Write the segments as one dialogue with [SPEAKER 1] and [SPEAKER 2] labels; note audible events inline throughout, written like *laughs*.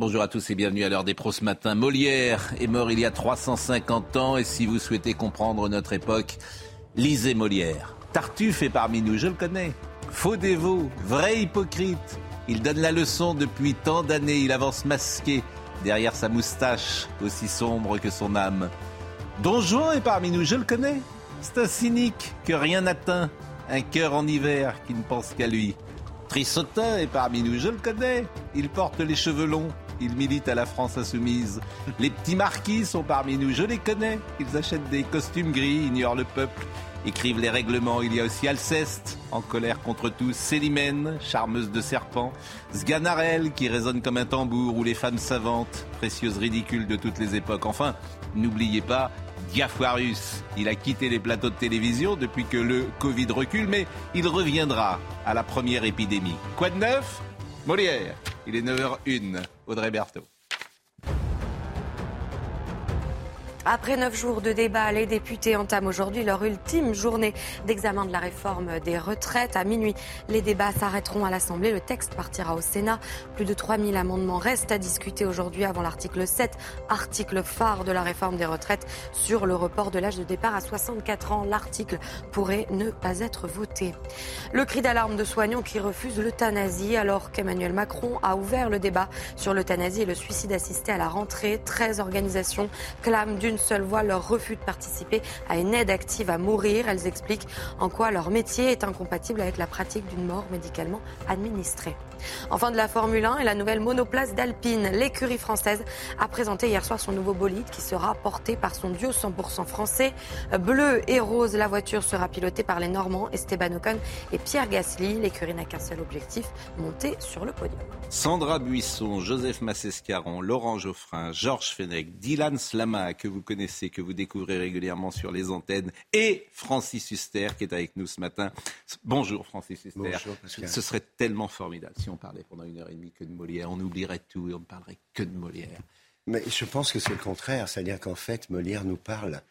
[SPEAKER 1] Bonjour à tous et bienvenue à l'heure des pros ce matin. Molière est mort il y a 350 ans et si vous souhaitez comprendre notre époque, lisez Molière. Tartuffe est parmi nous, je le connais. Faux dévot, vrai hypocrite. Il donne la leçon depuis tant d'années, il avance masqué derrière sa moustache, aussi sombre que son âme. Don Juan est parmi nous, je le connais. C'est un cynique que rien n'atteint, un cœur en hiver qui ne pense qu'à lui. Trissotin est parmi nous, je le connais. Il porte les cheveux longs, il milite à la France insoumise. Les petits marquis sont parmi nous, je les connais. Ils achètent des costumes gris, ignorent le peuple, écrivent les règlements. Il y a aussi Alceste, en colère contre tous, Célimène, charmeuse de serpents, Sganarelle, qui résonne comme un tambour, ou les femmes savantes, précieuses ridicules de toutes les époques. Enfin, n'oubliez pas Diafoirus. Il a quitté les plateaux de télévision depuis que le Covid recule, mais il reviendra à la première épidémie. Quoi de neuf? Molière. Il est 9h01. Audrey Berthaud.
[SPEAKER 2] Après neuf jours de débat, les députés entament aujourd'hui leur ultime journée d'examen de la réforme des retraites. À minuit, les débats s'arrêteront à l'Assemblée. Le texte partira au Sénat. Plus de 3000 amendements restent à discuter aujourd'hui avant l'article 7, article phare de la réforme des retraites sur le report de l'âge de départ à 64 ans. L'article pourrait ne pas être voté. Le cri d'alarme de soignants qui refusent l'euthanasie alors qu'Emmanuel Macron a ouvert le débat sur l'euthanasie et le suicide assisté à la rentrée. 13 organisations clament d'une seule voix leur refus de participer à une aide active à mourir. Elles expliquent en quoi leur métier est incompatible avec la pratique d'une mort médicalement administrée. Enfin de la Formule 1 et la nouvelle monoplace d'Alpine. L'écurie française a présenté hier soir son nouveau bolide qui sera porté par son duo 100% français. Bleu et rose, la voiture sera pilotée par les Normands Esteban Ocon et Pierre Gasly. L'écurie n'a qu'un seul objectif, monter sur le podium.
[SPEAKER 1] Sandra Buisson, Joseph Massescaron, Laurent Geoffrin, Georges Fenech, Dylan Slama, que vous connaissez, que vous découvrez régulièrement sur les antennes, et Francis Huster, qui est avec nous ce matin. Bonjour Francis Huster.
[SPEAKER 3] Bonjour.
[SPEAKER 1] Ce serait tellement formidable si on parlait pendant une heure et demie que de Molière. On oublierait tout et on ne parlerait que de Molière.
[SPEAKER 3] Mais je pense que c'est le contraire. C'est-à-dire qu'en fait, Molière nous parle.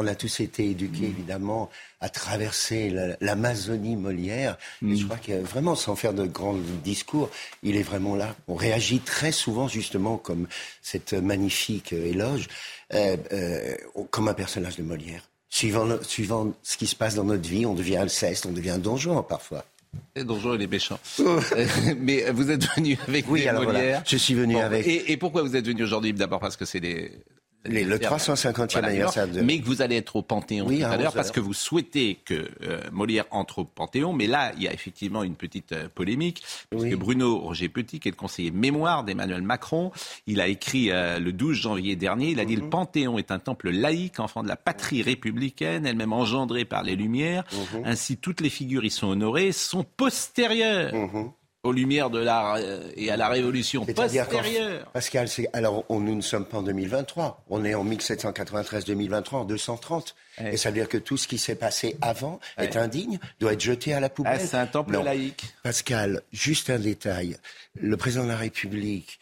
[SPEAKER 3] On a tous été éduqués, évidemment, à traverser la- l'Amazonie Molière. Et je crois que vraiment, sans faire de grands discours, il est vraiment là. On réagit très souvent, justement, comme cette magnifique euh, éloge, euh, euh, comme un personnage de Molière. Suivant, le- suivant ce qui se passe dans notre vie, on devient Alceste, on devient Don Juan parfois.
[SPEAKER 1] Et Donjon, il est méchant. Mais vous êtes venu avec
[SPEAKER 3] Oui,
[SPEAKER 1] des
[SPEAKER 3] alors voilà.
[SPEAKER 1] Molières.
[SPEAKER 3] Je suis venu avec-
[SPEAKER 1] Et, et pourquoi vous êtes venu aujourd'hui? D'abord parce que c'est les...
[SPEAKER 3] Les- le 350e anniversaire de-
[SPEAKER 1] Mais que vous allez être au Panthéon
[SPEAKER 3] Oui,
[SPEAKER 1] tout
[SPEAKER 3] à
[SPEAKER 1] à l'heure
[SPEAKER 3] 11
[SPEAKER 1] parce que vous souhaitez que euh, Molière entre au Panthéon. Mais là, il y a effectivement une petite euh, polémique. Parce
[SPEAKER 3] Oui.
[SPEAKER 1] que Bruno Roger Petit, qui est le conseiller mémoire d'Emmanuel Macron, il a écrit euh, le 12 janvier dernier, il a dit
[SPEAKER 3] Mhm.
[SPEAKER 1] le Panthéon est un temple laïque, enfant de la patrie républicaine, elle-même engendrée par les Lumières.
[SPEAKER 3] Mhm.
[SPEAKER 1] Ainsi, toutes les figures y sont honorées, sont postérieures
[SPEAKER 3] Mhm.
[SPEAKER 1] Aux Lumières de l'art euh, et à la Révolution. Postérieures.
[SPEAKER 3] Pascal, c'est- alors on- nous ne sommes pas en 2023, on est en 1793-2023, en 230.
[SPEAKER 1] Ouais.
[SPEAKER 3] Et ça veut dire que tout ce qui s'est passé avant
[SPEAKER 1] Ouais.
[SPEAKER 3] est indigne, doit être jeté à la poubelle.
[SPEAKER 1] Ah, c'est un temple
[SPEAKER 3] Non.
[SPEAKER 1] laïque.
[SPEAKER 3] Pascal, juste un détail. Le président de la République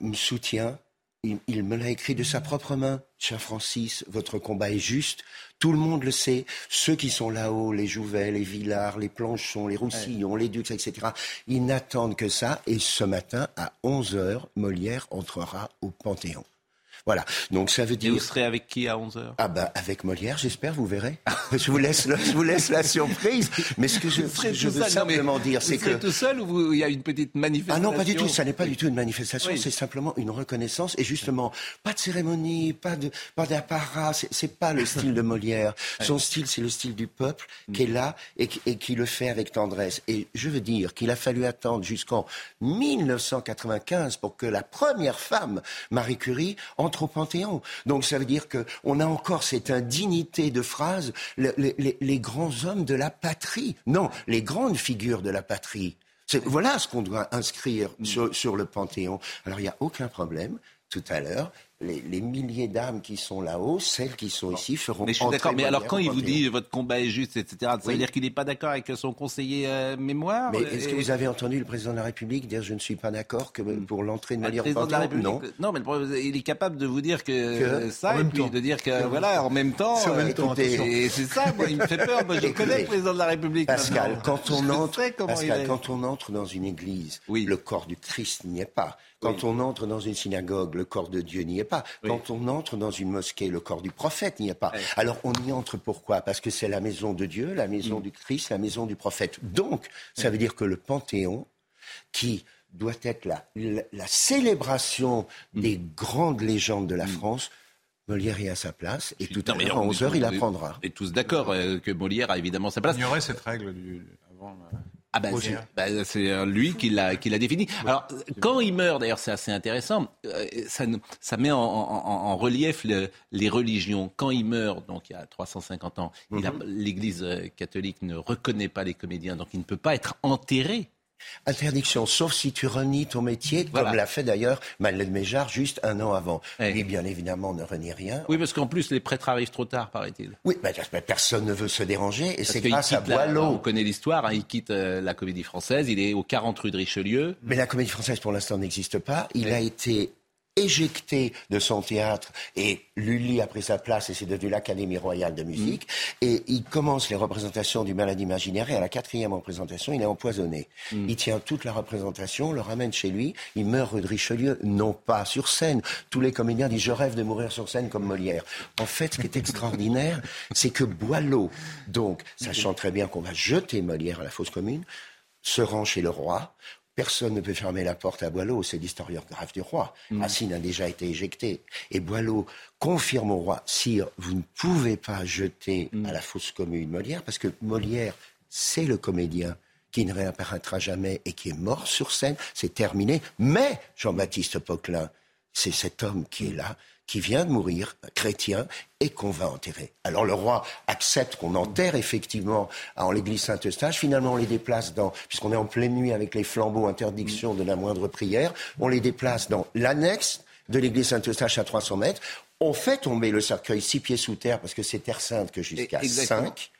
[SPEAKER 3] me soutient. Il, il me l'a écrit de sa propre main. Cher Francis, votre combat est juste. Tout le monde le sait. Ceux qui sont là-haut, les Jouvet, les Villars, les Planchons, les Roussillon, les Dux, etc., ils n'attendent que ça. Et ce matin, à 11 heures, Molière entrera au Panthéon. Voilà. Donc ça veut
[SPEAKER 1] Et
[SPEAKER 3] dire...
[SPEAKER 1] vous serez avec qui à 11h
[SPEAKER 3] Ah ben avec Molière, j'espère, vous verrez. *laughs* je vous laisse, le- je vous laisse la surprise. Mais ce que je, que veux simplement dire, c'est
[SPEAKER 1] Vous serez
[SPEAKER 3] que
[SPEAKER 1] tout seul ou vous- il y a une petite
[SPEAKER 3] ah
[SPEAKER 1] manifestation
[SPEAKER 3] non, pas du tout. Ça n'est pas du tout une manifestation.
[SPEAKER 1] Oui.
[SPEAKER 3] C'est simplement une reconnaissance et justement pas de cérémonie, pas de pas d'apparat. C'est, pas le style de Molière. *laughs* Son style, c'est le style du peuple qui est là et qui, et qui le fait avec tendresse. Et je veux dire qu'il a fallu attendre jusqu'en 1995 pour que la première femme, Marie Curie, entre au Panthéon. Donc ça veut dire que on a encore cette indignité de phrase. le- les- les- les grands hommes de la patrie. Non, les grandes figures de la patrie. Voilà ce qu'on doit inscrire mm. sur, sur le Panthéon. Alors il n'y a aucun problème tout à l'heure les, milliers d'âmes qui sont là-haut, celles qui sont ici, feront.
[SPEAKER 1] Mais je suis d'accord. Mais alors, quand il vous dit votre combat est juste, etc., ça veut dire qu'il n'est pas d'accord avec son conseiller euh, mémoire
[SPEAKER 3] Mais est-ce que vous avez entendu le président de la République dire je ne suis pas d'accord que pour l'entrer de manière Non.
[SPEAKER 1] Non, mais il est capable de vous dire que, ça et puis de dire que, voilà, en même temps. C'est ça, moi, il me fait peur. Moi, je *laughs* connais le président de la République.
[SPEAKER 3] Pascal, quand on entre, Pascal, quand on entre dans une église, le corps du Christ n'y est pas. Quand on entre dans une synagogue, le corps de Dieu n'y est pas. Quand on entre dans une mosquée, le corps du prophète n'y est pas. Alors on y entre pourquoi? Parce que c'est la maison de Dieu, la maison mm. du Christ, la maison du prophète. Donc, ça veut dire que le Panthéon, qui doit être la, la, célébration mm. des grandes légendes de la mm. France, Molière est à sa place et tout à l'heure, à 11h, il apprendra.
[SPEAKER 1] On est tous d'accord euh, que Molière a évidemment sa place.
[SPEAKER 4] Il y aurait cette règle du, avant.
[SPEAKER 1] Ah ben bah, c'est euh, lui qui l'a qui l'a défini. Alors quand il meurt, d'ailleurs c'est assez intéressant, euh, ça, ça met en, relief les religions. Quand il meurt, donc il y a 350 ans, mhm. l'Église catholique ne reconnaît pas les comédiens, donc il ne peut pas être enterré
[SPEAKER 3] Interdiction, sauf si tu renies ton métier, comme l'a fait d'ailleurs Madeleine Méjard juste un an avant. Et bien évidemment, ne renie rien.
[SPEAKER 1] Oui, parce qu'en plus, les prêtres arrivent trop tard, paraît-il.
[SPEAKER 3] Oui, mais personne ne veut se déranger, et c'est grâce à Boileau.
[SPEAKER 1] on connaît l'histoire, hein, il quitte euh, la Comédie Française, il est au 40 rue de Richelieu.
[SPEAKER 3] Mais la Comédie Française, pour l'instant, n'existe pas. Il a été éjecté de son théâtre et Lully a pris sa place et c'est devenu l'Académie royale de musique. Mm. Et il commence les représentations du malade imaginaire et à la quatrième représentation, il est empoisonné. Mm. Il tient toute la représentation, le ramène chez lui, il meurt rue de Richelieu, non pas sur scène. Tous les comédiens disent je rêve de mourir sur scène comme Molière. En fait, ce qui est extraordinaire, *laughs* c'est que Boileau, donc, sachant très bien qu'on va jeter Molière à la fosse commune, se rend chez le roi, Personne ne peut fermer la porte à Boileau, c'est l'historiographe du roi. Mm. Racine a déjà été éjecté. Et Boileau confirme au roi, sire, vous ne pouvez pas jeter mm. à la fosse commune Molière, parce que Molière, c'est le comédien qui ne réapparaîtra jamais et qui est mort sur scène, c'est terminé. Mais Jean-Baptiste Poquelin, c'est cet homme qui est là, qui vient de mourir, chrétien, et qu'on va enterrer. Alors le roi accepte qu'on enterre effectivement en l'église Saint-Eustache. Finalement, on les déplace dans, puisqu'on est en pleine nuit avec les flambeaux, interdiction de la moindre prière, on les déplace dans l'annexe de l'église Saint-Eustache à 300 mètres. On fait tomber le cercueil six pieds sous terre parce que c'est terre sainte que jusqu'à 5.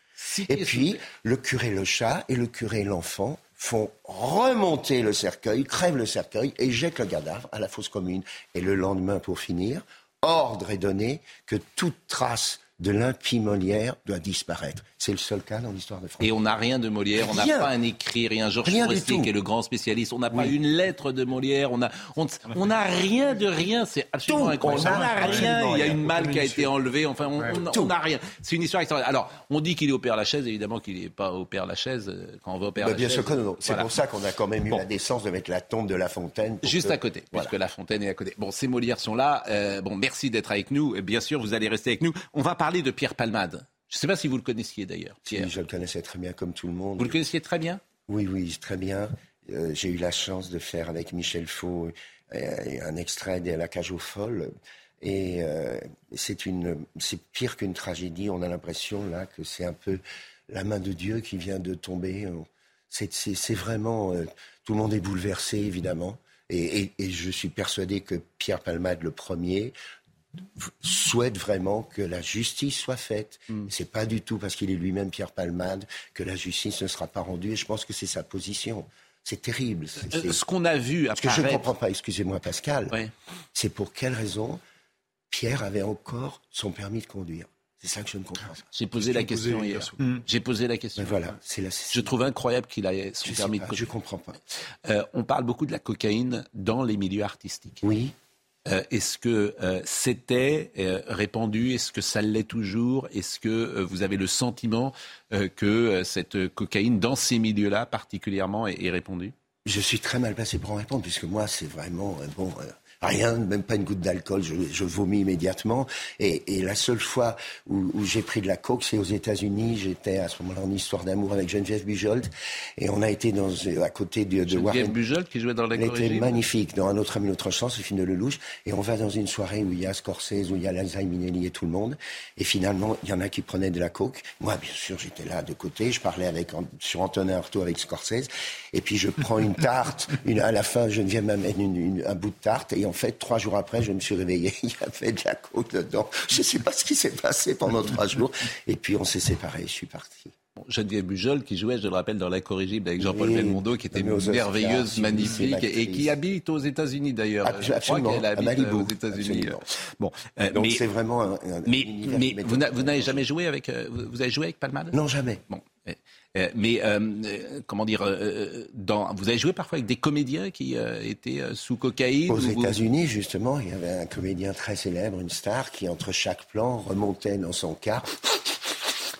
[SPEAKER 3] Et puis, le curé le chat et le curé l'enfant font remonter le cercueil, crèvent le cercueil et jettent le cadavre à la fosse commune. Et le lendemain, pour finir, ordre est donné que toute trace de l'impie Molière doit disparaître. C'est le seul cas dans l'histoire de France.
[SPEAKER 1] Et on n'a rien de Molière, on n'a pas un écrit, rien. Georges Forestier, qui est le grand spécialiste, on n'a pas une lettre de Molière, on n'a on, a rien de rien. C'est absolument incroyable. On n'a rien. Il y a une malle qui a été enlevée. Enfin, on n'a rien. C'est une histoire extraordinaire. Alors, on dit qu'il est au Père Lachaise, évidemment qu'il n'est pas au Père Lachaise euh, quand on va au Père Lachaise.
[SPEAKER 3] Bien sûr C'est pour ça qu'on a quand même eu la décence de mettre la tombe de La Fontaine.
[SPEAKER 1] Juste à côté, parce que La Fontaine est à côté. Bon, ces Molières sont là. Euh, bon, merci d'être avec nous. Bien sûr, vous allez rester avec nous. On va parler de Pierre Palmade. Je ne sais pas si vous le connaissiez d'ailleurs.
[SPEAKER 3] Oui, je le connaissais très bien comme tout le monde.
[SPEAKER 1] Vous le connaissiez très bien?
[SPEAKER 3] Oui, oui, très bien. Euh, j'ai eu la chance de faire avec Michel Faux euh, un extrait de La cage aux folles. Et euh, c'est une, c'est pire qu'une tragédie. On a l'impression là que c'est un peu la main de Dieu qui vient de tomber. C'est vraiment tout le monde est bouleversé évidemment. Et, et, je suis persuadé que Pierre Palmade, le premier, souhaite vraiment que la justice soit faite. Mm. C'est pas du tout parce qu'il est lui-même Pierre Palmade que la justice ne sera pas rendue. Et je pense que c'est sa position. C'est terrible.
[SPEAKER 1] Euh, ce qu'on a vu
[SPEAKER 3] apparaître... Ce que je ne comprends pas, excusez-moi Pascal, c'est pour quelle raison Pierre avait encore son permis de conduire? C'est ça que je ne comprends pas.
[SPEAKER 1] J'ai posé la question hier. Mm. J'ai posé la question.
[SPEAKER 3] voilà, c'est
[SPEAKER 1] Je trouve incroyable qu'il ait son permis de conduire.
[SPEAKER 3] Je comprends pas.
[SPEAKER 1] Euh, on parle beaucoup de la cocaïne dans les milieux artistiques.
[SPEAKER 3] Oui.
[SPEAKER 1] Euh, est-ce que euh, c'était euh, répandu? Est-ce que ça l'est toujours? Est-ce que vous avez le sentiment que cette cocaïne, dans ces milieux-là particulièrement, est, répandue?
[SPEAKER 3] Je suis très mal placé pour en répondre, puisque moi, c'est vraiment... bon, Rien, même pas une goutte d'alcool. Je, vomis immédiatement. Et, la seule fois où, j'ai pris de la coke, c'est aux États-Unis. J'étais à ce moment-là en histoire d'amour avec Geneviève Bujold. Et on a été dans, à côté de, de
[SPEAKER 1] Geneviève Bujold qui jouait dans la
[SPEAKER 3] Elle était magnifique dans Un autre ami, autre chance, le film de Lelouch. Et on va dans une soirée où il y a Scorsese, où il y a Lanza Minelli et tout le monde. Et finalement, il y en a qui prenaient de la coke. Moi, bien sûr, j'étais là de côté. Je parlais avec, sur Antonin Artaud avec Scorsese. Et puis je prends une tarte. Une, à la fin, Geneviève m'amène un bout de tarte. Et en fait, trois jours après, je me suis réveillé. *laughs* Il y avait de la coke dedans. Je ne sais pas ce qui s'est passé pendant trois jours. Et puis on s'est séparés. Je suis parti.
[SPEAKER 1] Bon, Geneviève Bujol, qui jouait, je le rappelle, dans La Corrigible avec Jean-Paul Belmondo, qui était merveilleuse, magnifique, et qui habite aux États-Unis d'ailleurs.
[SPEAKER 3] Absolument, je crois habite
[SPEAKER 1] aux États-unis.
[SPEAKER 3] Bon, euh, donc c'est vraiment un, un
[SPEAKER 1] mais, mais vous n'avez jamais joué avec, euh, vous avez joué avec Palmade?
[SPEAKER 3] Non, jamais.
[SPEAKER 1] Bon. Euh, mais comment dire, dans, vous avez joué parfois avec des comédiens qui étaient sous cocaïne
[SPEAKER 3] Aux États-Unis, justement, il y avait un comédien très célèbre, une star, qui entre chaque plan remontait dans son car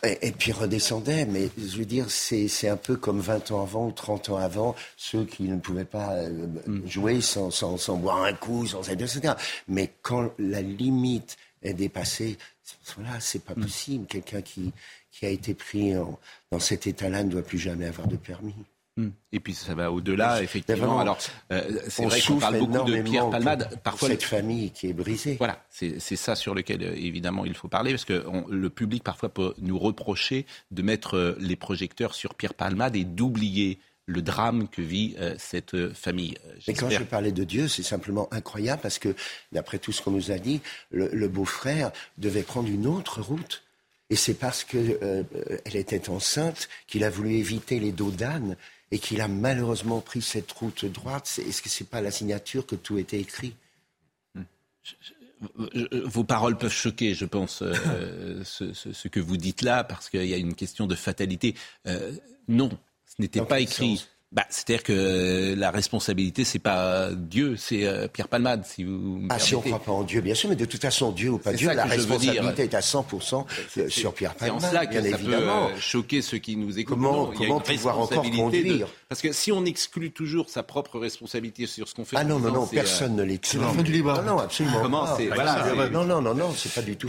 [SPEAKER 3] et, puis redescendait. Mais je veux dire, c'est un peu comme 20 ans avant ou 30 ans avant, ceux qui ne pouvaient pas euh, mm. jouer sans, sans, sans, boire un coup, sans etc. Mais quand la limite est dépassée, voilà, c'est pas mm. possible. Quelqu'un qui, qui a été pris dans cet état-là ne doit plus jamais avoir de permis.
[SPEAKER 1] Hmm. Et puis ça va au-delà, effectivement. Alors, euh, c'est vrai qu'on parle beaucoup de Pierre Palmade.
[SPEAKER 3] Parfois, cette famille qui est brisée.
[SPEAKER 1] Voilà, c'est ça sur lequel euh, évidemment il faut parler, parce que le public parfois peut nous reprocher de mettre euh, les projecteurs sur Pierre Palmade et d'oublier le drame que vit cette famille.
[SPEAKER 3] Et quand je parlais de Dieu, c'est simplement incroyable parce que, d'après tout ce qu'on nous a dit, le, beau-frère devait prendre une autre route. Et c'est parce qu'elle était enceinte qu'il a voulu éviter les dos d'âne et qu'il a malheureusement pris cette route droite, est-ce que ce n'est pas la signature que tout était écrit?
[SPEAKER 1] Vos paroles peuvent choquer, je pense, euh, *laughs* ce, que vous dites là, parce qu'il y a une question de fatalité. Euh, non, ce n'était pas écrit. Bah, c'est-à-dire que la responsabilité, c'est pas Dieu, c'est euh, Pierre Palmade, si vous.
[SPEAKER 3] ah, si on ne croit pas en Dieu, bien sûr, mais de toute façon, Dieu ou pas Dieu, la responsabilité est à 100% sur Pierre Palmade. C'est en cela que ça évidemment. peut
[SPEAKER 1] euh, choquer ceux qui nous écoutent.
[SPEAKER 3] Comment, comment pouvoir encore conduire
[SPEAKER 1] Parce que si on exclut toujours sa propre responsabilité sur ce qu'on fait.
[SPEAKER 3] Ah non, non, non, personne ne l'exclut.
[SPEAKER 4] C'est la fin du débat.
[SPEAKER 3] Non, non, absolument.
[SPEAKER 1] Comment
[SPEAKER 3] pas.
[SPEAKER 1] Voilà,
[SPEAKER 3] non, non, non, non, c'est pas du tout.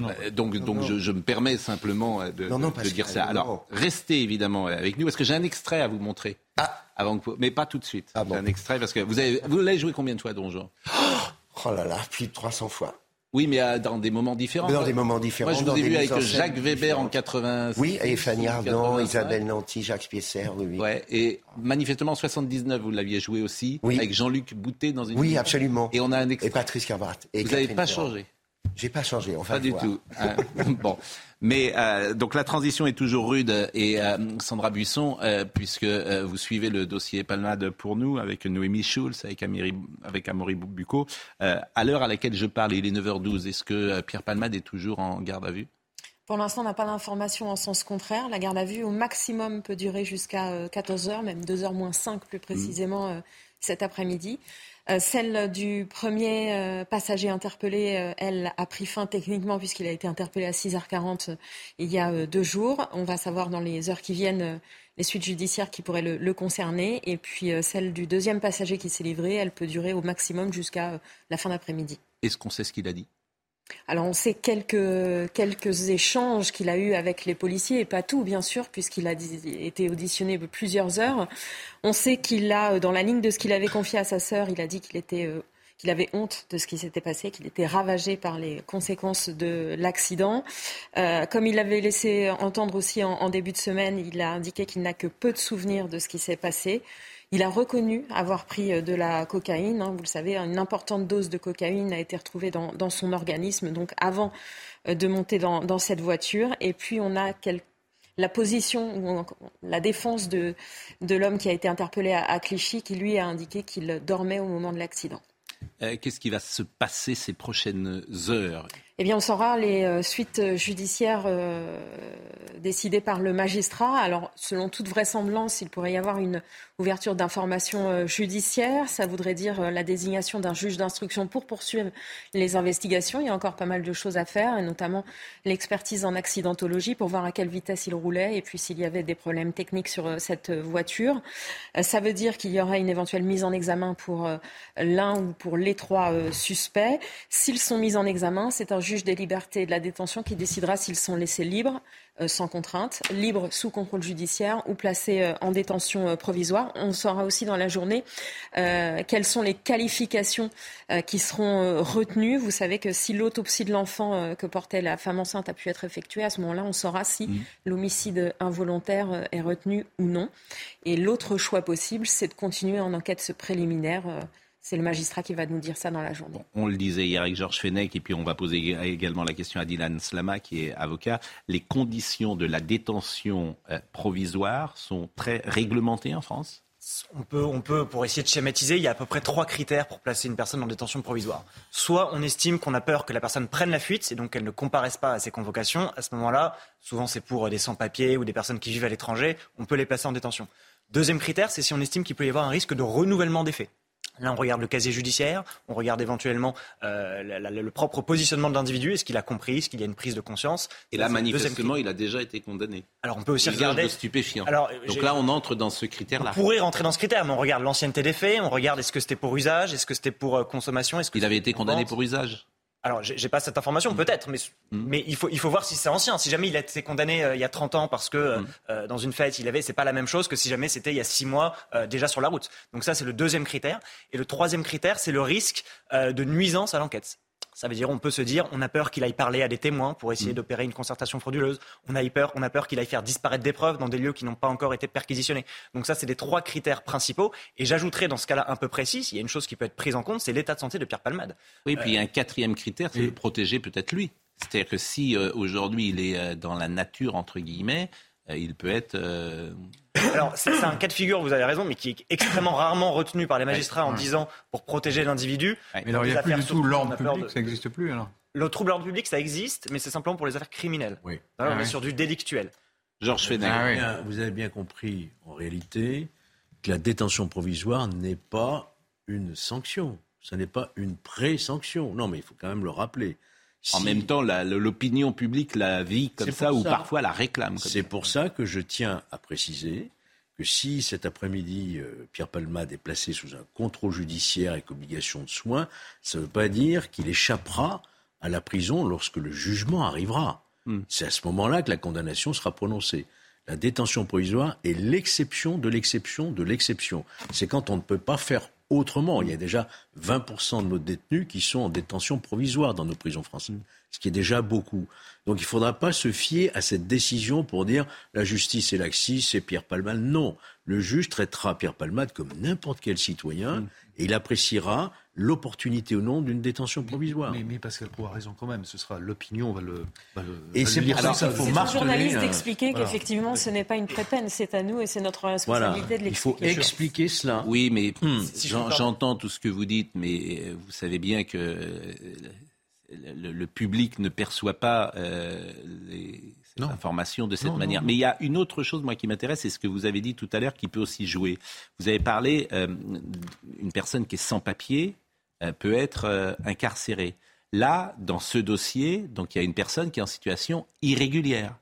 [SPEAKER 1] Euh, donc, donc Je, me permets simplement de, de dire ça. Alors, restez évidemment avec nous parce que j'ai un extrait à vous montrer. Ah. Avant que, mais pas tout de suite. Ah un extrait parce que vous avez, vous l'avez joué combien de fois Donjon
[SPEAKER 3] Oh là là, plus de 300 fois.
[SPEAKER 1] Oui, mais euh, dans des moments différents.
[SPEAKER 3] Dans des moments différents.
[SPEAKER 1] Moi, je vous ai vu avec Jacques Weber en 80.
[SPEAKER 3] Oui, et Fanny Ardant, Isabelle Nanty, Jacques Piesser, oui,
[SPEAKER 1] Ouais, et manifestement en 79, vous l'aviez joué aussi, oui. avec Jean-Luc Boutet dans une.
[SPEAKER 3] Oui, absolument.
[SPEAKER 1] Et on a un extrait.
[SPEAKER 3] Et Patrice Carbarat.
[SPEAKER 1] vous n'avez pas changé.
[SPEAKER 3] J'ai pas changé, on va
[SPEAKER 1] Pas du tout. Hein. *laughs* bon. Mais euh, donc la transition est toujours rude et euh, Sandra Buisson, euh, puisque vous suivez le dossier Palmade pour nous avec Noémie Schulz, avec, Amiri, avec Amaury Bucco, à l'heure à laquelle je parle, il est 9h12, est-ce que Pierre Palmade est toujours en garde à vue?
[SPEAKER 5] Pour l'instant, on n'a pas d'informations en sens contraire. La garde à vue, au maximum, peut durer jusqu'à 14 heures, même 2 heures moins 5 plus précisément cet après-midi. Euh, celle du premier euh, passager interpellé, euh, elle a pris fin techniquement puisqu'il a été interpellé à 6h40 il y a deux jours. On va savoir dans les heures qui viennent les suites judiciaires qui pourraient le, concerner. Et puis celle du deuxième passager qui s'est livré, elle peut durer au maximum jusqu'à la fin d'après-midi.
[SPEAKER 1] Est-ce qu'on sait ce qu'il a dit?
[SPEAKER 5] Alors on sait quelques, échanges qu'il a eus avec les policiers, et pas tout bien sûr, puisqu'il a été auditionné plusieurs heures. On sait qu'il a, dans la ligne de ce qu'il avait confié à sa sœur, il a dit qu'il était... Euh, qu'il avait honte de ce qui s'était passé, qu'il était ravagé par les conséquences de l'accident. Euh, comme il l'avait laissé entendre aussi en, début de semaine, il a indiqué qu'il n'a que peu de souvenirs de ce qui s'est passé. Il a reconnu avoir pris euh, de la cocaïne. Hein. vous le savez, une importante dose de cocaïne a été retrouvée dans, son organisme, donc avant euh, de monter dans, cette voiture. Et puis on a la position, la défense de, l'homme qui a été interpellé à, Clichy, qui lui a indiqué qu'il dormait au moment de l'accident.
[SPEAKER 1] Euh, qu'est-ce qui va se passer ces prochaines heures?
[SPEAKER 5] Eh bien, on saura les euh, suites euh, judiciaires euh, décidées par le magistrat. Alors, selon toute vraisemblance, il pourrait y avoir une ouverture d'informations judiciaires. Ça voudrait dire la désignation d'un juge d'instruction pour poursuivre les investigations. Il y a encore pas mal de choses à faire, et notamment l'expertise en accidentologie pour voir à quelle vitesse il roulait et puis s'il y avait des problèmes techniques sur cette voiture. Ça veut dire qu'il y aurait une éventuelle mise en examen pour l'un ou pour les trois suspects. S'ils sont mis en examen, c'est un juge des libertés et de la détention qui décidera s'ils sont laissés libres, euh, sans contrainte, libres sous contrôle judiciaire ou placés euh, en détention euh, provisoire. On saura aussi dans la journée quelles sont les qualifications qui seront retenues. Vous savez que si l'autopsie de l'enfant que portait la femme enceinte a pu être effectuée, à ce moment-là, on saura si mmh. l'homicide involontaire est retenu ou non. Et l'autre choix possible, c'est de continuer en enquête préliminaire c'est le magistrat qui va nous dire ça dans la journée.
[SPEAKER 1] on le disait hier avec Georges Fenech, et puis on va poser également la question à Dylan Slama, qui est avocat. Les conditions de la détention euh, provisoire sont très réglementées en France?
[SPEAKER 6] On peut, on peut, pour essayer de schématiser, il y a à peu près trois critères pour placer une personne en détention provisoire. Soit on estime qu'on a peur que la personne prenne la fuite et donc qu'elle ne comparaisse pas à ses convocations. À ce moment-là, souvent c'est pour des sans-papiers ou des personnes qui vivent à l'étranger, on peut les placer en détention. Deuxième critère, c'est si on estime qu'il peut y avoir un risque de renouvellement des faits. Là, on regarde le casier judiciaire, on regarde éventuellement euh, le propre positionnement de l'individu, est-ce qu'il a compris, est-ce qu'il y a une prise de conscience?
[SPEAKER 1] Et là, manifestement, il a déjà été condamné.
[SPEAKER 6] Alors, on peut aussi regarder.
[SPEAKER 1] de stupéfiant. Alors, Donc là, on entre dans ce critère-là.
[SPEAKER 6] On pourrait rentrer dans ce critère, mais on regarde l'ancienneté des faits, on regarde est-ce que c'était pour usage, est-ce que c'était pour euh, consommation, est-ce que
[SPEAKER 1] il avait été condamné pour usage.
[SPEAKER 6] Alors, j'ai pas cette information, mm. peut-être, mais, mm. mais il, faut, il faut voir si c'est ancien. Si jamais il a été condamné euh, il y a 30 ans parce que euh, mm. euh, dans une fête, il avait, c'est pas la même chose que si jamais c'était il y a 6 mois déjà sur la route. Donc ça, c'est le deuxième critère. Et le troisième critère, c'est le risque de nuisance à l'enquête. Ça veut dire on peut se dire on a peur qu'il aille parler à des témoins pour essayer mm. d'opérer une concertation frauduleuse. On a peur, on a peur qu'il aille faire disparaître des preuves dans des lieux qui n'ont pas encore été perquisitionnés. Donc ça, c'est les trois critères principaux. Et j'ajouterai dans ce cas-là un peu précis, il y a une chose qui peut être prise en compte, c'est l'état de santé de Pierre Palmade.
[SPEAKER 1] Oui, puis il y a un quatrième critère, c'est de protéger peut-être lui. C'est-à-dire que si euh, aujourd'hui il est euh, dans la nature entre guillemets, euh, il peut être.
[SPEAKER 6] Alors, c'est un cas de figure, vous avez raison, mais qui est extrêmement rarement retenu par les magistrats en disant pour protéger l'individu.
[SPEAKER 4] Mais alors, il n'y a plus du tout l'ordre public, ça n'existe plus alors
[SPEAKER 6] Le trouble ordre public, ça existe, mais c'est simplement pour les affaires criminelles. Oui. on est ah sur du délictuel.
[SPEAKER 1] Georges Fenech.
[SPEAKER 7] Ah vous avez bien compris, en réalité, que la détention provisoire n'est pas une sanction. Ce n'est pas une pré-sanction. Non, mais il faut quand même le rappeler.
[SPEAKER 1] En même temps, l'opinion publique la vit comme ça, ou parfois la réclame.
[SPEAKER 7] C'est pour ça que je tiens à préciser que si cet après-midi euh, Pierre Palmade est placé sous un contrôle judiciaire avec obligation de soins, ça ne veut pas dire qu'il échappera à la prison lorsque le jugement arrivera. Hmm. C'est à ce moment-là que la condamnation sera prononcée. La détention provisoire est l'exception de l'exception de l'exception. C'est quand on ne peut pas faire autrement. Il y a déjà 20% de nos détenus qui sont en détention provisoire dans nos prisons françaises, ce qui est déjà beaucoup. Donc il ne faudra pas se fier à cette décision pour dire la justice est laxiste, c'est Pierre Palmade. Non, le juge traitera Pierre Palmade comme n'importe quel citoyen mm. Et il appréciera l'opportunité ou non d'une détention provisoire.
[SPEAKER 4] Mais, mais, Pascal Pro a raison quand même, ce sera l'opinion va le, va le
[SPEAKER 5] Et c'est pour ça qu'il faut marteler. journaliste d'expliquer qu'effectivement ce n'est pas une pré-peine, c'est à nous et c'est notre responsabilité de l'expliquer.
[SPEAKER 7] Il faut expliquer cela.
[SPEAKER 1] Oui, mais hmm. j'entends tout ce que vous dites, mais euh, vous savez bien que euh, le, public ne perçoit pas euh, les informations de cette manière. Mais il y a une autre chose, moi, qui m'intéresse, c'est ce que vous avez dit tout à l'heure, qui peut aussi jouer. Vous avez parlé d'une personne qui est sans papier, euh, peut être euh, incarcéré. Là, dans ce dossier, donc il y a une personne qui est en situation irrégulière.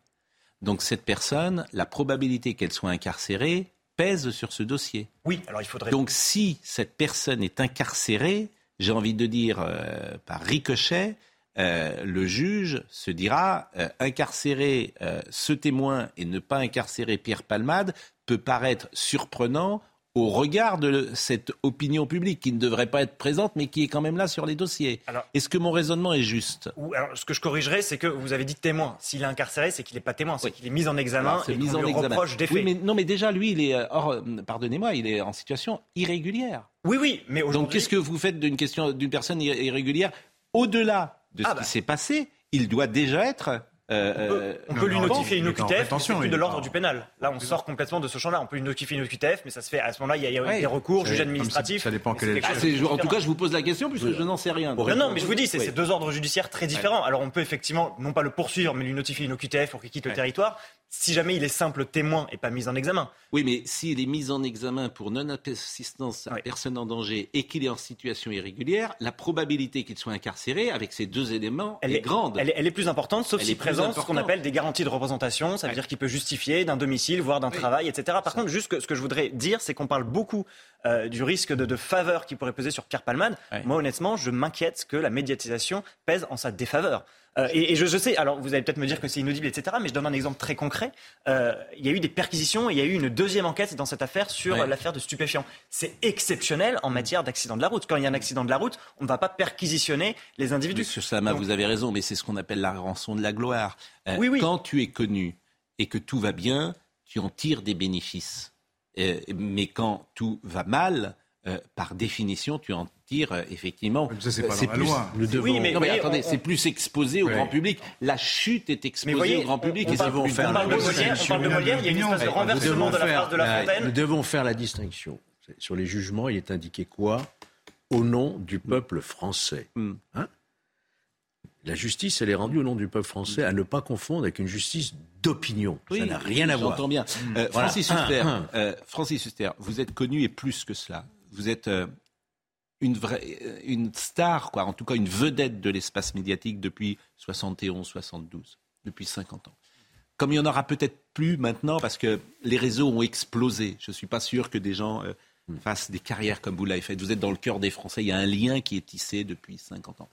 [SPEAKER 1] Donc cette personne, la probabilité qu'elle soit incarcérée pèse sur ce dossier.
[SPEAKER 6] Oui, alors il faudrait.
[SPEAKER 1] Donc si cette personne est incarcérée, j'ai envie de dire euh, par ricochet, le juge se dira incarcérer ce témoin et ne pas incarcérer Pierre Palmade peut paraître surprenant au regard de cette opinion publique qui ne devrait pas être présente, mais qui est quand même là sur les dossiers. Est-ce que mon raisonnement est juste?
[SPEAKER 6] Alors, Ce que je corrigerai, c'est que vous avez dit témoin. S'il est incarcéré, c'est qu'il n'est pas témoin, c'est qu'il est mis en examen et mis en lui examen. reproche des faits.
[SPEAKER 1] Oui, mais, non, mais déjà, lui, il est, euh, euh, pardonnez-moi, il est en situation irrégulière.
[SPEAKER 6] Oui, oui, mais aujourd'hui...
[SPEAKER 1] Donc, qu'est-ce que vous faites d'une question d'une personne irrégulière Au-delà de ce ah qui bah. s'est passé, il doit déjà être Euh,
[SPEAKER 6] on peut, lui notifier une OQTF, mais c'est plus de l'ordre du pénal. Là, on sort complètement de ce champ-là. On peut lui notifier une OQTF, mais ça se fait à ce moment-là, il y a, il y a des recours, juge administratif.
[SPEAKER 4] ça dépend quel
[SPEAKER 6] c'est
[SPEAKER 4] est
[SPEAKER 1] Ah,
[SPEAKER 6] de
[SPEAKER 1] en tout cas, je vous pose la question puisque je n'en sais rien.
[SPEAKER 6] Non, non, mais je vous dis, c'est
[SPEAKER 1] Oui.
[SPEAKER 6] deux ordres judiciaires très différents. Alors on peut effectivement, non pas le poursuivre, mais lui notifier une OQTF pour qu'il quitte le territoire, si jamais il est simple témoin et pas mis en examen.
[SPEAKER 1] Oui, mais s'il est mis en examen pour non-assistance à
[SPEAKER 6] Oui.
[SPEAKER 1] personne en danger et qu'il est en situation irrégulière, la probabilité qu'il soit incarcéré avec ces deux éléments
[SPEAKER 6] Elle
[SPEAKER 1] est,
[SPEAKER 6] est,
[SPEAKER 1] grande.
[SPEAKER 6] Elle est, elle est plus importante, sauf
[SPEAKER 1] Elle
[SPEAKER 6] s'il ce qu'on appelle des garanties de représentation. Ça veut dire qu'il peut justifier d'un domicile, voire d'un travail, etc. Par contre, juste que- ce que je voudrais dire, c'est qu'on parle beaucoup euh, du risque de, de faveur qui pourrait peser sur Pierre Palmade.
[SPEAKER 1] Ouais.
[SPEAKER 6] Moi, honnêtement, je m'inquiète que la médiatisation pèse en sa défaveur. Euh, et, et je, je sais, alors vous allez peut-être me dire que c'est inaudible, etc., mais je donne un exemple très concret. Euh, il y a eu des perquisitions et il y a eu une deuxième enquête dans cette affaire sur l'affaire de stupéfiants. C'est exceptionnel en matière d'accident de la route. Quand il y a un accident de la route, on ne va pas perquisitionner les individus.
[SPEAKER 1] Monsieur Sama,
[SPEAKER 6] Donc-
[SPEAKER 1] vous avez raison, mais c'est ce qu'on appelle la rançon de la gloire. Euh,
[SPEAKER 6] Oui, oui.
[SPEAKER 1] Quand tu es connu et que tout va bien, tu en tires des bénéfices. Mais quand tout va mal, euh, par définition, tu en tires euh, effectivement.
[SPEAKER 4] Ça, c'est
[SPEAKER 1] euh,
[SPEAKER 4] pas dans la
[SPEAKER 1] plus-
[SPEAKER 4] loi.
[SPEAKER 7] Nous devons,
[SPEAKER 6] Oui, mais-
[SPEAKER 1] Non mais
[SPEAKER 6] voyez,
[SPEAKER 1] attendez,
[SPEAKER 6] on-
[SPEAKER 1] c'est plus exposé au
[SPEAKER 4] Oui.
[SPEAKER 1] grand public. La chute est exposée
[SPEAKER 6] voyez,
[SPEAKER 1] au grand public.
[SPEAKER 6] on, parle,
[SPEAKER 1] plus
[SPEAKER 6] on
[SPEAKER 1] faire
[SPEAKER 6] parle de
[SPEAKER 1] la-
[SPEAKER 6] Molière, on parle de Molière, il y a une espèce de
[SPEAKER 4] Nous
[SPEAKER 6] renversement
[SPEAKER 7] devons
[SPEAKER 6] de la
[SPEAKER 7] faire
[SPEAKER 6] phrase de la Fontaine.
[SPEAKER 7] Nous devons faire la distinction. Sur les jugements, il est indiqué quoi Au nom du peuple français.
[SPEAKER 1] Hmm.
[SPEAKER 7] Hein? La justice, elle est rendue au nom du peuple français, à ne pas confondre avec une justice d'opinion.
[SPEAKER 1] Oui,
[SPEAKER 7] Ça n'a rien à voir.
[SPEAKER 1] J'entends bien. Euh,
[SPEAKER 7] Voilà.
[SPEAKER 1] Francis
[SPEAKER 7] Un,
[SPEAKER 1] Huster,
[SPEAKER 7] un.
[SPEAKER 1] euh, Francis Huster, vous êtes connu et plus que cela. Vous êtes euh, une vraie, euh, une star, quoi. En tout cas, une vedette de l'espace médiatique depuis 71, 72, depuis 50 ans. Comme il y en aura peut-être plus maintenant, parce que les réseaux ont explosé. Je suis pas sûr que des gens euh, fassent des carrières comme vous l'avez fait. Vous êtes dans le cœur des Français. Il y a un lien qui est tissé depuis 50 ans.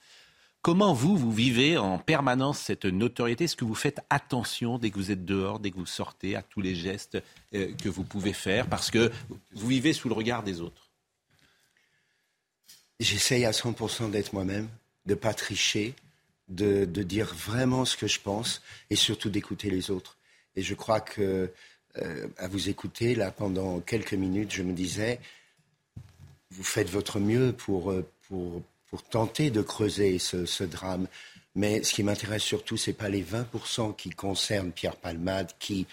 [SPEAKER 1] Comment vous, vous vivez en permanence cette notoriété? Est-ce que vous faites attention dès que vous êtes dehors, dès que vous sortez, à tous les gestes euh, que vous pouvez faire? Parce que vous vivez sous le regard des autres.
[SPEAKER 3] J'essaye à 100% d'être moi-même, de pas tricher, de, de dire vraiment ce que je pense et surtout d'écouter les autres. Et je crois que, euh, à vous écouter, là, pendant quelques minutes, je me disais, vous faites votre mieux pour, euh, pour, pour tenter de creuser ce, ce drame. Mais ce qui m'intéresse surtout, c'est pas les 20% qui concernent Pierre Palmade, qui,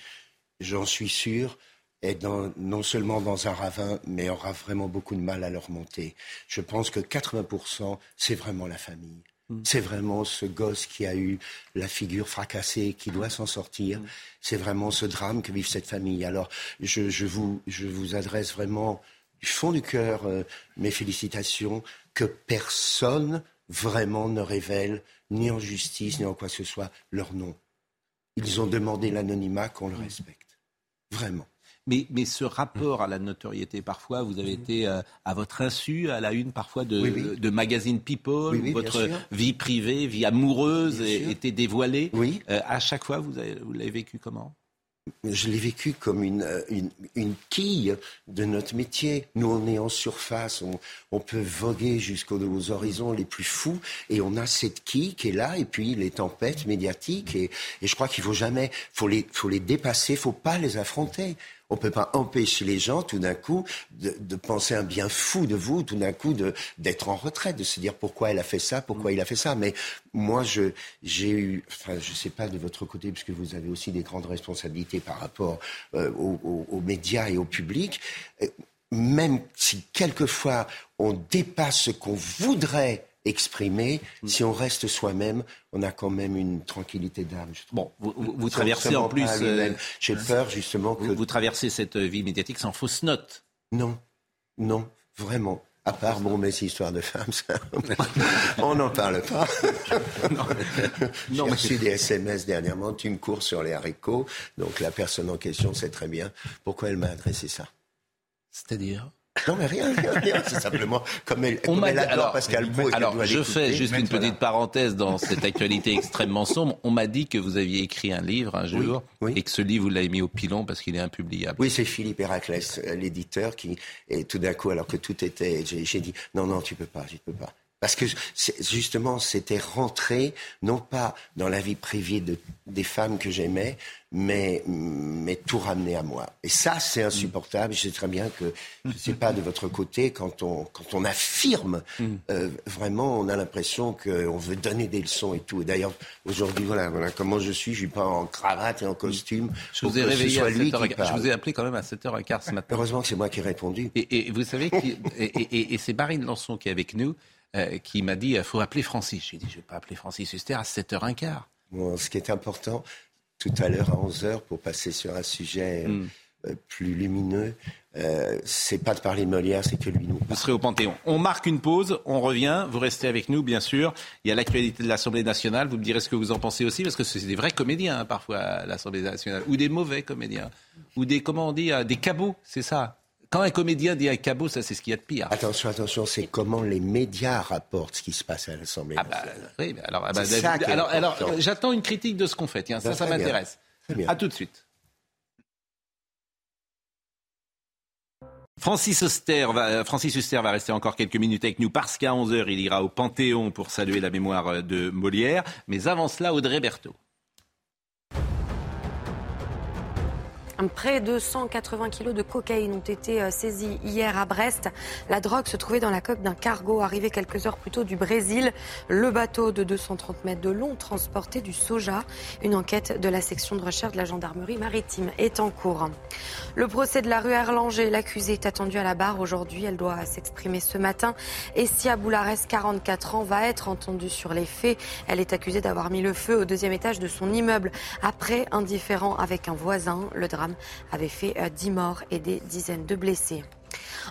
[SPEAKER 3] j'en suis sûr, est dans, non seulement dans un ravin, mais aura vraiment beaucoup de mal à le remonter. Je pense que 80%, c'est vraiment la famille. C'est vraiment ce gosse qui a eu la figure fracassée, qui doit s'en sortir. C'est vraiment ce drame que vit cette famille. Alors, je, je, vous, je vous adresse vraiment du fond du cœur euh, mes félicitations que personne vraiment ne révèle, ni en justice, ni en quoi que ce soit, leur nom. Ils ont demandé l'anonymat qu'on le respecte. Vraiment.
[SPEAKER 1] Mais, mais ce rapport à la notoriété, parfois, vous avez été euh, à votre insu, à la une parfois de,
[SPEAKER 3] Oui, oui.
[SPEAKER 1] de magazine People,
[SPEAKER 3] Oui,
[SPEAKER 1] où votre vie privée, vie amoureuse
[SPEAKER 3] Bien sûr.
[SPEAKER 1] était dévoilée.
[SPEAKER 3] Oui.
[SPEAKER 1] Euh, à chaque fois, vous, avez- vous l'avez vécu comment?
[SPEAKER 3] Je l'ai vécu comme une, euh, une, une quille de notre métier. Nous, on est en surface, on, on peut voguer jusqu'aux aux horizons les plus fous, et on a cette quille qui est là, et puis les tempêtes médiatiques, et, et je crois qu'il faut jamais, faut les, faut les dépasser, faut pas les affronter. On peut pas empêcher les gens, tout d'un coup, de, de penser un bien fou de vous, tout d'un coup, de d'être en retraite, de se dire pourquoi elle a fait ça, pourquoi il a fait ça. Mais moi, je j'ai eu, enfin, je sais pas de votre côté, puisque vous avez aussi des grandes responsabilités par rapport euh, aux, aux- aux médias et au public. Euh, Même si quelquefois on dépasse ce qu'on voudrait exprimer, si on reste soi-même, on a quand même une tranquillité d'âme.
[SPEAKER 1] Bon, vous, vous- vous
[SPEAKER 3] Ça
[SPEAKER 1] traversez
[SPEAKER 3] se
[SPEAKER 1] en plus, euh.
[SPEAKER 3] J'ai peur justement que
[SPEAKER 1] vous, vous traversez cette vie médiatique sans fausse note.
[SPEAKER 3] non, non, vraiment. À part, bon, mais ces histoires de femmes, ça, *laughs* on n'en parle pas. J'ai reçu des SMS dernièrement, tu me cours sur les haricots. Donc la personne en question sait très bien pourquoi elle m'a adressé ça.
[SPEAKER 1] C'est-à-dire?
[SPEAKER 3] Non, mais rien, rien, rien. C'est simplement comme elle,
[SPEAKER 1] On
[SPEAKER 3] comme elle
[SPEAKER 1] alors,
[SPEAKER 3] Pascal Pro
[SPEAKER 1] Alors, je fais juste une
[SPEAKER 3] Voilà.
[SPEAKER 1] petite parenthèse dans cette actualité extrêmement sombre. On m'a dit que vous aviez écrit un livre un jour
[SPEAKER 3] oui.
[SPEAKER 1] et que ce livre, vous l'avez mis au pilon parce qu'il est impubliable.
[SPEAKER 3] Oui, c'est Philippe Héraclès, euh, l'éditeur, qui, et tout d'un coup, alors que tout était, j'ai j'ai dit, non, non, tu peux pas, tu peux pas. Parce que justement, c'était rentrer, non pas dans la vie privée de, des femmes que j'aimais, mais, mais tout ramener à moi. Et ça, c'est insupportable. Je sais très bien que, je ne sais pas de votre côté, quand on, quand on affirme, euh, vraiment, on a l'impression qu'on veut donner des leçons et tout. Et d'ailleurs, aujourd'hui, voilà, voilà comment je suis. Je suis pas en cravate et en costume.
[SPEAKER 1] Je vous ai réveillé à 7h15. Je vous ai appelé quand même à 7h15 ce matin.
[SPEAKER 3] Heureusement que c'est moi qui ai répondu.
[SPEAKER 1] Et, et vous savez, et, et, et c'est Marine Lançon qui est avec nous. Euh, qui m'a dit il faut appeler Francis. J'ai dit je ne vais pas appeler Francis Huster à 7h15.
[SPEAKER 3] Bon, ce qui est important, tout à l'heure à 11h, pour passer sur un sujet mm. euh, plus lumineux, euh, c'est pas de parler de Molière, c'est que lui nous.
[SPEAKER 1] Vous serez au Panthéon. On marque une pause, on revient, vous restez avec nous, bien sûr. Il y a l'actualité de l'Assemblée nationale, vous me direz ce que vous en pensez aussi, parce que c'est des vrais comédiens, hein, parfois, l'Assemblée nationale, ou des mauvais comédiens, ou des, comment on dit, des cabots, c'est ça? Quand un comédien dit un cabot, ça c'est ce qu'il y a de pire.
[SPEAKER 3] Attention, attention, c'est comment les médias rapportent ce qui se passe à l'Assemblée
[SPEAKER 1] ah bah, oui, alors, ah bah, alors, alors j'attends une critique de ce qu'on fait. Tiens, ça, ça m'intéresse. À tout de suite. Francis Huster, va, Francis Huster va rester encore quelques minutes avec nous parce qu'à 11h, il ira au Panthéon pour saluer la mémoire de Molière. Mais avant cela, Audrey Berthaud.
[SPEAKER 2] Près de 180 kilos de cocaïne ont été euh, saisis hier à Brest. La drogue se trouvait dans la coque d'un cargo arrivé quelques heures plus tôt du Brésil. Le bateau de 230 mètres de long transportait du soja. Une enquête de la section de recherche de la gendarmerie maritime est en cours. Le procès de la rue Erlanger, l'accusée est attendue à la barre aujourd'hui. Elle doit s'exprimer ce matin. Essia Boulares, 44 ans, va être entendue sur les faits. Elle est accusée d'avoir mis le feu au deuxième étage de son immeuble après un différend avec un voisin. Avait fait 10 euh, morts et des dizaines de blessés.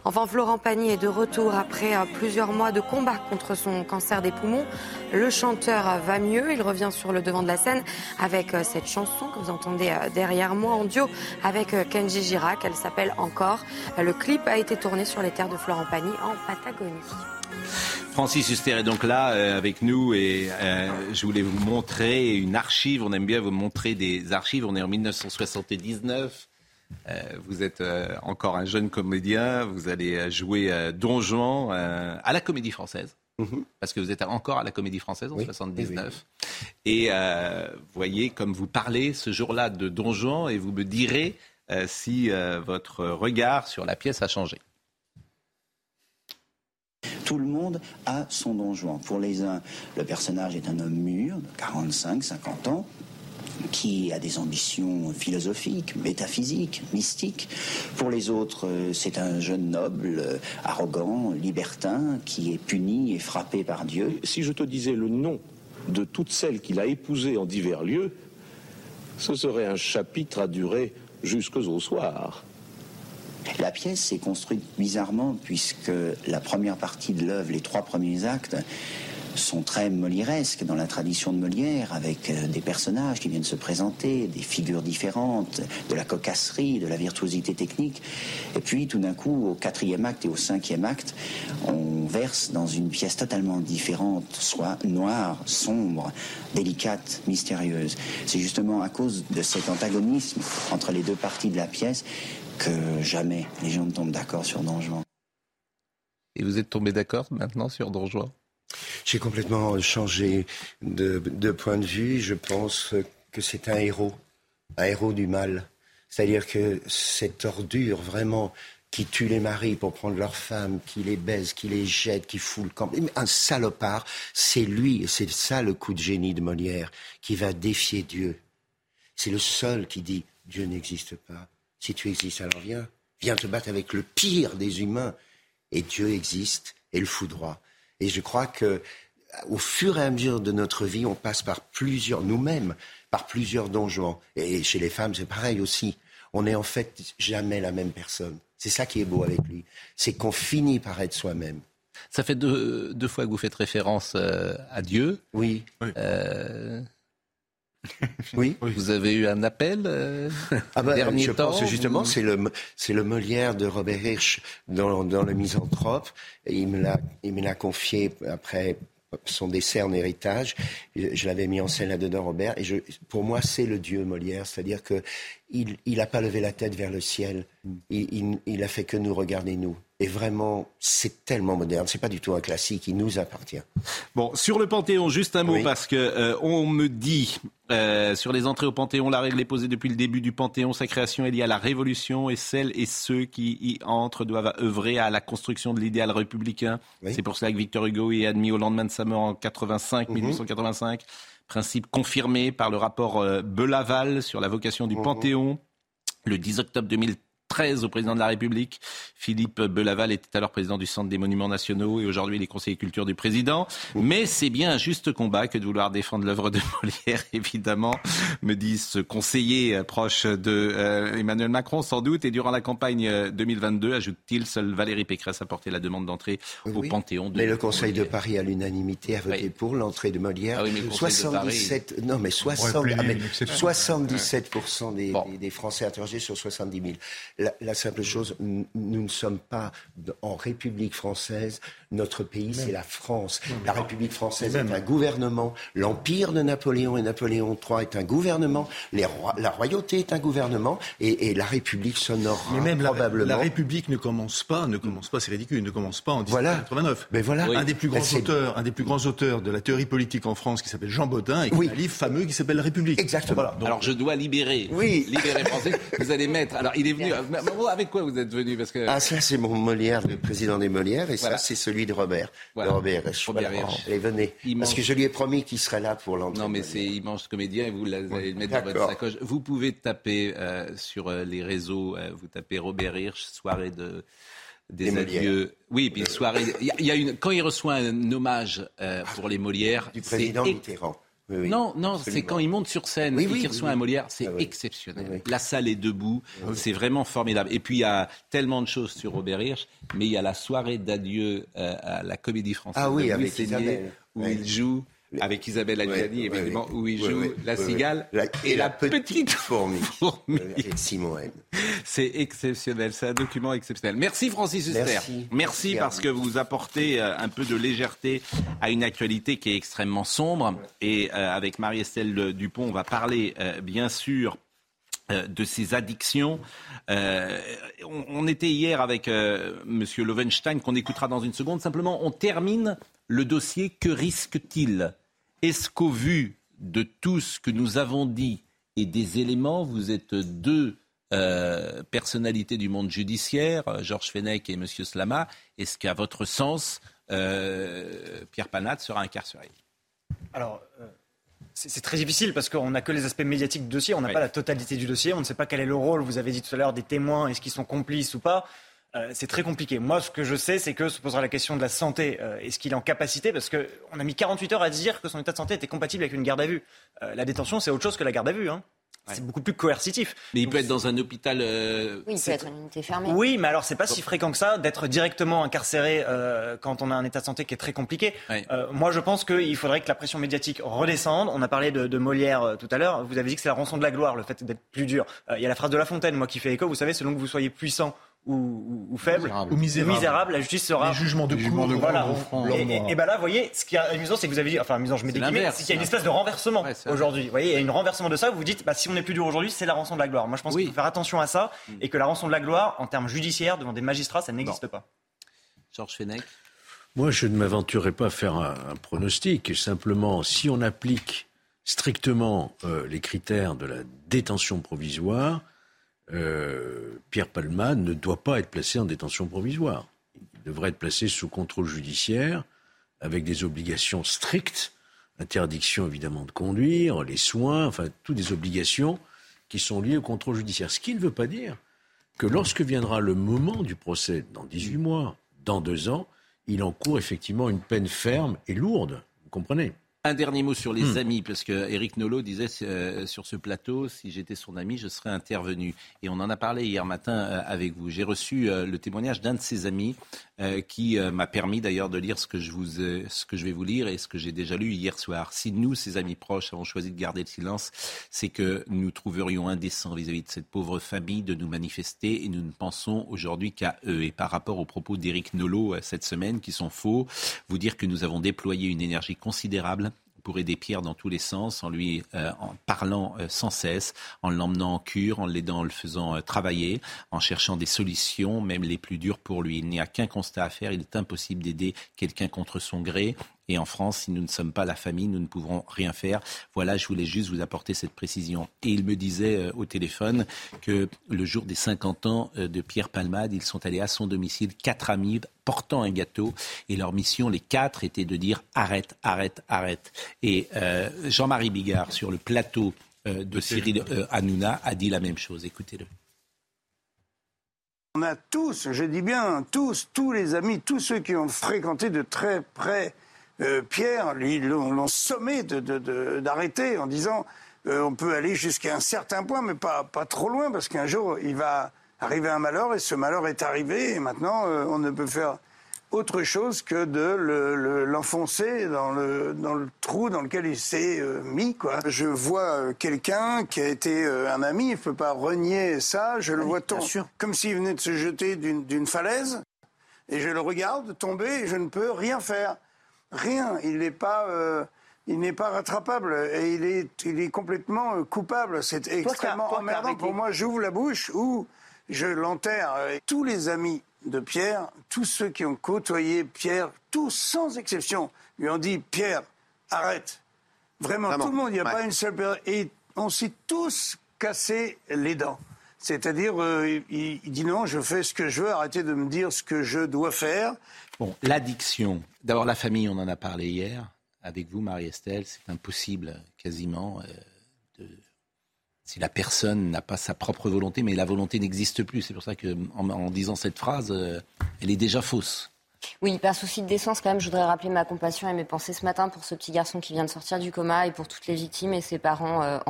[SPEAKER 2] Enfin, Florent Pagny est de retour après euh, plusieurs mois de combat contre son cancer des poumons. Le chanteur va mieux, il revient sur le devant de la scène avec euh, cette chanson que vous entendez derrière moi en duo avec Kenji Girac. Elle s'appelle Encore. Le clip a été tourné sur les terres de Florent Pagny en Patagonie.
[SPEAKER 1] Francis Huster est donc là avec nous et je voulais vous montrer une archive. On aime bien vous montrer des archives. On est en 1979. Euh, vous êtes euh, encore un jeune comédien, vous allez jouer Don Juan à la Comédie Française. Mhm. Parce que vous êtes encore à la Comédie Française en 1979. Et vous voyez, comme vous parlez ce jour-là de Don Juan, et vous me direz si votre regard sur la pièce a changé.
[SPEAKER 8] Tout le monde a son Don Juan. Pour les uns, le personnage est un homme mûr, de 45, 50 ans, qui a des ambitions philosophiques, métaphysiques, mystiques. Pour les autres, euh, c'est un jeune noble, euh, arrogant, libertin, qui est puni et frappé par Dieu.
[SPEAKER 9] Si je te disais le nom de toutes celles qu'il a épousées en divers lieux, ce serait un chapitre à durer jusqu'au soir.
[SPEAKER 8] La pièce est construite bizarrement puisque la première partie de l'œuvre, les trois premiers actes, sont très molièresques dans la tradition de Molière, avec euh, des personnages qui viennent se présenter, des figures différentes, de la cocasserie, de la virtuosité technique. Et puis, tout d'un coup, au quatrième acte et au cinquième acte, on verse dans une pièce totalement différente, soit noire, sombre, délicate, mystérieuse. C'est justement à cause de cet antagonisme entre les deux parties de la pièce que jamais les gens ne tombent d'accord sur Don Juan.
[SPEAKER 1] Et vous êtes tombé d'accord maintenant sur Don Juan
[SPEAKER 3] J'ai complètement changé de, de, point de vue. Je pense que c'est un héros, un héros du mal. C'est-à-dire que cette ordure vraiment qui tue les maris pour prendre leurs femmes, qui les baise, qui les jette, qui fout le camp. Un salopard, c'est lui, c'est ça le coup de génie de Molière, qui va défier Dieu. C'est le seul qui dit Dieu n'existe pas. Si tu existes, alors viens. Viens te battre avec le pire des humains. Et Dieu existe et le foudroie. Et je crois que au fur et à mesure de notre vie, on passe par plusieurs, nous-mêmes, par plusieurs donjons. Et chez les femmes, c'est pareil aussi. On n'est en fait jamais la même personne. C'est ça qui est beau avec lui. C'est qu'on finit par être soi-même.
[SPEAKER 1] Ça fait deux, fois que vous faites référence euh, à Dieu.
[SPEAKER 3] Oui.
[SPEAKER 1] Euh, *laughs* oui. Vous avez eu un appel euh,
[SPEAKER 3] ah bah, dernier Je pense justement, c'est le, c'est le Molière de Robert Hirsch dans, dans Le Misanthrope. Et il me l'a, il me l'a confié après son décès en héritage. Je, l'avais mis en scène là-dedans, Robert. Et je, pour moi, c'est le dieu Molière. C'est-à-dire que il n'a pas levé la tête vers le ciel. Il, il, il a fait que nous regarder nous. Est vraiment, c'est tellement moderne. C'est pas du tout un classique. Il nous appartient.
[SPEAKER 1] Bon, sur le Panthéon, juste un mot
[SPEAKER 3] Oui.
[SPEAKER 1] parce que euh, on me dit euh, sur les entrées au Panthéon, la règle est posée depuis le début du Panthéon. Sa création est liée à la Révolution et celles et ceux qui y entrent doivent œuvrer à la construction de l'idéal républicain.
[SPEAKER 3] Oui.
[SPEAKER 1] C'est pour cela que Victor Hugo est admis au lendemain de sa mort en 85,
[SPEAKER 3] Mhm.
[SPEAKER 1] 1885. Principe confirmé par le rapport euh, Belaval sur la vocation du
[SPEAKER 3] Mhm.
[SPEAKER 1] Panthéon. Le 10 octobre 2013, au président de la République, Philippe Belaval était alors président du Centre des Monuments Nationaux et aujourd'hui il est conseiller culture du président. Mais c'est bien un juste combat que de vouloir défendre l'œuvre de *laughs* Molière, évidemment, me disent ce conseiller euh, proche de euh, Emmanuel Macron, sans doute. Et durant la campagne euh, 2022, ajoute-t-il, seule Valérie Pécresse a porté la demande d'entrée
[SPEAKER 3] Oui,
[SPEAKER 1] au
[SPEAKER 3] oui.
[SPEAKER 1] Panthéon. De
[SPEAKER 3] Mais le Conseil de. Paris, à l'unanimité, a voté
[SPEAKER 1] Oui.
[SPEAKER 3] pour l'entrée de Molière.
[SPEAKER 1] Ah oui, mais le Conseil de Paris-
[SPEAKER 3] 77, non, mais 60,
[SPEAKER 4] plaider
[SPEAKER 3] ah, mais
[SPEAKER 4] une exception.
[SPEAKER 3] 77% des,
[SPEAKER 1] Bon.
[SPEAKER 3] des- des Français interrogés sur 70 000. La, la simple chose, nous ne sommes pas en République française. Notre pays, c'est la France. La République française est un gouvernement. L'empire de Napoléon et Napoléon III est un gouvernement. Les rois- la royauté est un gouvernement. Et, et la République s'honorera
[SPEAKER 4] Mais même la,
[SPEAKER 3] probablement.
[SPEAKER 4] la République ne commence pas, ne commence pas, c'est ridicule, ne commence pas en
[SPEAKER 3] Voilà.
[SPEAKER 4] 1789.
[SPEAKER 3] Mais voilà.
[SPEAKER 1] Oui.
[SPEAKER 4] Un des plus
[SPEAKER 3] Ben,
[SPEAKER 4] grands auteurs, un des plus grands auteurs de la théorie politique en France, qui s'appelle Jean Bodin, et qui
[SPEAKER 3] Oui.
[SPEAKER 4] a un livre fameux qui s'appelle La République.
[SPEAKER 3] Exactement.
[SPEAKER 4] Voilà. Donc,
[SPEAKER 1] Alors je dois libérer,
[SPEAKER 3] Oui.
[SPEAKER 1] libérer français. *laughs* Vous allez mettre. Alors il est venu. Avec quoi vous êtes venu Parce que
[SPEAKER 3] Ah, ça, c'est mon Molière, le président des Molières, et
[SPEAKER 1] Voilà.
[SPEAKER 3] ça, c'est celui de Robert.
[SPEAKER 1] Voilà.
[SPEAKER 3] De Robert Hirsch.
[SPEAKER 1] Robert.
[SPEAKER 3] Allez, venez. Parce que je lui ai promis qu'il serait là pour l'entrée.
[SPEAKER 1] Non, mais c'est immense comédien et vous allez le mettre dans votre sacoche. Vous pouvez taper euh, sur euh, les réseaux, euh, vous tapez Robert Hirsch, soirée de des
[SPEAKER 3] Des
[SPEAKER 1] adieux. Oui, puis soirée. Il y a- une quand il reçoit un hommage euh, pour les Molières,
[SPEAKER 3] Du président Mitterrand. Oui, oui.
[SPEAKER 1] Non, non, c'est quand il monte sur scène
[SPEAKER 3] Oui,
[SPEAKER 1] et qu'il reçoit un Molière, c'est
[SPEAKER 3] Ah
[SPEAKER 1] exceptionnel. La salle est debout, c'est vraiment formidable. Et puis il y a tellement de choses sur Robert Hirsch, mais il y a la soirée d'adieu euh, à la Comédie Française
[SPEAKER 3] Ah
[SPEAKER 1] de
[SPEAKER 3] avec
[SPEAKER 1] où il joue avec Isabelle Adjani,
[SPEAKER 3] Ouais,
[SPEAKER 1] évidemment,
[SPEAKER 3] ouais,
[SPEAKER 1] où il joue
[SPEAKER 3] ouais,
[SPEAKER 1] la cigale.
[SPEAKER 3] La-
[SPEAKER 1] et, la petite
[SPEAKER 3] fourmi.
[SPEAKER 1] fourmi.
[SPEAKER 3] Et.
[SPEAKER 1] C'est exceptionnel, c'est un document exceptionnel. Merci Francis Huster.
[SPEAKER 3] Merci.
[SPEAKER 1] Parce que vous apportez euh, un peu de légèreté à une actualité qui est extrêmement sombre. Et euh, avec Marie-Estelle Dupont, on va parler euh, bien sûr de ces addictions. Euh, on, on était hier avec euh, Monsieur Lovenstein qu'on écoutera dans une seconde. Simplement, on termine le dossier. Que risque-t-il? Est-ce qu'au vu de tout ce que nous avons dit et des éléments, vous êtes deux euh, personnalités du monde judiciaire, Georges Fenech et Monsieur Slama. Est-ce qu'à votre sens, euh, Pierre Panat sera incarcéré?
[SPEAKER 6] Alors, euh, c'est c'est très difficile parce qu'on n'a que les aspects médiatiques du dossier, on n'a
[SPEAKER 1] Oui.
[SPEAKER 6] pas la totalité du dossier, on ne sait pas quel est le rôle, vous avez dit tout à l'heure, des témoins, est-ce qu'ils sont complices ou pas. Euh, c'est très compliqué. Moi, ce que je sais, c'est que se posera la question de la santé. Euh, Est-ce qu'il est en capacité Parce qu'on a mis 48 heures à dire que son état de santé était compatible avec une garde à vue. Euh, la détention, c'est autre chose que la garde à vue. Hein. C'est beaucoup plus coercitif.
[SPEAKER 1] Mais il
[SPEAKER 6] Donc,
[SPEAKER 1] peut être dans un hôpital. euh,
[SPEAKER 2] Oui, il peut être une unité fermée.
[SPEAKER 6] Oui, mais alors c'est pas si fréquent que ça d'être directement incarcéré euh, quand on a un état de santé qui est très compliqué.
[SPEAKER 1] Ouais.
[SPEAKER 6] Euh, moi, je pense qu'il faudrait que la pression médiatique redescende. On a parlé de, de Molière euh, tout à l'heure. Vous avez dit que c'est la rançon de la gloire, le fait d'être plus dur. Euh, Il y a la phrase de La Fontaine, moi, qui fait écho. Vous savez, selon que vous soyez puissant ou, ou- ou faible,
[SPEAKER 4] Ou misérable.
[SPEAKER 6] la justice sera.
[SPEAKER 4] Les jugements de cour,
[SPEAKER 6] Voilà. Et, et- et ben là, vous voyez, ce qui est amusant, c'est que vous avez dit, enfin amusant, je mets des guillemets, c'est qu'il y a une espèce de renversement
[SPEAKER 1] Ouais,
[SPEAKER 6] aujourd'hui. Vous voyez, il y a une renversement de ça. Vous dites, bah, si on est plus dur aujourd'hui, c'est la rançon de la gloire. Moi, je pense
[SPEAKER 1] Oui.
[SPEAKER 6] qu'il faut faire attention à ça et que la rançon de la gloire, en termes judiciaires, devant des magistrats, ça n'existe pas.
[SPEAKER 1] Georges Fenech.
[SPEAKER 7] Moi, je ne m'aventurerai pas à faire un, un pronostic. Simplement, si on applique strictement euh, les critères de la détention provisoire, euh, Pierre Palma ne doit pas être placé en détention provisoire. Il devrait être placé sous contrôle judiciaire avec des obligations strictes, interdiction évidemment de conduire, les soins, enfin, toutes des obligations qui sont liées au contrôle judiciaire. Ce qui ne veut pas dire que lorsque viendra le moment du procès, dans 18 mois, dans deux ans, il encourt effectivement une peine ferme et lourde. Vous comprenez?
[SPEAKER 1] Un dernier mot sur les
[SPEAKER 7] Hmm.
[SPEAKER 1] amis, parce que Eric Nolot disait euh, sur ce plateau, si j'étais son ami, je serais intervenu. Et on en a parlé hier matin euh, avec vous. J'ai reçu euh, le témoignage d'un de ses amis euh, qui euh, m'a permis d'ailleurs de lire ce que, je vous, euh, ce que je vais vous lire et ce que j'ai déjà lu hier soir. Si nous, ses amis proches, avons choisi de garder le silence, c'est que nous trouverions indécent vis-à-vis de cette pauvre famille de nous manifester et nous ne pensons aujourd'hui qu'à eux. Et par rapport aux propos d'Éric Nolot euh, cette semaine, qui sont faux, vous dire que nous avons déployé une énergie considérable pour aider Pierre dans tous les sens, en lui en parlant sans cesse, en l'emmenant en cure, en l'aidant, en le faisant travailler, en cherchant des solutions, même les plus dures pour lui. Il n'y a qu'un constat à faire, il est impossible d'aider quelqu'un contre son gré. Et en France, si nous ne sommes pas la famille, nous ne pouvons rien faire. Voilà, je voulais juste vous apporter cette précision. Et il me disait euh, au téléphone que le jour des 50 ans euh, de Pierre Palmade, ils sont allés à son domicile, quatre amis portant un gâteau. Et leur mission, les quatre, était de dire arrête, arrête, arrête. Et euh, Jean-Marie Bigard, sur le plateau de Cyril Hanouna, a dit la même chose. Écoutez-le.
[SPEAKER 10] On a tous, je dis bien tous, tous les amis, tous ceux qui ont fréquenté de très près Pierre, lui, l'ont sommé d'arrêter en disant euh, on peut aller jusqu'à un certain point, mais pas, pas trop loin, parce qu'un jour, il va arriver un malheur, et ce malheur est arrivé, et maintenant, euh, on ne peut faire autre chose que de l'enfoncer dans, le, dans le trou dans lequel il s'est mis. Quoi. Je vois quelqu'un qui a été un ami, il ne peut pas renier ça, je le vois tomber, comme s'il venait de se jeter d'une falaise, et je le regarde tomber, et je ne peux rien faire rien. Il n'est pas, euh, il n'est pas rattrapable et il est, il est complètement euh, coupable. C'est extrêmement emmerdant. Pour moi, j'ouvre la bouche ou je l'enterre. Tous les amis de Pierre, tous ceux qui ont côtoyé Pierre, tous sans exception, lui ont dit Pierre, arrête. Vraiment, tout le monde, il n'y a pas une seule personne. Et on s'est tous cassé les dents. C'est-à-dire, euh, il, dit non, je fais ce que je veux, arrêtez de me dire ce que je dois faire.
[SPEAKER 1] Bon, l'addiction. D'abord, la famille, on en a parlé hier avec vous, Marie-Estelle. C'est impossible, quasiment, euh, si la personne n'a pas sa propre volonté, mais la volonté n'existe plus. C'est pour ça qu'en en, disant cette phrase, euh, elle est déjà fausse.
[SPEAKER 11] Oui, par souci de décence, quand même, je voudrais rappeler ma compassion et mes pensées ce matin pour ce petit garçon qui vient de sortir du coma et pour toutes les victimes et ses parents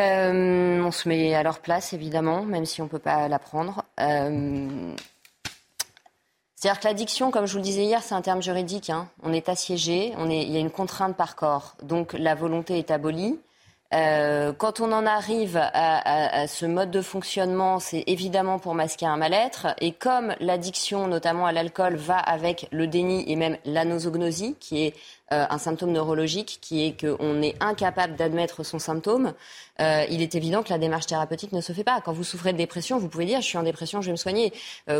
[SPEAKER 11] euh, on se met à leur place, évidemment, même si on ne peut pas l'apprendre. C'est-à-dire que l'addiction, comme je vous le disais hier, c'est un terme juridique. Hein. On est assiégé, il y a une contrainte par corps. Donc la volonté est abolie. Euh, quand on en arrive à, ce mode de fonctionnement, c'est évidemment pour masquer un mal-être. Et comme l'addiction, notamment à l'alcool, va avec le déni et même l'anosognosie, qui est euh, un symptôme neurologique, qui est qu'on est incapable d'admettre son symptôme, euh, il est évident que la démarche thérapeutique ne se fait pas. Quand vous souffrez de dépression, vous pouvez dire je suis en dépression, je vais me soigner.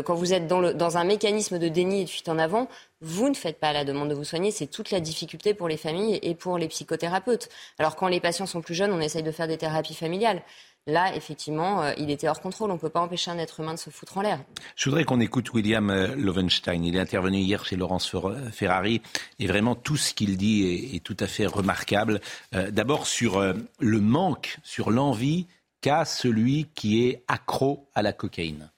[SPEAKER 11] quand vous êtes dans, le, dans un mécanisme de déni et de fuite en avant, vous ne faites pas la demande de vous soigner. C'est toute la difficulté pour les familles et pour les psychothérapeute. Alors quand les patients sont plus jeunes, on essaye de faire des thérapies familiales. Là, effectivement, euh, il était hors contrôle. On ne peut pas empêcher un être humain de se foutre en l'air.
[SPEAKER 1] Je voudrais qu'on écoute William euh. Il est intervenu hier chez Laurence Ferrari et vraiment tout ce qu'il dit est, tout à fait remarquable. Euh, d'abord sur le manque, sur l'envie qu'a celui qui est accro à la cocaïne.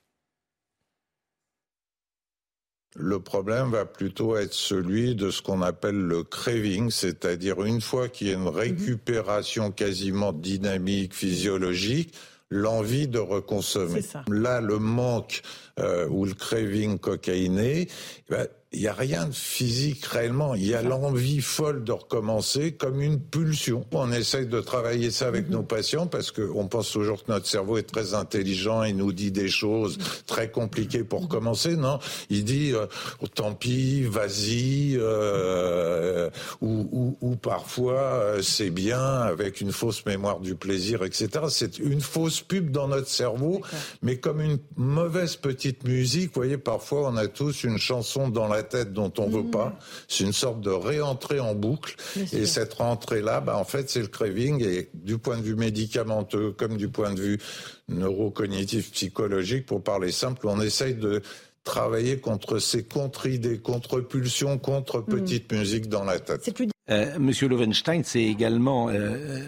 [SPEAKER 12] Le problème va plutôt être celui de ce qu'on appelle le craving, c'est-à-dire une fois qu'il y a une récupération quasiment dynamique, physiologique, l'envie de reconsommer. Là, le manque euh, ou le craving cocaïné, bah, il n'y a rien de physique réellement. Il y a l'envie folle de recommencer comme une pulsion. On essaye de travailler ça avec nos patients parce qu'on pense toujours que notre cerveau est très intelligent et nous dit des choses très compliquées pour commencer. Non, il dit euh, oh, tant pis, vas-y, euh, ou, ou, ou, parfois euh, c'est bien avec une fausse mémoire du plaisir, etc. C'est une fausse pub dans notre cerveau, mais comme une mauvaise petite musique. Vous voyez, parfois on a tous une chanson dans la tête dont on veut pas. C'est une sorte de réentrée en boucle. Et cette rentrée-là, bah, en fait, c'est le craving. Et du point de vue médicamenteux, comme du point de vue neurocognitif, psychologique, pour parler simple, on essaye de travailler contre ces contre-idées, contre-pulsions, contre-petites mhm. musiques dans la tête.
[SPEAKER 1] Euh, Monsieur Lovenstein s'est également euh,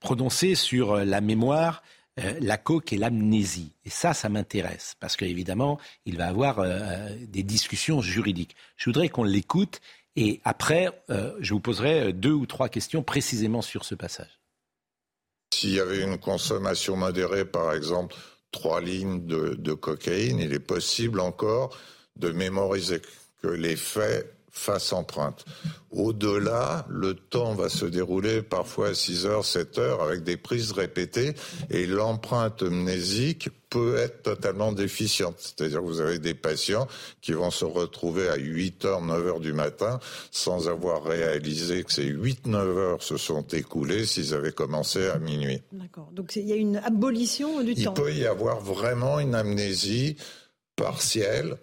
[SPEAKER 1] prononcé sur la mémoire euh, la coque et l'amnésie. Et ça, ça m'intéresse, parce qu'évidemment, il va avoir euh, des discussions juridiques. Je voudrais qu'on l'écoute, et après, euh, je vous poserai deux ou trois questions précisément sur ce passage.
[SPEAKER 12] S'il y avait une consommation modérée, par exemple, trois lignes de cocaïne, il est possible encore de mémoriser que les faits face empreinte. Au-delà, le temps va se dérouler parfois à 6 heures, 7 heures avec des prises répétées et l'empreinte mnésique peut être totalement déficiente. C'est-à-dire que vous avez des patients qui vont se retrouver à 8 heures, 9 heures du matin sans avoir réalisé que ces 8, 9 heures se sont écoulées s'ils avaient commencé à minuit.
[SPEAKER 13] D'accord. Donc il y a une abolition du temps.
[SPEAKER 12] Il peut y avoir vraiment une amnésie partielle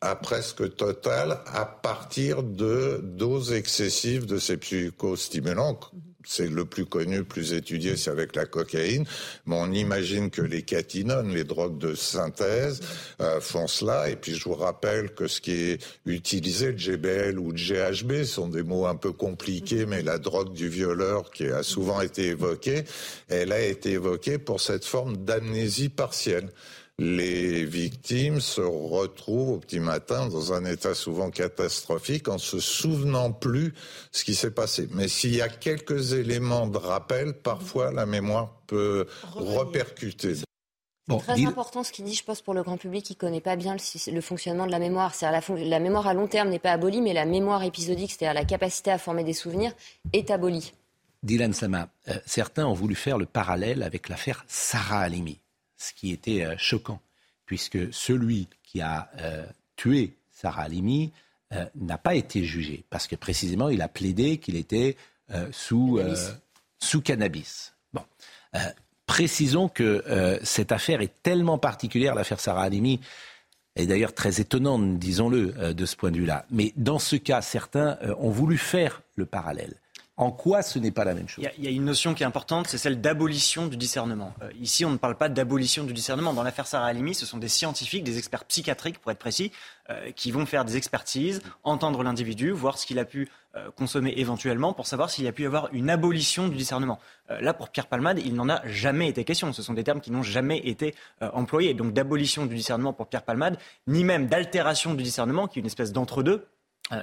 [SPEAKER 12] à presque totale à partir de doses excessives de ces psychostimulants. C'est le plus connu, le plus étudié, c'est avec la cocaïne. Mais on imagine que les catinones, les drogues de synthèse, euh, font cela. Et puis je vous rappelle que ce qui est utilisé, le GBL ou le GHB, sont des mots un peu compliqués, mais la drogue du violeur qui a souvent été évoquée, elle a été évoquée pour cette forme d'amnésie partielle les victimes se retrouvent au petit matin dans un état souvent catastrophique en se souvenant plus ce qui s'est passé. Mais s'il y a quelques éléments de rappel, parfois la mémoire peut repercuter.
[SPEAKER 11] C'est très important ce qu'il dit, je pense, pour le grand public qui ne connaît pas bien le, fonctionnement de la mémoire. La, la, mémoire à long terme n'est pas abolie, mais la mémoire épisodique, c'est-à-dire la capacité à former des souvenirs, est abolie.
[SPEAKER 1] Dylan Sama, euh, certains ont voulu faire le parallèle avec l'affaire Sarah Halimi ce qui était euh, choquant, puisque celui qui a euh, tué Sarah Halimi euh, n'a pas été jugé, parce que précisément il a plaidé qu'il était sous, cannabis. sous cannabis. Bon. précisons que cette affaire est tellement particulière, l'affaire Sarah Halimi, est d'ailleurs très étonnante, disons-le, de ce point de vue-là. Mais dans ce cas, certains ont voulu faire le parallèle. En quoi ce n'est pas la même chose
[SPEAKER 6] Il y, a une notion qui est importante, c'est celle d'abolition du discernement. Euh, ici, on ne parle pas d'abolition du discernement. Dans l'affaire Sarah Halimi, ce sont des scientifiques, des experts psychiatriques, pour être précis, euh, qui vont faire des expertises, entendre l'individu, voir ce qu'il a pu euh, consommer éventuellement, pour savoir s'il y a pu y avoir une abolition du discernement. là, pour Pierre Palmade, il n'en a jamais été question. Ce sont des termes qui n'ont jamais été employés. Donc d'abolition du discernement pour Pierre Palmade, ni même d'altération du discernement, qui est une espèce d'entre-deux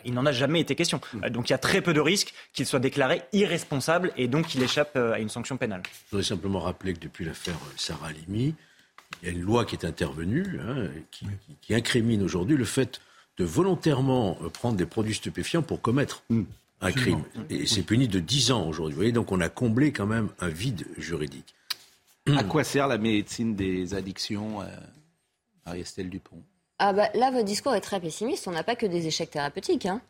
[SPEAKER 6] il n'en a jamais été question. Mm. Euh, donc il y a très peu de risques qu'il soit déclaré irresponsable et donc qu'il échappe euh, à une sanction pénale.
[SPEAKER 7] Je voudrais simplement rappeler que depuis l'affaire Sarah Halimi, il y a une loi qui est intervenue hein, qui, incrimine aujourd'hui le fait de volontairement prendre des produits stupéfiants pour commettre mm. un crime. Et c'est puni de 10 ans aujourd'hui. Vous voyez, donc on a comblé quand même un vide juridique.
[SPEAKER 1] À quoi sert la médecine des addictions, Marie-Estelle Dupont?
[SPEAKER 11] Ah bah, là, votre discours est très pessimiste. On n'a pas que des échecs thérapeutiques. Hein.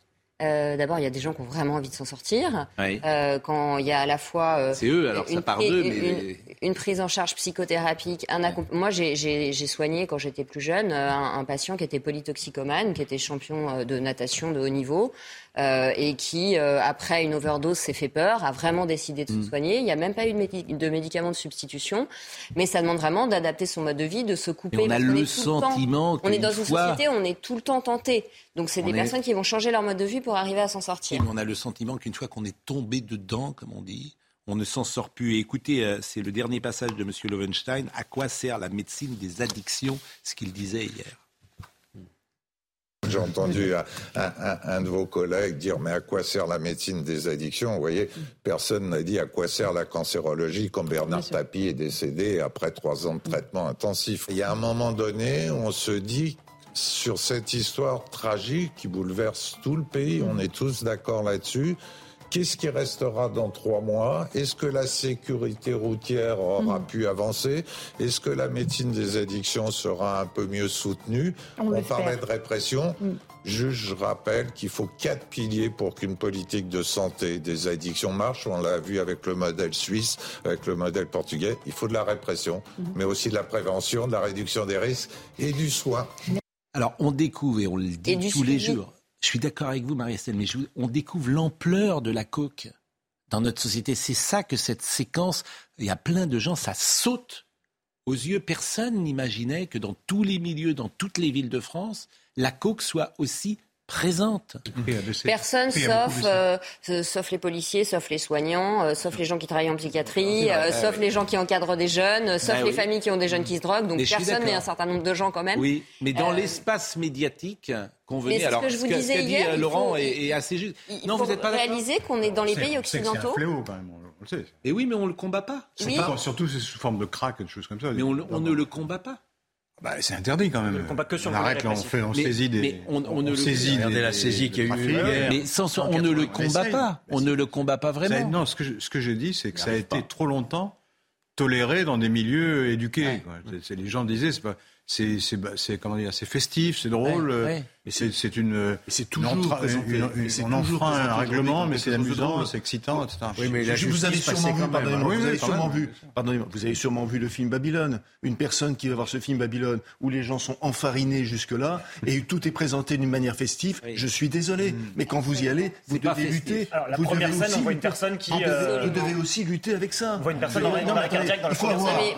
[SPEAKER 11] Euh, D'abord, il y a des gens qui ont vraiment envie de s'en sortir. Euh, quand il y a à la fois
[SPEAKER 1] euh, c'est eux, alors une, ça part d'eux,
[SPEAKER 11] mais... une, prise en charge psychothérapique. Un Moi, j'ai soigné quand j'étais plus jeune un, un, patient qui était polytoxicomane, qui était champion de natation de haut niveau. Euh, et qui, euh, après une overdose, s'est fait peur, a vraiment décidé de se mm. soigner. Il n'y a même pas eu de, médicaments de substitution, mais ça demande vraiment d'adapter son mode de vie, de se couper.
[SPEAKER 1] on a le sentiment
[SPEAKER 11] On est dans une société, on est tout le temps tenté. Donc c'est des personnes qui vont changer leur mode de vie pour arriver à s'en sortir.
[SPEAKER 1] on a le sentiment qu'une fois qu'on est tombé dedans, comme on dit, on ne s'en sort plus. Et écoutez, euh, c'est le dernier passage de M. Lovenstein. À quoi sert la médecine des addictions Ce qu'il disait hier?
[SPEAKER 12] J'ai entendu un, de vos collègues dire mais à quoi sert la médecine des addictions? Vous voyez, personne n'a dit à quoi sert la cancérologie quand Bernard Tapie est décédé après trois ans de traitement intensif. Il y a un moment donné, on se dit sur cette histoire tragique qui bouleverse tout le pays, on est tous d'accord là-dessus. Qu'est-ce qui restera dans trois mois? Est-ce que la sécurité routière aura mm. pu avancer? Est-ce que la médecine des addictions sera un peu mieux soutenue? On, parlait de répression. Mm. Je, rappelle qu'il faut quatre piliers pour qu'une politique de santé des addictions marche. On l'a vu avec le modèle suisse, avec le modèle portugais. Il faut de la répression, mm. mais aussi de la prévention, de la réduction des risques et du soin.
[SPEAKER 1] Alors, on découvre et on le dit tous les jours je suis d'accord avec vous, Marie-Estelle, mais on découvre l'ampleur de la coque dans notre société. C'est ça que cette séquence, il y a plein de gens, ça saute aux yeux. Personne n'imaginait que dans tous les milieux, dans toutes les villes de France, la coque soit aussi présente.
[SPEAKER 11] Personne sauf, euh, sauf les policiers, sauf les soignants, euh, sauf les gens qui travaillent en psychiatrie, euh, sauf les gens qui encadrent des jeunes, sauf bah les familles qui ont des jeunes qui se droguent. Donc personne, mais un certain nombre de gens quand même.
[SPEAKER 1] Oui, mais dans l'espace médiatique, convenez. Alors,
[SPEAKER 11] ce que je vous disais hier,
[SPEAKER 1] Laurent est, assez juste.
[SPEAKER 11] Il non, faut vous êtes pas réaliser qu'on est dans les pays occidentaux.
[SPEAKER 4] C'est un fléau quand même. On le sait.
[SPEAKER 1] Et oui, mais on le combat pas.
[SPEAKER 4] Surtout, c'est sous forme de crack et de choses comme ça.
[SPEAKER 1] Mais on, on ne le combat pas.
[SPEAKER 4] Bah, c'est interdit quand même.
[SPEAKER 6] Le combat que sur
[SPEAKER 4] on
[SPEAKER 6] le
[SPEAKER 4] arrête là, on, fait, on
[SPEAKER 1] Mais-
[SPEAKER 4] saisit des.
[SPEAKER 1] mais on- on ne le-
[SPEAKER 4] saisit
[SPEAKER 7] Regardez
[SPEAKER 4] des-
[SPEAKER 7] la saisie qu'il y a eu
[SPEAKER 4] trafics.
[SPEAKER 7] hier.
[SPEAKER 1] Mais sans, on ne le
[SPEAKER 4] 80,
[SPEAKER 1] combat
[SPEAKER 4] essaye.
[SPEAKER 1] pas. On ne le combat pas
[SPEAKER 4] Ça-
[SPEAKER 1] vraiment.
[SPEAKER 4] non, ce que je, ce que je dis, c'est que ça a été
[SPEAKER 7] pas.
[SPEAKER 4] trop longtemps toléré dans des milieux éduqués. quoi. C'est- les gens disaient, c'est pas, c'est, comment dire, c'est festif, c'est drôle,
[SPEAKER 1] Ouais,
[SPEAKER 4] euh,
[SPEAKER 1] ouais.
[SPEAKER 4] Mais c'est, c'est une,
[SPEAKER 14] c'est
[SPEAKER 4] une
[SPEAKER 14] toujours
[SPEAKER 4] entra-
[SPEAKER 14] présenté.
[SPEAKER 4] une- une-
[SPEAKER 14] Et c'est
[SPEAKER 4] on
[SPEAKER 14] toujours
[SPEAKER 4] enfreint un règlement, mais c'est amusant, c'est excitant, etc.
[SPEAKER 7] Oui, mais
[SPEAKER 14] vous avez
[SPEAKER 7] justice
[SPEAKER 14] sûrement vu,
[SPEAKER 7] même.
[SPEAKER 14] pardonnez-moi,
[SPEAKER 4] Oui,
[SPEAKER 14] vous avez sûrement
[SPEAKER 4] même.
[SPEAKER 14] vu, pardonnez-moi, vous avez sûrement vu le film Babylone. Une personne qui va voir ce film Babylone où les gens sont enfarinés jusque-là et tout est présenté d'une manière festive. Je suis désolé, mais quand vous y allez, vous devez lutter.
[SPEAKER 6] Alors, la
[SPEAKER 14] Vous
[SPEAKER 6] première
[SPEAKER 14] devez
[SPEAKER 6] scène,
[SPEAKER 14] aussi
[SPEAKER 6] on voit une
[SPEAKER 14] lutter.
[SPEAKER 6] personne qui,
[SPEAKER 14] Vous devez-
[SPEAKER 6] euh,
[SPEAKER 14] Vous devez aussi lutter avec ça.
[SPEAKER 6] On voit une personne dans la- cardiaque dans
[SPEAKER 11] Mais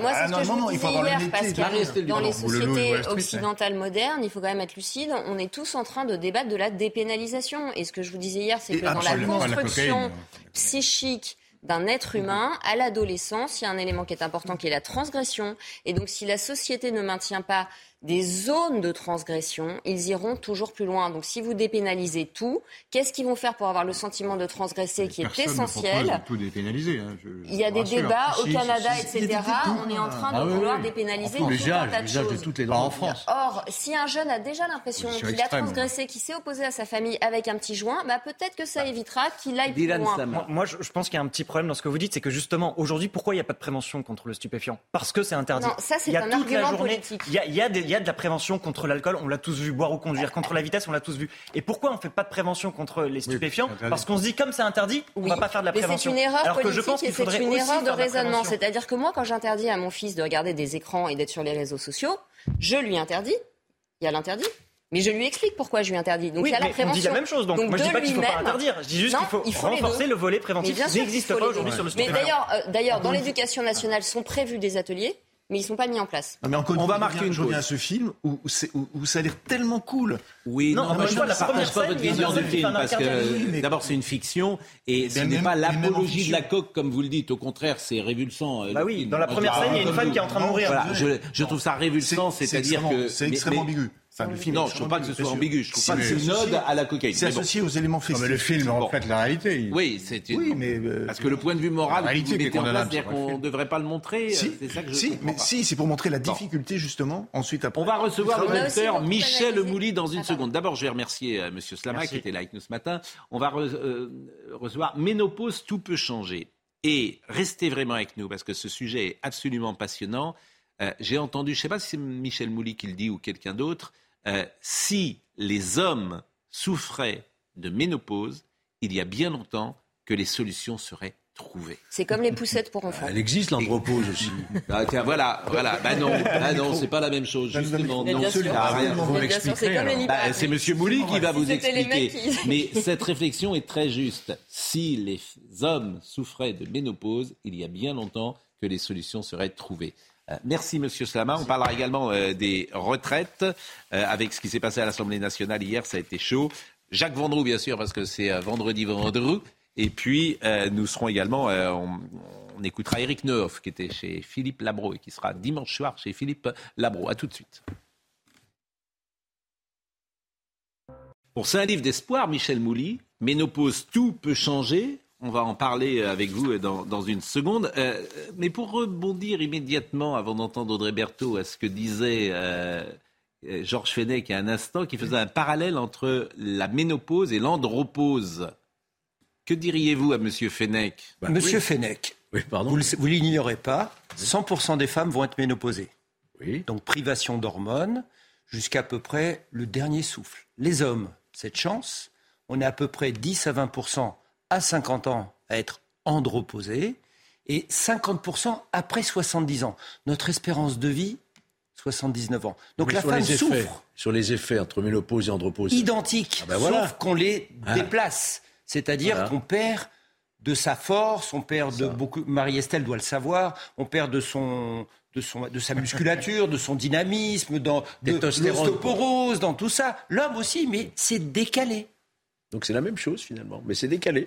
[SPEAKER 11] moi, c'est ce que je disais hier.
[SPEAKER 1] Marie Estelle
[SPEAKER 11] Dans les
[SPEAKER 4] le
[SPEAKER 11] sociétés occidentales modernes, il faut quand même être lucide, on est tous en train de débattre de la dépénalisation. Et ce que je vous disais hier, c'est que dans la construction
[SPEAKER 4] cocaïne.
[SPEAKER 11] psychique d'un être humain, à l'adolescence, il y a un élément qui est important qui est la transgression. Et donc, si la société ne maintient pas des zones de transgression, ils iront toujours plus loin. Donc, si vous dépénalisez tout, qu'est-ce qu'ils vont faire pour avoir le sentiment de transgresser qui est
[SPEAKER 4] ne
[SPEAKER 11] essentiel
[SPEAKER 4] de tout dépénaliser. hein, je-
[SPEAKER 11] il y a des débats au
[SPEAKER 4] Si,
[SPEAKER 11] Canada,
[SPEAKER 4] si, si.
[SPEAKER 11] etc. On est en train de
[SPEAKER 7] Ah oui,
[SPEAKER 11] vouloir
[SPEAKER 7] oui.
[SPEAKER 11] dépénaliser
[SPEAKER 7] En France,
[SPEAKER 11] tout un tas de
[SPEAKER 7] de toutes les
[SPEAKER 4] en France.
[SPEAKER 11] Or, si un jeune a déjà l'impression qu'il a transgressé, qu'il s'est opposé à sa famille avec un petit joint, bah peut-être que ça évitera qu'il aille plus loin.
[SPEAKER 6] Moi, je, pense qu'il y a un petit problème dans ce que vous dites, c'est que justement, aujourd'hui, pourquoi il n'y a pas de prévention contre le stupéfiant? Parce que c'est interdit.
[SPEAKER 11] Non, ça, c'est un argument politique.
[SPEAKER 6] Il y a, des- y a de la prévention contre l'alcool, on l'a tous vu, boire ou conduire. Contre la vitesse, on l'a tous vu. Et pourquoi on ne fait pas de prévention contre les stupéfiants. Parce qu'on se dit, comme c'est interdit, on ne
[SPEAKER 11] Oui.
[SPEAKER 6] va pas faire de la
[SPEAKER 11] Mais
[SPEAKER 6] prévention.
[SPEAKER 11] c'est une erreur
[SPEAKER 6] Alors que
[SPEAKER 11] politique
[SPEAKER 6] je pense
[SPEAKER 11] et c'est une erreur de raisonnement.
[SPEAKER 6] prévention.
[SPEAKER 11] C'est-à-dire que moi, quand j'interdis à mon fils de regarder des écrans et d'être sur les réseaux sociaux, je lui interdis. Il y a l'interdit. Mais je lui explique pourquoi je lui interdis. Donc
[SPEAKER 6] Oui,
[SPEAKER 11] il y a la
[SPEAKER 6] mais on
[SPEAKER 11] prévention.
[SPEAKER 6] dit la même chose. Donc, moi, je dis pas qu'il faut pas interdire. Je dis juste qu'il faut
[SPEAKER 11] il
[SPEAKER 6] renforcer le volet préventif qui n'existe pas aujourd'hui sur le
[SPEAKER 11] Mais d'ailleurs, euh, d'ailleurs, dans l'éducation nationale sont prévus des ateliers, mais ils ne sont pas mis en place.
[SPEAKER 14] Non, mais encore
[SPEAKER 1] On va marquer une
[SPEAKER 14] je reviens à ce film où, où où- ça a l'air tellement cool.
[SPEAKER 1] Oui,
[SPEAKER 6] Non,
[SPEAKER 1] non,
[SPEAKER 6] une
[SPEAKER 1] je ne
[SPEAKER 6] la
[SPEAKER 1] partage
[SPEAKER 6] première
[SPEAKER 1] pas votre vision du film parce que d'abord c'est une fiction et ce n'est pas l'apologie de la coque comme vous le dites. Au contraire, c'est révulsant. euh,
[SPEAKER 6] Bah oui, dans la première scène, il y a une femme qui est en train de mourir.
[SPEAKER 1] Je, trouve ça révulsant,
[SPEAKER 14] C'est
[SPEAKER 1] c'est-à-dire
[SPEAKER 14] extrêmement-
[SPEAKER 1] que
[SPEAKER 14] c'est extrêmement ambigu. Enfin, le film est
[SPEAKER 1] Non, je trouve pas que ce soit ambigu. Je trouve pas que c'est une ode à la cocaïne.
[SPEAKER 14] C'est associé aux éléments festifs.
[SPEAKER 4] mais le film reflète la réalité.
[SPEAKER 1] Oui, c'est une...
[SPEAKER 14] Oui, mais euh,
[SPEAKER 1] parce que le point de vue moral,
[SPEAKER 4] La
[SPEAKER 1] que
[SPEAKER 4] réalité
[SPEAKER 1] vous mettez en place, c'est-à-dire qu'on ne devrait pas le montrer.
[SPEAKER 14] si,
[SPEAKER 1] euh, C'est ça que je
[SPEAKER 14] mais
[SPEAKER 1] pas.
[SPEAKER 14] si, c'est pour montrer la
[SPEAKER 1] Bon.
[SPEAKER 14] difficulté justement. Ensuite, après.
[SPEAKER 1] On va recevoir le docteur Michel. Mouly dans une seconde. D'abord, je vais remercier euh, Monsieur Slama qui était là avec nous ce matin. On va euh, recevoir Ménopause, tout peut changer. Et restez vraiment avec nous parce que ce sujet est absolument passionnant. Euh, J'ai entendu, je ne sais pas si c'est Michel Mouly qui le dit ou quelqu'un d'autre, euh, si les hommes souffraient de ménopause, il y a bien longtemps que les solutions seraient trouvées.
[SPEAKER 11] C'est comme les poussettes pour enfants.
[SPEAKER 7] Elle existe l'andropause aussi.
[SPEAKER 1] Ah, tiens, voilà, voilà. Bah non, bah non, c'est pas la même chose. Justement, non, c'est
[SPEAKER 11] les
[SPEAKER 1] Bah, c'est Monsieur Mouly qui va vous
[SPEAKER 11] Si
[SPEAKER 1] expliquer.
[SPEAKER 11] qui-
[SPEAKER 1] Mais cette réflexion est très juste. Si les hommes souffraient de ménopause, il y a bien longtemps que les solutions seraient trouvées. Euh, Merci Monsieur Slama. On parlera également euh, des retraites euh, avec ce qui s'est passé à l'Assemblée nationale hier. Ça a été chaud. Jacques Vendroux, bien sûr, parce que c'est euh, vendredi Vendroux. Et puis nous serons également, on, on écoutera Eric Nehoff qui était chez Philippe Labro et qui sera dimanche soir chez Philippe Labro. À tout de suite. Bon, c'est un livre d'espoir, Michel Mouly. Ménopause, tout peut changer. On va en parler avec vous dans, dans une seconde. Euh, mais pour rebondir immédiatement, avant d'entendre Audrey Berthaud, à ce que disait euh, euh, Georges Fenech il y a un instant, qui faisait un parallèle entre la ménopause et l'andropause. Que diriez-vous à Monsieur Fenech?
[SPEAKER 15] Monsieur Fenech,
[SPEAKER 7] Oui, pardon.
[SPEAKER 15] vous, vous l'ignorez pas, 100% des femmes vont être ménopausées.
[SPEAKER 7] Oui.
[SPEAKER 15] Donc privation d'hormones jusqu'à peu près le dernier souffle. Les hommes, cette chance, on est à peu près 10 à 20% à 50 ans à être androposés et 50% après 70 ans. Notre espérance de vie, 79 ans. Donc
[SPEAKER 7] Mais
[SPEAKER 15] la femme
[SPEAKER 7] effets,
[SPEAKER 15] souffre
[SPEAKER 7] Sur les effets entre ménopause et andropause.
[SPEAKER 15] identiques,
[SPEAKER 7] Ah ben voilà.
[SPEAKER 15] sauf qu'on les
[SPEAKER 7] Ah.
[SPEAKER 15] déplace. C'est-à-dire
[SPEAKER 7] Voilà.
[SPEAKER 15] qu'on perd de sa force, on perd de beaucoup. Marie-Estelle doit le savoir. On perd de son, de son, de sa musculature, de son dynamisme, dans de l'ostéoporose, dans tout ça. L'homme aussi, mais c'est décalé.
[SPEAKER 7] Donc c'est la même chose finalement, mais c'est décalé.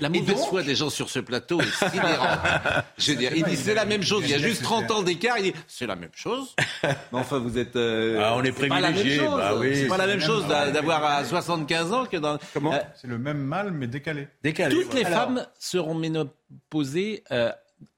[SPEAKER 1] La mauvaise foi des gens sur ce plateau est sidérante. *laughs* Je veux dire, ils disent c'est la même chose. Il y a juste 30 ans d'écart. Il dit c'est la même chose. *laughs* Mais enfin, vous êtes. euh,
[SPEAKER 7] Ah, on est
[SPEAKER 1] c'est pas la même
[SPEAKER 7] privilégiés,
[SPEAKER 1] chose.
[SPEAKER 7] bah oui.
[SPEAKER 1] C'est pas la même chose d'a- d'avoir à 75 ans que dans.
[SPEAKER 15] Comment
[SPEAKER 1] Euh,
[SPEAKER 4] C'est le même mal, mais décalé.
[SPEAKER 7] Décalé.
[SPEAKER 1] toutes les
[SPEAKER 15] Alors-
[SPEAKER 1] femmes seront ménopausées euh,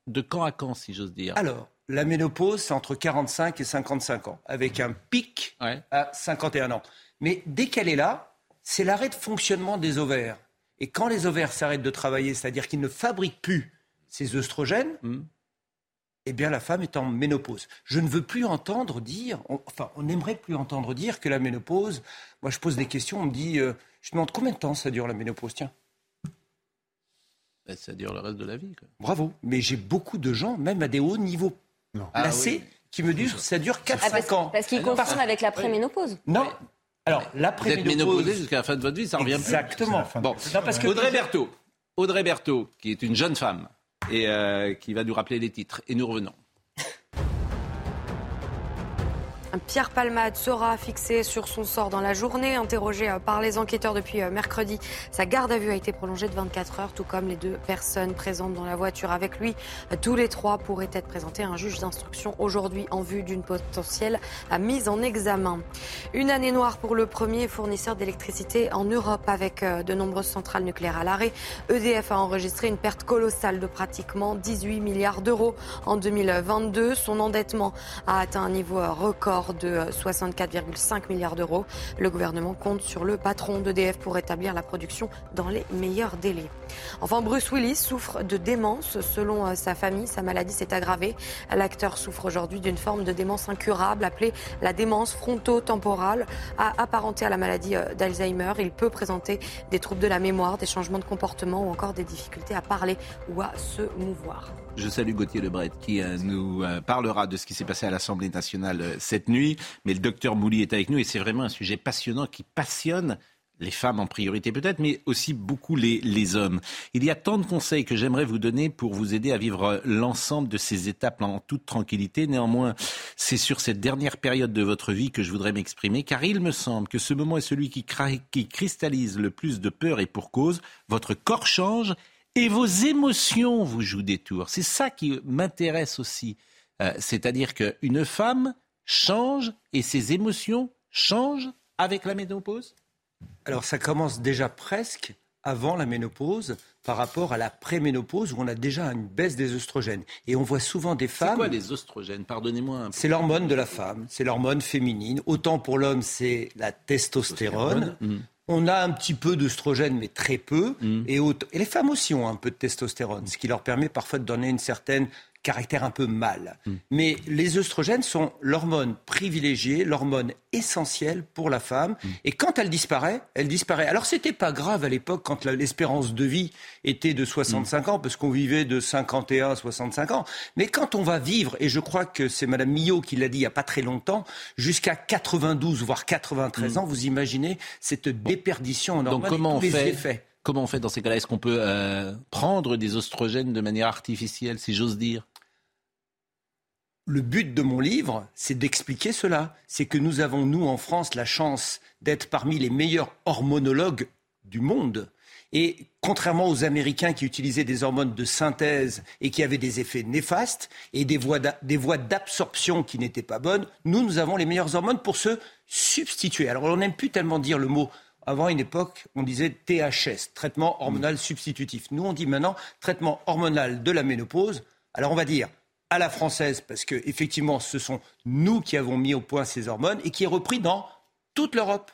[SPEAKER 1] de camp à camp, si j'ose dire?
[SPEAKER 15] Alors, la ménopause, c'est entre 45 et 55 ans, avec un pic à 51 ans. Mais dès qu'elle est là, c'est l'arrêt de fonctionnement des ovaires. Et quand les ovaires s'arrêtent de travailler, c'est-à-dire qu'ils ne fabriquent plus ces œstrogènes,
[SPEAKER 1] Hmm.
[SPEAKER 15] eh bien la femme est en ménopause. Je ne veux plus entendre dire, on- enfin on n'aimerait plus entendre dire que la ménopause, moi je pose des questions, on me dit, euh, je demande combien de temps ça dure la ménopause, tiens.
[SPEAKER 1] Ben, Ça dure le reste de la vie. quoi.
[SPEAKER 15] Bravo. Mais j'ai beaucoup de gens, même à des hauts niveaux
[SPEAKER 1] Ah
[SPEAKER 15] placés,
[SPEAKER 1] oui.
[SPEAKER 15] qui me disent ça dure 4-5
[SPEAKER 11] Ah,
[SPEAKER 15] ans.
[SPEAKER 11] parce qu'ils confondent avec la préménopause.
[SPEAKER 15] Non. Alors,
[SPEAKER 1] Vous êtes ménopausé jusqu'à la fin de votre vie, ça revient plus.
[SPEAKER 15] Exactement.
[SPEAKER 1] Bon,
[SPEAKER 15] Non, parce que-
[SPEAKER 1] Audrey Berthaud, Audrey Berthaud, qui est une jeune femme et euh, qui va nous rappeler les titres. Et nous revenons.
[SPEAKER 2] Pierre Palmade sera fixé sur son sort dans la journée. Interrogé euh, par les enquêteurs depuis euh, mercredi, sa garde à vue a été prolongée de 24 heures, tout comme les deux personnes présentes dans la voiture avec lui. Euh, Tous les trois pourraient être présentés à un juge d'instruction aujourd'hui en vue d'une potentielle mise en examen. Une année noire pour le premier fournisseur d'électricité en Europe avec de nombreuses centrales nucléaires à l'arrêt. EDF a enregistré une perte colossale de pratiquement 18 milliards d'euros en 2022. Son endettement a atteint un niveau euh, de euh, 64,5 milliards d'euros. Le gouvernement compte sur le patron d'EDF pour établir la production dans les meilleurs délais. Enfin, Bruce Willis souffre de démence. Selon euh, sa famille, sa maladie s'est aggravée. L'acteur souffre aujourd'hui d'une forme de démence incurable appelée la démence frontotemporale, apparentée à la maladie euh, d'Alzheimer. Il peut présenter des troubles de la mémoire, des changements de comportement ou encore des difficultés à parler ou à se mouvoir.
[SPEAKER 1] Je salue Gauthier Lebret qui euh, nous euh, parlera de ce qui s'est passé à l'Assemblée nationale euh, cette nuit. Mais le docteur Mouly est avec nous et c'est vraiment un sujet passionnant qui passionne les femmes en priorité peut-être, mais aussi beaucoup les, hommes. Il y a tant de conseils que j'aimerais vous donner pour vous aider à vivre l'ensemble de ces étapes en toute tranquillité. Néanmoins, c'est sur cette dernière période de votre vie que je voudrais m'exprimer, car il me semble que ce moment est celui qui cristallise le plus de peur et pour cause. Votre corps change et vos émotions vous jouent des tours. C'est ça qui m'intéresse aussi. Euh, C'est-à-dire qu'une femme change et ses émotions changent avec la ménopause?
[SPEAKER 15] Alors ça commence déjà presque avant la ménopause par rapport à la préménopause où on a déjà une baisse des oestrogènes. Et on voit souvent des
[SPEAKER 1] C'est
[SPEAKER 15] femmes...
[SPEAKER 1] quoi les oestrogènes? Pardonnez-moi un peu.
[SPEAKER 15] C'est l'hormone de la femme, c'est l'hormone féminine. Autant pour l'homme, c'est la testostérone.
[SPEAKER 1] Mm.
[SPEAKER 15] On a un petit peu d'œstrogène, mais très peu. Et, autant- et les femmes aussi ont un peu de testostérone, ce qui leur permet parfois de donner une certaine caractère un peu mâle. Mais les œstrogènes sont l'hormone privilégiée, l'hormone essentielle pour la femme. Et quand elle disparaît, elle disparaît. Alors c'était pas grave à l'époque quand l'espérance de vie était de 65 ans, parce qu'on vivait de 51 à 65 ans. Mais quand on va vivre, et je crois que c'est Madame Millot qui l'a dit il y a pas très longtemps, jusqu'à 92 voire 93 ans, vous imaginez cette déperdition en
[SPEAKER 1] Donc
[SPEAKER 15] hormones et
[SPEAKER 1] comment on fait
[SPEAKER 15] effets.
[SPEAKER 1] Comment on fait dans ces cas-là? Est-ce qu'on peut euh, prendre des oestrogènes de manière artificielle, si j'ose dire?
[SPEAKER 15] Le but de mon livre, c'est d'expliquer cela. C'est que nous avons, nous, en France, la chance d'être parmi les meilleurs hormonologues du monde. Et contrairement aux Américains qui utilisaient des hormones de synthèse et qui avaient des effets néfastes et des voies d'absorption qui n'étaient pas bonnes, nous, nous avons les meilleures hormones pour se substituer. Alors, on n'aime plus tellement dire le mot. Avant une époque, on disait THS, traitement hormonal substitutif. Nous, on dit maintenant traitement hormonal de la ménopause. Alors, on va dire à la française, parce que effectivement, ce sont nous qui avons mis au point ces hormones et qui est repris dans toute l'Europe.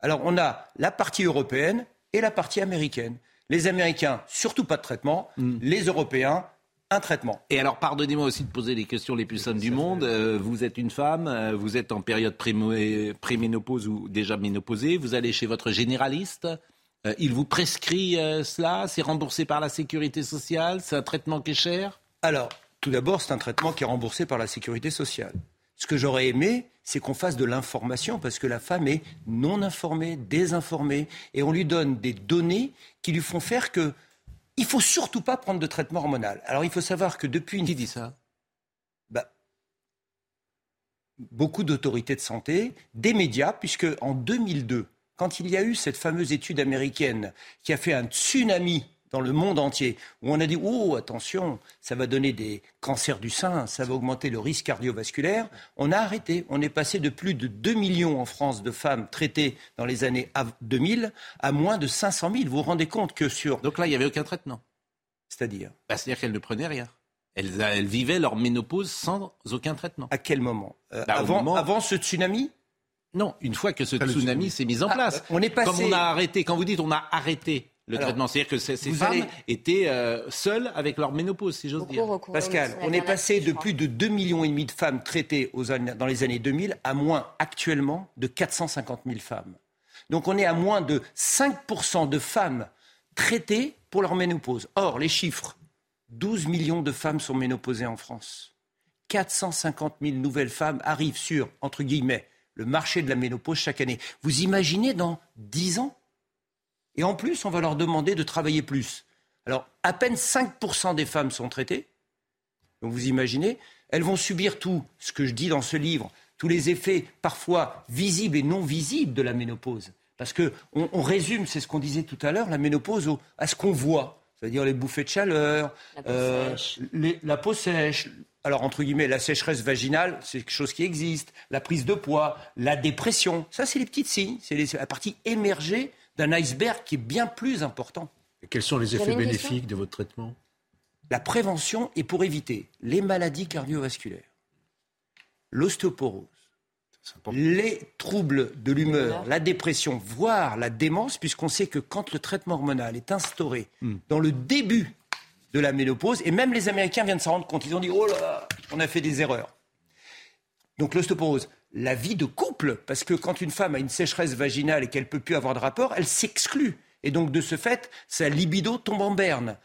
[SPEAKER 15] Alors, on a la partie européenne et la partie américaine. Les Américains, surtout pas de traitement. Les Européens, un traitement.
[SPEAKER 1] Et alors, pardonnez-moi aussi de poser les questions les plus simples du monde. Euh, vous êtes une femme, euh, vous êtes en période préménopause ou déjà ménopausée, vous allez chez votre généraliste, euh, il vous prescrit euh, cela, c'est remboursé par la sécurité sociale, c'est un traitement qui est cher?
[SPEAKER 15] Alors, tout d'abord, c'est un traitement qui est remboursé par la sécurité sociale. Ce que j'aurais aimé, c'est qu'on fasse de l'information, parce que la femme est non informée, désinformée, et on lui donne des données qui lui font faire que il faut surtout pas prendre de traitement hormonal. Alors, il faut savoir que depuis une...
[SPEAKER 1] Qui dit ça?
[SPEAKER 15] Bah, beaucoup d'autorités de santé, des médias, puisque en 2002, quand il y a eu cette fameuse étude américaine qui a fait un tsunami dans le monde entier, où on a dit oh attention, ça va donner des cancers du sein, ça va augmenter le risque cardiovasculaire, on a arrêté. On est passé de plus de 2 millions en France de femmes traitées dans les années av- 2000 à moins de 500 000. Vous vous rendez compte que sur...
[SPEAKER 1] Donc là, il n'y avait aucun traitement
[SPEAKER 15] C'est-à-dire
[SPEAKER 1] Bah, C'est-à-dire qu'elle ne prenait rien. elles, elles vivaient leur ménopause sans aucun traitement.
[SPEAKER 15] À quel moment, Euh,
[SPEAKER 1] Bah,
[SPEAKER 15] avant,
[SPEAKER 1] moment-
[SPEAKER 15] avant ce tsunami?
[SPEAKER 1] Non, une fois que ce tsunami. s'est mis en
[SPEAKER 15] Ah,
[SPEAKER 1] place.
[SPEAKER 15] on est passé-
[SPEAKER 1] Comme on a arrêté, quand vous dites on a arrêté le
[SPEAKER 15] Alors,
[SPEAKER 1] traitement, c'est-à-dire que ces, femmes
[SPEAKER 15] allez-
[SPEAKER 1] étaient euh, seules avec leur ménopause, si j'ose dire.
[SPEAKER 15] Pascal, on est passé de plus de 2,5 millions et demi de femmes traitées aux années- dans les années 2000 à moins actuellement de 450 000 femmes. Donc on est à moins de 5% de femmes traitées pour leur ménopause. Or, les chiffres, 12 millions de femmes sont ménopausées en France. 450 000 nouvelles femmes arrivent sur, entre guillemets, le marché de la ménopause chaque année. Vous imaginez dans 10 ans Et en plus, on va leur demander de travailler plus. Alors, à peine 5% des femmes sont traitées. Donc vous imaginez, elles vont subir tout ce que je dis dans ce livre, tous les effets parfois visibles et non visibles de la ménopause. Parce que on, on résume, c'est ce qu'on disait tout à l'heure, la ménopause au- à ce qu'on voit, c'est-à-dire les bouffées de chaleur,
[SPEAKER 11] La peau
[SPEAKER 15] euh, les- la peau sèche. Alors entre guillemets, la sécheresse vaginale, c'est quelque chose qui existe. La prise de poids, la dépression, ça c'est les petits signes, c'est la partie émergée d'un iceberg qui est bien plus important.
[SPEAKER 7] Et quels sont les effets bénéfiques de votre traitement?
[SPEAKER 15] La prévention est pour éviter les maladies cardiovasculaires, l'ostéoporose, les troubles de l'humeur, la dépression, voire la démence, puisqu'on sait que quand le traitement hormonal est instauré dans le début de la ménopause, et même les Américains viennent s'en rendre compte, ils ont dit oh là là, on a fait des erreurs. Donc l'ostéoporose, la vie de couple, parce que quand une femme a une sécheresse vaginale et qu'elle peut plus avoir de rapport, elle s'exclut. Et donc de ce fait, sa libido tombe en berne.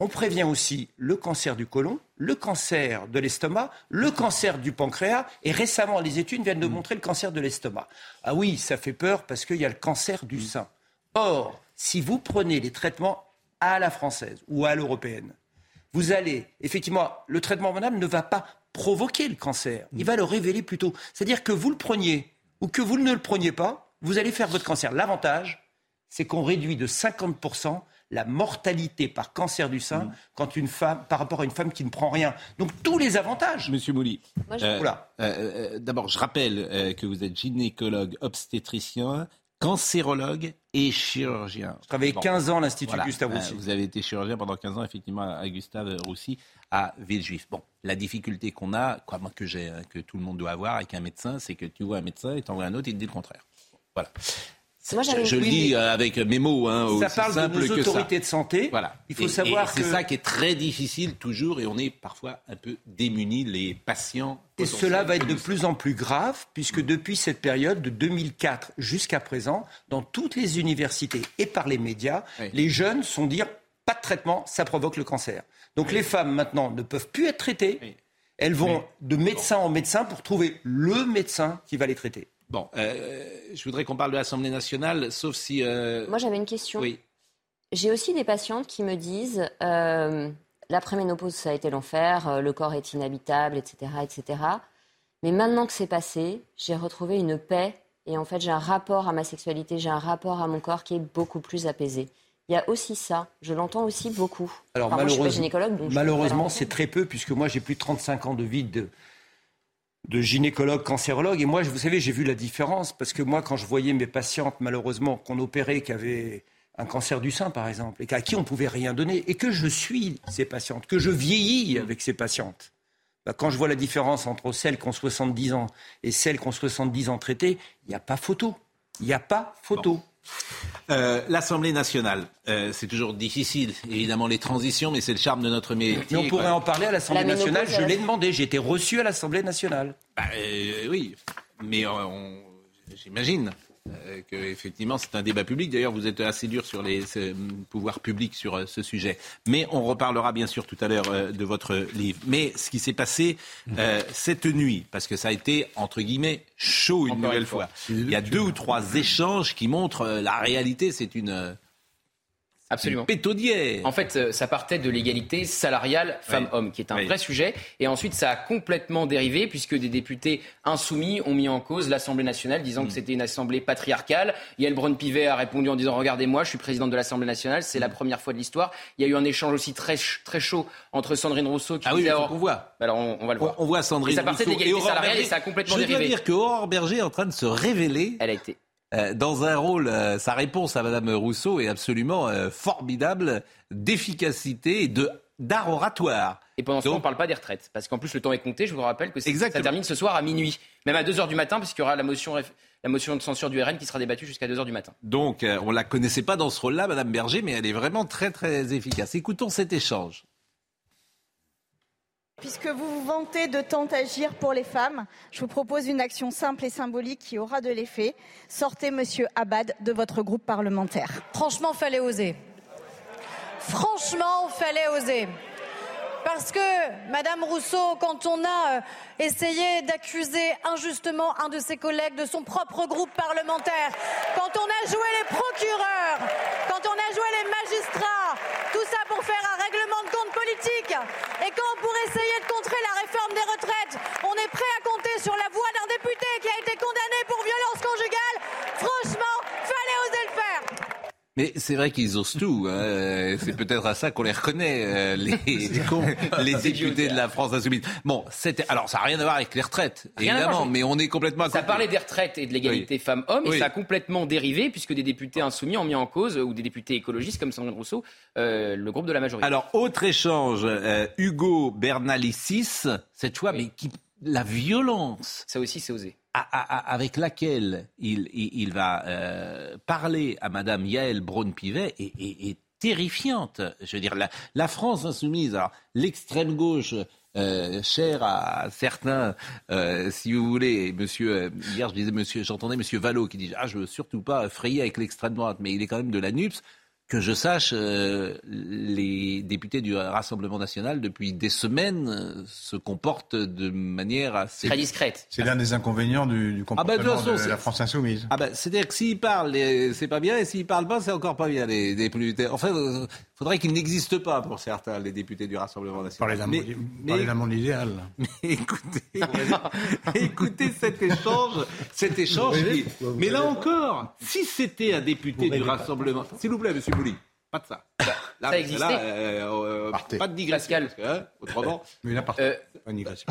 [SPEAKER 15] On prévient aussi le cancer du côlon, le cancer de l'estomac, le cancer du pancréas, et récemment les études viennent de montrer le cancer de l'estomac. Ah oui, ça fait peur parce qu'il y a le cancer du sein. Or, si vous prenez les traitements à la française ou à l'européenne, vous allez, effectivement, le traitement hormonal ne va pas provoquer le cancer, il va le révéler plutôt. C'est-à-dire que vous le preniez ou que vous ne le preniez pas, vous allez faire votre cancer. L'avantage, c'est qu'on réduit de 50% la mortalité par cancer du sein quand une femme, par rapport à une femme qui ne prend rien. Donc tous les avantages.
[SPEAKER 1] Monsieur Mouly, euh, euh, euh, d'abord, je rappelle euh, que vous êtes gynécologue, obstétricien, cancérologue et chirurgien.
[SPEAKER 15] Je travaillé 15 ans à l'Institut Gustave Roussy.
[SPEAKER 1] vous avez été chirurgien pendant 15 ans, effectivement, à Gustave Roussy, à Villejuif. Bon, la difficulté qu'on a, quoi, moi, que, j'ai, que tout le monde doit avoir avec un médecin, c'est que tu vois un médecin et t'en vois un autre, il te dit le contraire. Voilà.
[SPEAKER 11] Moi,
[SPEAKER 1] je, je le dis avec mes mots, hein,
[SPEAKER 15] Ça
[SPEAKER 1] aussi
[SPEAKER 15] parle de nos
[SPEAKER 1] que ça.
[SPEAKER 15] autorités de santé.
[SPEAKER 1] Voilà.
[SPEAKER 15] Il faut
[SPEAKER 1] Et-
[SPEAKER 15] savoir
[SPEAKER 1] et c'est
[SPEAKER 15] que-
[SPEAKER 1] ça qui est très difficile toujours, et on est parfois un peu démunis, les patients.
[SPEAKER 15] Et cela va être de plus en plus grave, puisque depuis cette période de 2004 jusqu'à présent, dans toutes les universités et par les médias, les jeunes sont dire pas de traitement, ça provoque le cancer. Donc les femmes maintenant ne peuvent plus être traitées. Elles vont de médecin en médecin pour trouver le médecin qui va les traiter.
[SPEAKER 1] Bon, euh, je voudrais qu'on parle de l'Assemblée nationale, sauf si. euh,
[SPEAKER 11] Moi, j'avais une question.
[SPEAKER 1] Oui.
[SPEAKER 11] J'ai aussi des patientes qui me disent euh, l'après-ménopause, ça a été l'enfer, euh, le corps est inhabitable, etc., etc. Mais maintenant que c'est passé, j'ai retrouvé une paix et en fait, j'ai un rapport à ma sexualité, j'ai un rapport à mon corps qui est beaucoup plus apaisé. Il y a aussi ça, je l'entends aussi beaucoup.
[SPEAKER 15] Alors
[SPEAKER 11] Enfin, moi, je suis pas
[SPEAKER 15] malheureusement,
[SPEAKER 11] gynécologue, donc
[SPEAKER 15] malheureusement c'est très peu, puisque moi j'ai plus de 35 ans de vie de, de gynécologue, cancérologue. Et moi, vous savez, j'ai vu la différence, parce que moi, quand je voyais mes patientes, malheureusement, qu'on opérait, qui avaient un cancer du sein, par exemple, et à qui on pouvait rien donner, et que je suis ces patientes, que je vieillis avec ces patientes. Bah, quand je vois la différence entre celles qui ont 70 ans et celles qui ont 70 ans traitées, il n'y a pas photo. Il n'y a pas photo.
[SPEAKER 1] Euh, L'Assemblée nationale, euh, c'est toujours difficile, évidemment, les transitions, mais c'est le charme de notre métier.
[SPEAKER 15] Mais on pourrait
[SPEAKER 1] quoi.
[SPEAKER 15] en parler à l'Assemblée
[SPEAKER 11] La
[SPEAKER 15] nationale. Je
[SPEAKER 11] elle-
[SPEAKER 15] l'ai demandé. J'ai été reçu à l'Assemblée nationale.
[SPEAKER 1] Bah, euh, oui, mais euh, on- j'imagine euh, que effectivement c'est un débat public. D'ailleurs, vous êtes assez dur sur les ce, pouvoirs publics sur euh, ce sujet. Mais on reparlera bien sûr tout à l'heure euh, de votre livre. Mais ce qui s'est passé euh, cette nuit, parce que ça a été entre guillemets chaud une nouvelle fois. Il y a deux ou trois échanges qui montrent euh, la réalité. C'est une euh,
[SPEAKER 16] Absolument.
[SPEAKER 1] pétaudière.
[SPEAKER 16] En fait, euh, ça partait de l'égalité salariale femmes-hommes, qui est un
[SPEAKER 1] Oui.
[SPEAKER 16] vrai sujet. Et ensuite, ça a complètement dérivé, puisque des députés insoumis ont mis en cause l'Assemblée nationale, disant que c'était une assemblée patriarcale. Yael Braun-Pivet a répondu en disant Regardez-moi, je suis présidente de l'Assemblée nationale, c'est la première fois de l'histoire. Il y a eu un échange aussi très, très chaud entre Sandrine Rousseau, qui
[SPEAKER 1] Ah oui,
[SPEAKER 16] alors-
[SPEAKER 1] qu'on voit.
[SPEAKER 16] Alors, on, on va le voir.
[SPEAKER 1] On voit Sandrine
[SPEAKER 16] Et ça partait de
[SPEAKER 1] Rousseau et
[SPEAKER 16] l'égalité
[SPEAKER 1] Aurore
[SPEAKER 16] salariale et ça a complètement
[SPEAKER 1] Je dois
[SPEAKER 16] dérivé.
[SPEAKER 1] dire que Aurore Berger est en train de se révéler.
[SPEAKER 16] Elle a été.
[SPEAKER 1] Euh, dans un rôle, euh, sa réponse à Madame Rousseau est absolument euh, formidable, d'efficacité et de d'art oratoire.
[SPEAKER 16] Et pendant ce temps, on ne parle pas des retraites. Parce qu'en plus, le temps est compté. Je vous rappelle que ça termine ce soir à minuit. Même à 2h du matin, puisqu'il y aura la motion, réf- la motion de censure du RN qui sera débattue jusqu'à 2h du matin.
[SPEAKER 1] Donc, on la connaissait pas dans ce rôle-là, Madame Berger, mais elle est vraiment très très efficace. Écoutons cet échange.
[SPEAKER 17] Puisque vous vous vantez de tant agir pour les femmes, je vous propose une action simple et symbolique qui aura de l'effet. Sortez Monsieur Abad de votre groupe parlementaire.
[SPEAKER 18] Franchement, fallait oser. Franchement, fallait oser. Parce que, Madame Rousseau, quand on a euh, essayé d'accuser injustement un de ses collègues de son propre groupe parlementaire, quand on a joué les procureurs, quand on a joué les tout ça pour faire un règlement de compte politique, et quand pour essayer de contrer la réforme des retraites, on est prêt à compter sur la voix d'un député qui a été condamné pour violence conjugale, franchement, fallait oser le faire.
[SPEAKER 1] Mais c'est vrai qu'ils osent tout. hein. Euh, C'est peut-être à ça qu'on les reconnaît, euh, les, *laughs* les députés de la France insoumise. Bon, c'était alors ça n'a rien à voir avec les retraites,
[SPEAKER 16] Rien
[SPEAKER 1] évidemment,
[SPEAKER 16] voir,
[SPEAKER 1] mais on est complètement à
[SPEAKER 16] Ça parlait des retraites et de l'égalité femmes-hommes,
[SPEAKER 1] Oui.
[SPEAKER 16] et ça a complètement dérivé, puisque des députés insoumis ont mis en cause, ou des députés écologistes comme Sandrine Rousseau, euh, le groupe de la majorité.
[SPEAKER 1] Alors, autre échange, euh, Hugo Bernalicis, cette fois, mais qui, la violence.
[SPEAKER 16] Ça aussi, c'est osé.
[SPEAKER 1] Avec laquelle il, va euh, parler à Madame Yael Braun-Pivet est, est- terrifiante. Je veux dire, la, France insoumise, l'extrême gauche. Euh, chère à certains, euh, si vous voulez, Monsieur hier je disais Monsieur, j'entendais Monsieur Vallot qui dit ah je veux surtout pas frayer avec l'extrême droite, mais il est quand même de la NUPS. Que je sache, euh, les députés du Rassemblement national, depuis des semaines, euh, se comportent de manière assez...
[SPEAKER 16] Très discrète.
[SPEAKER 4] C'est l'un des inconvénients du, du
[SPEAKER 1] Ah bah, de
[SPEAKER 4] comportement
[SPEAKER 1] façon,
[SPEAKER 4] de la France insoumise.
[SPEAKER 1] Ah ben, c'est-à-dire que s'ils parlent, les- c'est pas bien, et s'ils parlent pas, c'est encore pas bien, les députés. Enfin, il faudrait qu'ils n'existent pas pour certains, les députés du Rassemblement national.
[SPEAKER 4] Parlez d'un
[SPEAKER 1] Mais-
[SPEAKER 4] monde,
[SPEAKER 1] mais-
[SPEAKER 4] parlez d'un monde idéal.
[SPEAKER 1] écoutez, *laughs* écoutez cet échange, cet échange. Qui-. Mais là encore, si c'était un député du Rassemblement, s'il vous plaît, Monsieur Bouli, pas de ça. Là,
[SPEAKER 16] ça
[SPEAKER 1] là,
[SPEAKER 16] existait.
[SPEAKER 1] euh, euh, pas de digression. parce que, hein, autrement.
[SPEAKER 16] Euh,
[SPEAKER 4] Pas une digression.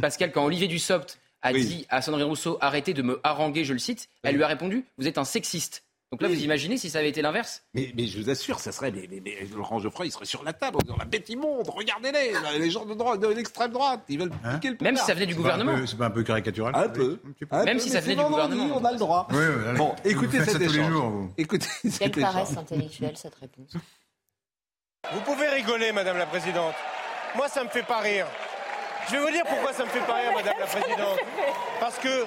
[SPEAKER 16] Pascal, quand Olivier Dussopt a dit à Sandrine Rousseau arrêtez de me haranguer, je le cite, elle lui a répondu vous êtes un sexiste. Donc là,
[SPEAKER 1] Oui.
[SPEAKER 16] vous imaginez si ça avait été l'inverse?
[SPEAKER 1] Mais, mais je vous assure, ça serait. Mais, mais- mais Laurent Geoffroy, il serait sur la table en disant la bête immonde, regardez-les, les gens de, droite, de l'extrême droite, ils veulent piquer le
[SPEAKER 16] Même si ça venait du
[SPEAKER 4] C'est pas un
[SPEAKER 16] gouvernement.
[SPEAKER 4] peu- C'est pas un peu caricatural
[SPEAKER 1] Un peu. Un
[SPEAKER 16] Même
[SPEAKER 1] peu,
[SPEAKER 16] si ça venait du gouvernement.
[SPEAKER 1] On a le droit.
[SPEAKER 4] Oui, oui, allez.
[SPEAKER 1] Bon, écoutez
[SPEAKER 4] Vous faites
[SPEAKER 1] cet
[SPEAKER 4] ça tous les
[SPEAKER 1] échange.
[SPEAKER 4] jours, vous.
[SPEAKER 1] Écoutez
[SPEAKER 11] Quelle
[SPEAKER 1] cet
[SPEAKER 11] paresse
[SPEAKER 1] échange.
[SPEAKER 11] intellectuelle cette réponse.
[SPEAKER 19] Vous pouvez rigoler, Madame la Présidente. Moi, ça me fait pas rire. Je vais vous dire pourquoi ça me fait pas rire, Madame la Présidente. Parce que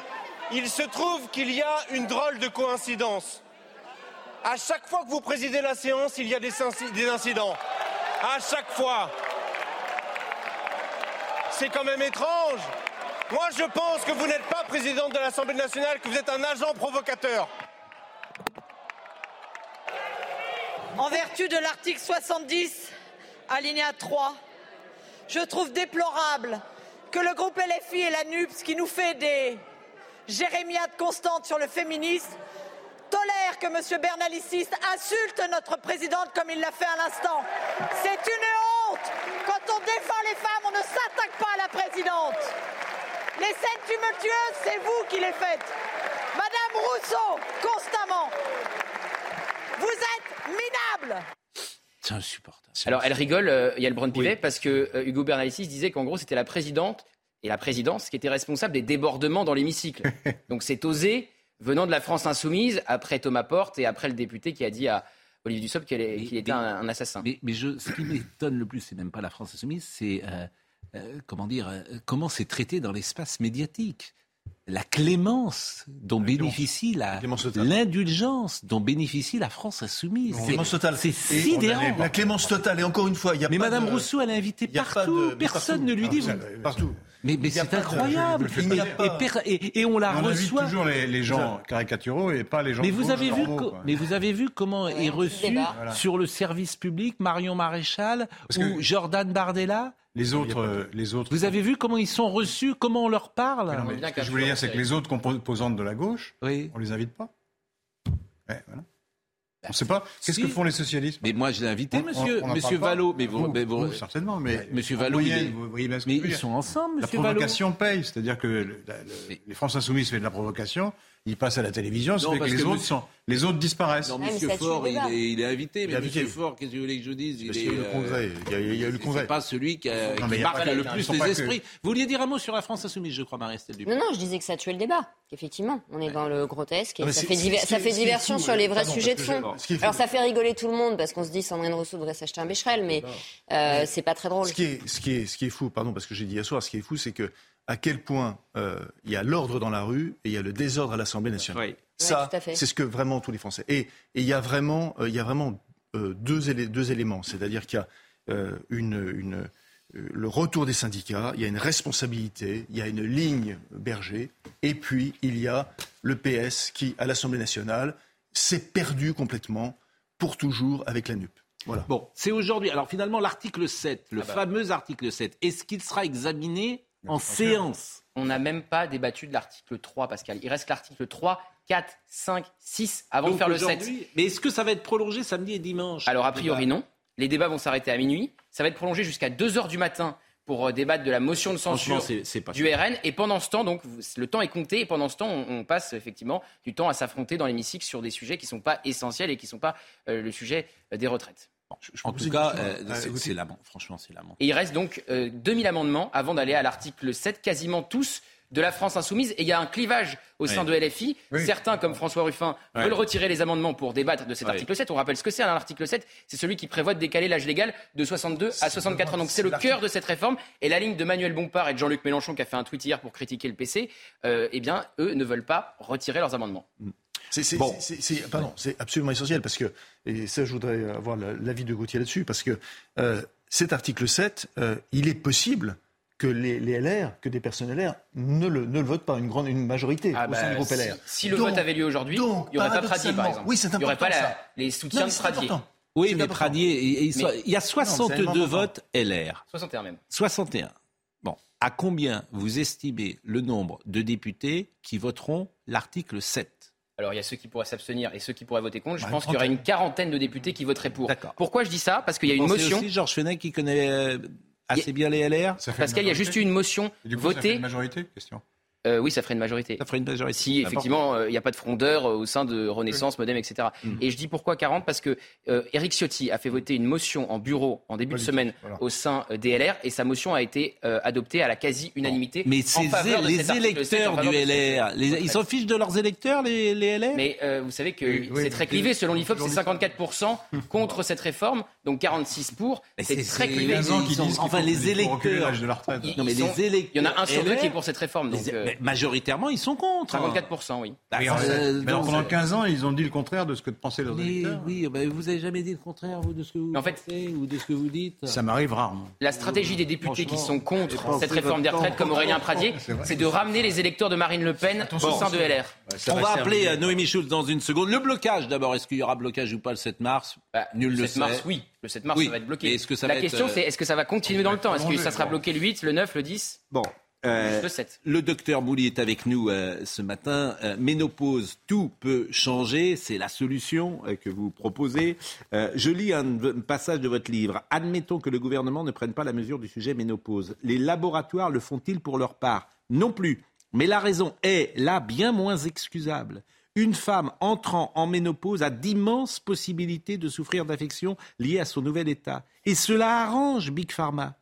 [SPEAKER 19] il se trouve qu'il y a une drôle de coïncidence. À chaque fois que vous présidez la séance, il y a des, inci- des incidents. À chaque fois. C'est quand même étrange. Moi, je pense que vous n'êtes pas présidente de l'Assemblée nationale, que vous êtes un agent provocateur.
[SPEAKER 20] En vertu de l'article 70, alinéa 3, je trouve déplorable que le groupe LFI et la NUPS, qui nous fait des jérémiades constantes sur le féminisme, que M. Bernalicis insulte notre présidente comme il l'a fait à l'instant. C'est une honte. Quand on défend les femmes, on ne s'attaque pas à la présidente. Les scènes tumultueuses, c'est vous qui les faites. Madame Rousseau, constamment. Vous êtes minable.
[SPEAKER 1] C'est insupportable.
[SPEAKER 16] Alors, elle rigole, euh, Yael Braun-Pivet, parce que euh, Hugo Bernalicis disait qu'en gros, c'était la présidente et la présidence qui était responsable des débordements dans l'hémicycle. *laughs* Donc, c'est osé, venant de la France insoumise, après Thomas Porte et après le député qui a dit à Olivier Dussopt qu'il est- était un, un assassin.
[SPEAKER 1] Mais, mais je, ce qui m'étonne le plus, c'est même pas la France insoumise, c'est euh, euh, comment dire, euh, comment c'est traité dans l'espace médiatique. La clémence dont bénéficie la l'indulgence dont bénéficie la France insoumise. C'est-
[SPEAKER 14] Clémence totale.
[SPEAKER 1] C'est sidérant.
[SPEAKER 14] La clémence totale. Et encore une fois, il y a
[SPEAKER 1] Mais
[SPEAKER 14] pas
[SPEAKER 1] Madame
[SPEAKER 14] de-
[SPEAKER 1] Rousseau, elle a invité
[SPEAKER 14] il y a pas
[SPEAKER 1] partout.
[SPEAKER 14] de-
[SPEAKER 1] Personne
[SPEAKER 14] partout.
[SPEAKER 1] ne lui dit.
[SPEAKER 14] Ah,
[SPEAKER 1] vous-
[SPEAKER 14] Partout.
[SPEAKER 1] Mais, c'est
[SPEAKER 14] de-
[SPEAKER 1] incroyable. Et-
[SPEAKER 14] pas-
[SPEAKER 1] et per- et, et on la
[SPEAKER 4] on
[SPEAKER 1] reçoit.
[SPEAKER 4] toujours les, les gens caricaturaux et pas les gens
[SPEAKER 1] Mais vous avez vu,
[SPEAKER 4] normaux,
[SPEAKER 1] co-
[SPEAKER 4] quoi.
[SPEAKER 1] mais vous avez vu comment est reçu sur le service public Marion Maréchal ou Jordan Bardella.
[SPEAKER 4] Les autres, euh, les autres.
[SPEAKER 1] Vous avez vu comment ils sont reçus, comment on leur parle
[SPEAKER 4] Mais non, mais ce que je voulais dire, c'est que les autres composantes de la gauche, on les invite pas. Ouais, voilà. On ne sait pas. Qu'est-ce
[SPEAKER 1] si.
[SPEAKER 4] que font les socialistes
[SPEAKER 1] Mais moi, je l'ai invité,
[SPEAKER 4] On-
[SPEAKER 1] monsieur,
[SPEAKER 4] on-
[SPEAKER 1] monsieur. Mais vous,
[SPEAKER 4] Vous-
[SPEAKER 1] mais vous-
[SPEAKER 4] vous, certainement, mais
[SPEAKER 1] monsieur Vallot, il est-
[SPEAKER 4] vous voyez bien ce que
[SPEAKER 1] mais ils sont ensemble,
[SPEAKER 4] La
[SPEAKER 1] monsieur Vallot.
[SPEAKER 4] provocation paye, c'est-à-dire que le- la- le- les France Insoumises fait de la provocation, ils passent à la télévision, ça
[SPEAKER 1] Non,
[SPEAKER 4] fait que les
[SPEAKER 1] que
[SPEAKER 4] autres
[SPEAKER 1] monsieur-
[SPEAKER 4] sont, les autres disparaissent.
[SPEAKER 1] Non,
[SPEAKER 11] mais
[SPEAKER 1] Monsieur Faure, il est, il est invité, mais
[SPEAKER 14] invité.
[SPEAKER 1] Monsieur Faure, qu'est-ce que vous voulez que je dise?
[SPEAKER 14] Parce
[SPEAKER 1] il
[SPEAKER 14] y a eu le congrès. Il y a- il y a eu le congrès.
[SPEAKER 1] Pas celui qui, a-
[SPEAKER 14] Non,
[SPEAKER 1] qui
[SPEAKER 14] il
[SPEAKER 1] marque
[SPEAKER 14] pas-
[SPEAKER 1] le plus les
[SPEAKER 14] que-
[SPEAKER 1] esprits. Vous vouliez dire un mot sur la France insoumise, je crois, Marie-Estelle Dupont.
[SPEAKER 11] Non, non, je disais que ça tuait le débat. Qu'effectivement, on est dans le grotesque et ça fait, diver- ça fait diversion
[SPEAKER 14] fou,
[SPEAKER 11] sur les
[SPEAKER 14] euh,
[SPEAKER 11] vrais
[SPEAKER 14] pardon,
[SPEAKER 11] sujets de fond. Alors ça fait rigoler tout le monde parce qu'on se dit Sandrine Rousseau devrait s'acheter un Becherel, mais euh, c'est pas très drôle.
[SPEAKER 14] Ce qui est, ce qui est, ce qui est fou, pardon, parce que j'ai dit hier soir, ce qui est fou, c'est que à quel point euh, il y a l'ordre dans la rue et il y a le désordre à l'Assemblée nationale.
[SPEAKER 1] Oui.
[SPEAKER 14] Ça,
[SPEAKER 11] Ouais, tout à fait.
[SPEAKER 14] c'est ce que vraiment tous les Français. Et et il y a vraiment, euh, il y a vraiment euh, deux, élé- deux éléments. C'est-à-dire qu'il y a euh, une, une, euh, le retour des syndicats, il y a une responsabilité, il y a une ligne berger, et puis il y a le PS qui, à l'Assemblée nationale, s'est perdu complètement pour toujours avec la NUP. Voilà.
[SPEAKER 1] Bon, c'est aujourd'hui. Alors finalement, l'article 7, le
[SPEAKER 16] Ah bah.
[SPEAKER 1] fameux article 7, est-ce qu'il sera examiné en séance
[SPEAKER 16] On n'a même pas débattu de l'article 3, Pascal. Il reste l'article 3, 4, 5, 6 avant
[SPEAKER 1] Donc
[SPEAKER 16] de faire le 7.
[SPEAKER 1] aujourd'hui- Mais est-ce que ça va être prolongé samedi et dimanche
[SPEAKER 16] Alors, a priori, non. Les débats vont s'arrêter à minuit. Ça va être prolongé jusqu'à 2 heures du matin pour euh, débattre de la motion de censure
[SPEAKER 1] c'est c'est pas
[SPEAKER 16] du RN. Et pendant ce temps, donc, le temps est compté. Et pendant ce temps, on, on passe effectivement du temps à s'affronter dans l'hémicycle sur des sujets qui ne sont pas essentiels et qui ne sont pas euh, le sujet euh, des retraites.
[SPEAKER 1] En
[SPEAKER 14] vous
[SPEAKER 1] tout cas, euh,
[SPEAKER 14] euh,
[SPEAKER 1] c'est-. Franchement, c'est l'amant.
[SPEAKER 16] Et il reste donc euh, 2000 amendements avant d'aller à l'article 7, quasiment tous de la France insoumise. Et il y a un clivage au sein de LFI.
[SPEAKER 4] Oui.
[SPEAKER 16] Certains, comme François Ruffin, veulent retirer les amendements pour débattre de cet article 7. On rappelle ce que c'est, hein, l'article 7. C'est celui qui prévoit de décaler l'âge légal de 62 à 64 ans. Donc c'est le cœur de cette réforme. Et la ligne de Manuel Bompard et de Jean-Luc Mélenchon, qui a fait un tweet hier pour critiquer le PC, euh, eh bien, eux ne veulent pas retirer leurs amendements.
[SPEAKER 14] C'est, c'est-
[SPEAKER 1] Bon.
[SPEAKER 14] c'est- c'est- pardon, c'est absolument essentiel parce que, et ça je voudrais avoir la- l'avis de Gauthier là-dessus, parce que euh, cet article 7, euh, il est possible que les, les LR, que des personnes LR ne le, ne le votent pas, une grande une majorité
[SPEAKER 16] Ah
[SPEAKER 14] au
[SPEAKER 16] bah,
[SPEAKER 14] sein du groupe
[SPEAKER 16] si,
[SPEAKER 14] LR.
[SPEAKER 16] si le
[SPEAKER 14] Donc-
[SPEAKER 16] vote avait lieu aujourd'hui, il n'y aurait pas Pradier, par exemple.
[SPEAKER 14] Oui, c'est
[SPEAKER 16] Il n'y aurait pas
[SPEAKER 14] important,
[SPEAKER 16] la- les
[SPEAKER 14] Non,
[SPEAKER 16] soutiens
[SPEAKER 14] mais
[SPEAKER 16] de Pradier.
[SPEAKER 14] important.
[SPEAKER 1] Oui, mais
[SPEAKER 14] important.
[SPEAKER 1] Pradier, il, il-
[SPEAKER 16] Mais-
[SPEAKER 1] il y a
[SPEAKER 14] c'est
[SPEAKER 1] 62
[SPEAKER 14] important.
[SPEAKER 1] votes LR.
[SPEAKER 16] 61 même.
[SPEAKER 1] 61. Bon, à combien vous estimez le nombre de députés qui voteront l'article 7
[SPEAKER 16] Alors il y a ceux qui pourraient s'abstenir et ceux qui pourraient voter contre. Je
[SPEAKER 14] Bah,
[SPEAKER 16] pense qu'il y aurait une quarantaine de députés qui voteraient pour.
[SPEAKER 1] D'accord.
[SPEAKER 16] Pourquoi je dis ça? Parce qu'il y a une motion.
[SPEAKER 1] aussi Georges Fenech qui connaît euh, assez bien les LR
[SPEAKER 4] une
[SPEAKER 16] qu'il y a juste eu une motion votée.
[SPEAKER 4] une majorité Question.
[SPEAKER 16] Euh, oui, ça ferait une majorité.
[SPEAKER 1] Ça ferait une majorité.
[SPEAKER 16] Si effectivement euh, il n'y a pas de frondeur euh, au sein de Renaissance, Modem, etc.
[SPEAKER 1] Mm.
[SPEAKER 16] Et je dis pourquoi 40 Parce que euh, Éric Ciotti a fait voter une motion en bureau en début de semaine
[SPEAKER 14] voilà.
[SPEAKER 16] au sein euh, des LR et sa motion a été euh, adoptée à la quasi-unanimité.
[SPEAKER 1] Mais
[SPEAKER 16] en
[SPEAKER 1] c'est
[SPEAKER 16] faveur de
[SPEAKER 1] les
[SPEAKER 16] cet article 7, en
[SPEAKER 1] électeurs du LR. Les- ils s'en fichent de leurs électeurs, les, les LR
[SPEAKER 16] Mais euh, vous savez que
[SPEAKER 4] Oui, oui,
[SPEAKER 16] c'est très clivé. Selon l'IFOP, c'est
[SPEAKER 4] Aujourd'hui-
[SPEAKER 16] 54% contre cette réforme, donc 46 pour.
[SPEAKER 1] Mais
[SPEAKER 16] C'est très clivé.
[SPEAKER 4] 15 ans qui
[SPEAKER 1] ils sont-
[SPEAKER 4] disent qu'il
[SPEAKER 1] enfin, les électeurs.
[SPEAKER 4] l'âge de la retraite.
[SPEAKER 16] Ils-
[SPEAKER 1] Non, mais les électeurs.
[SPEAKER 16] Il y en a un sur deux qui est pour cette réforme. Donc, euh,
[SPEAKER 1] mais majoritairement, ils sont contre.
[SPEAKER 16] 54%, oui.
[SPEAKER 1] Bah,
[SPEAKER 4] Oui,
[SPEAKER 1] euh,
[SPEAKER 4] mais alors, pendant
[SPEAKER 1] c'est-
[SPEAKER 4] 15 ans, ils ont dit le contraire de ce que pensaient leurs
[SPEAKER 1] Mais
[SPEAKER 4] électeurs.
[SPEAKER 1] oui, bah, vous avez jamais dit le contraire, vous, de ce que vous
[SPEAKER 16] en fait-
[SPEAKER 1] pensez ou de ce que vous dites?
[SPEAKER 4] Ça m'arrive rarement.
[SPEAKER 16] La stratégie des députés qui sont contre cette réforme des retraites, comme Aurélien Pradier, *laughs*
[SPEAKER 4] C'est
[SPEAKER 16] de ramener les électeurs de Marine Le Pen au sein de LR.
[SPEAKER 1] On va appeler euh, Noémie Schulz dans une seconde. Le blocage d'abord, est-ce qu'il y aura blocage ou pas le 7 mars?
[SPEAKER 16] Bah,
[SPEAKER 1] Nul
[SPEAKER 16] le
[SPEAKER 1] ne
[SPEAKER 16] 7 mars, oui. Le 7 mars,
[SPEAKER 1] Oui,
[SPEAKER 16] ça va être bloqué.
[SPEAKER 1] mais est-ce que ça
[SPEAKER 16] La
[SPEAKER 1] va
[SPEAKER 16] question,
[SPEAKER 1] euh,
[SPEAKER 16] c'est est-ce que ça va continuer dans le temps? Est-ce que ça sera bloqué le 8, le 9, le 10
[SPEAKER 1] Bon. Euh,
[SPEAKER 16] Le 7.
[SPEAKER 1] Le docteur Bouli est avec nous euh, ce matin. Euh, ménopause, tout peut changer. C'est la solution que vous proposez. Je lis un, un passage de votre livre. Admettons que le gouvernement ne prenne pas la mesure du sujet ménopause. Les laboratoires le font-ils pour leur part? Non plus. Mais la raison est là bien moins excusable. Une femme entrant en ménopause a d'immenses possibilités de souffrir d'affections liées à son nouvel état. Et cela arrange Big Pharma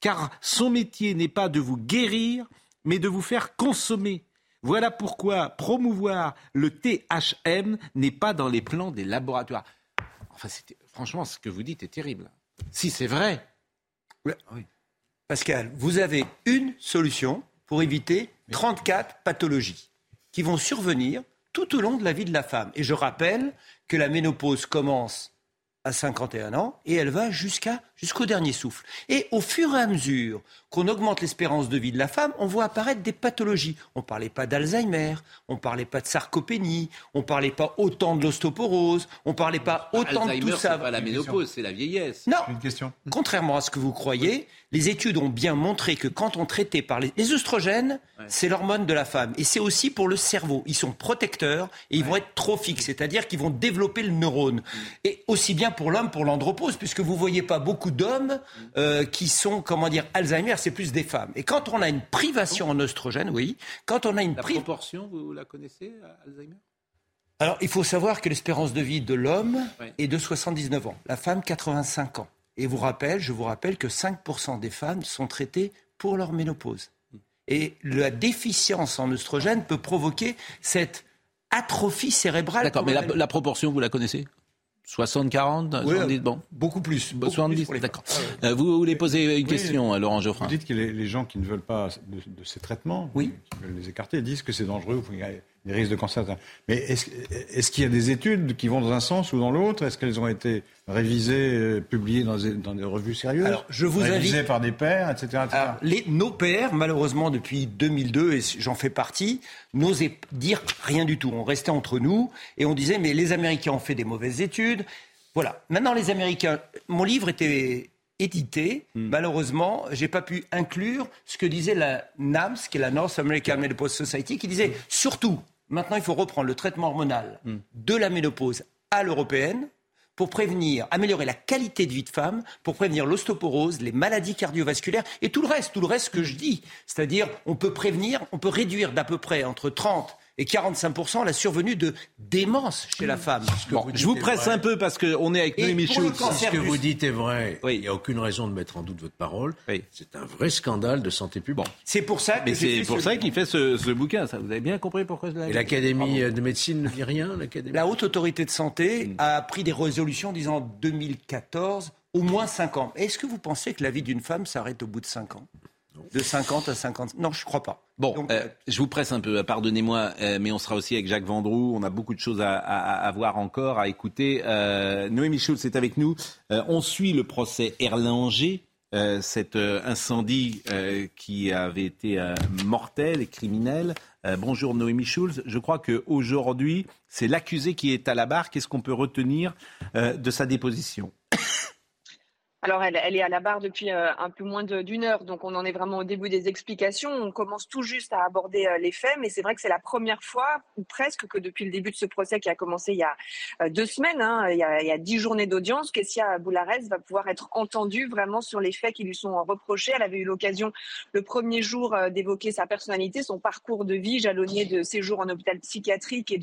[SPEAKER 1] car son métier n'est pas de vous guérir, mais de vous faire consommer. Voilà pourquoi promouvoir le THM n'est pas dans les plans des laboratoires. Enfin, franchement, ce que vous dites est terrible. Si c'est vrai.
[SPEAKER 15] Pascal, vous avez une solution pour éviter 34 pathologies qui vont survenir tout au long de la vie de la femme. Et je rappelle que la ménopause commence à 51 ans et elle va jusqu'à jusqu'au dernier souffle. Et au fur et à mesure qu'on augmente l'espérance de vie de la femme, on voit apparaître des pathologies. On ne parlait pas d'Alzheimer, on ne parlait pas de sarcopénie, on ne parlait pas autant de l'ostéoporose, on ne parlait pas autant de tout ça.
[SPEAKER 1] pas la ménopause, c'est la vieillesse.
[SPEAKER 15] Non,
[SPEAKER 4] Une question.
[SPEAKER 15] Contrairement à ce que vous croyez, les études ont bien montré que quand on traitait par les, les œstrogènes, c'est l'hormone de la femme. Et c'est aussi pour le cerveau. Ils sont protecteurs et ils vont être trophiques, c'est-à-dire qu'ils vont développer le neurone. Et aussi bien pour l'homme, pour l'andropause, puisque vous voyez pas beaucoup d'hommes euh, qui sont, comment dire, Alzheimer, c'est plus des femmes. Et quand on a une privation en oestrogène, oui, quand on a une
[SPEAKER 1] La proportion, vous la connaissez, Alzheimer?
[SPEAKER 15] Alors, il faut savoir que l'espérance de vie de l'homme est de 79 ans, la femme 85 ans. Et vous rappelle, je vous rappelle que 5% des femmes sont traitées pour leur ménopause. Et la déficience en oestrogène peut provoquer cette atrophie cérébrale.
[SPEAKER 1] D'accord, mais la, la proportion, vous la connaissez? 60, 40,
[SPEAKER 14] Oui,
[SPEAKER 1] 70, bon.
[SPEAKER 14] Beaucoup plus. beaucoup
[SPEAKER 1] 70,
[SPEAKER 14] plus pour les
[SPEAKER 1] d'accord.
[SPEAKER 14] femmes.
[SPEAKER 1] Euh, vous voulez poser une
[SPEAKER 4] Oui,
[SPEAKER 1] question, euh, Laurent Geoffrin
[SPEAKER 4] Vous dites que les, les gens qui ne veulent pas de, de ces traitements, qui veulent les écarter, disent que c'est dangereux, des risques de cancer. Mais est-ce est qu'il y a des études qui vont dans un sens ou dans l'autre? Est-ce qu'elles ont été révisées, euh, publiées dans des, dans des revues sérieuses
[SPEAKER 15] Alors, je vous
[SPEAKER 4] Révisées
[SPEAKER 15] invite-
[SPEAKER 4] par des pairs, etc. etc.
[SPEAKER 15] Alors, les, nos pères, malheureusement, depuis 2002, et j'en fais partie, n'osaient dire rien du tout. On restait entre nous et on disait, mais les Américains ont fait des mauvaises études. Voilà. Maintenant, les Américains, mon livre était édité. Malheureusement, j'ai pas pu inclure ce que disait la NAMS, qui est la North American Menopause Society, qui disait surtout, maintenant, il faut reprendre le traitement hormonal de la ménopause à l'européenne pour prévenir, améliorer la qualité de vie de femme, pour prévenir l'ostéoporose, les maladies cardiovasculaires et tout le reste, tout le reste que je dis. C'est-à-dire, on peut prévenir, on peut réduire d'à peu près entre 30 et 45% la survenue de démence chez la femme.
[SPEAKER 1] Bon, je vous presse un peu parce qu'on est avec
[SPEAKER 15] Et
[SPEAKER 1] Noémie Schultz.
[SPEAKER 7] Ce que
[SPEAKER 15] du-
[SPEAKER 7] vous dites est vrai. Il n'y a aucune raison de mettre en doute votre parole. C'est un vrai scandale de santé publique.
[SPEAKER 15] C'est pour ça
[SPEAKER 1] Mais c'est pour ça qu'il fait ce, ce bouquin. Ça, vous avez bien compris pourquoi je l'ai
[SPEAKER 7] Et l'Académie de médecine ne dit rien l'Académie
[SPEAKER 15] La haute autorité de santé
[SPEAKER 1] Mm.
[SPEAKER 15] a pris des résolutions disant 2014, au moins 5 ans. Est-ce que vous pensez que la vie d'une femme s'arrête au bout de 5 ans? De 50 à 50 Non, je ne crois pas.
[SPEAKER 1] Bon, euh, je vous presse un peu, pardonnez-moi, euh, mais on sera aussi avec Jacques Vendroux. On a beaucoup de choses à, à- à voir encore, à écouter. Euh, Noémie Schultz est avec nous. Euh, on suit le procès Erlanger, euh, cet euh, incendie euh, qui avait été euh, mortel et criminel. Euh, bonjour Noémie Schultz. Je crois qu'aujourd'hui, c'est l'accusé qui est à la barre. Qu'est-ce qu'on peut retenir euh, de sa déposition?
[SPEAKER 21] Alors, elle, est à la barre depuis euh, un peu moins d'une heure, donc on en est vraiment au début des explications. On commence tout juste à aborder euh, les faits, mais c'est vrai que c'est la première fois, ou presque, que depuis le début de ce procès qui a commencé il y a euh, deux semaines, hein, il, y a, dix journées d'audience, Kessia Boularez va pouvoir être entendue vraiment sur les faits qui lui sont reprochés. Elle avait eu l'occasion le premier jour d'évoquer sa personnalité, son parcours de vie, jalonné de séjours en hôpital psychiatrique et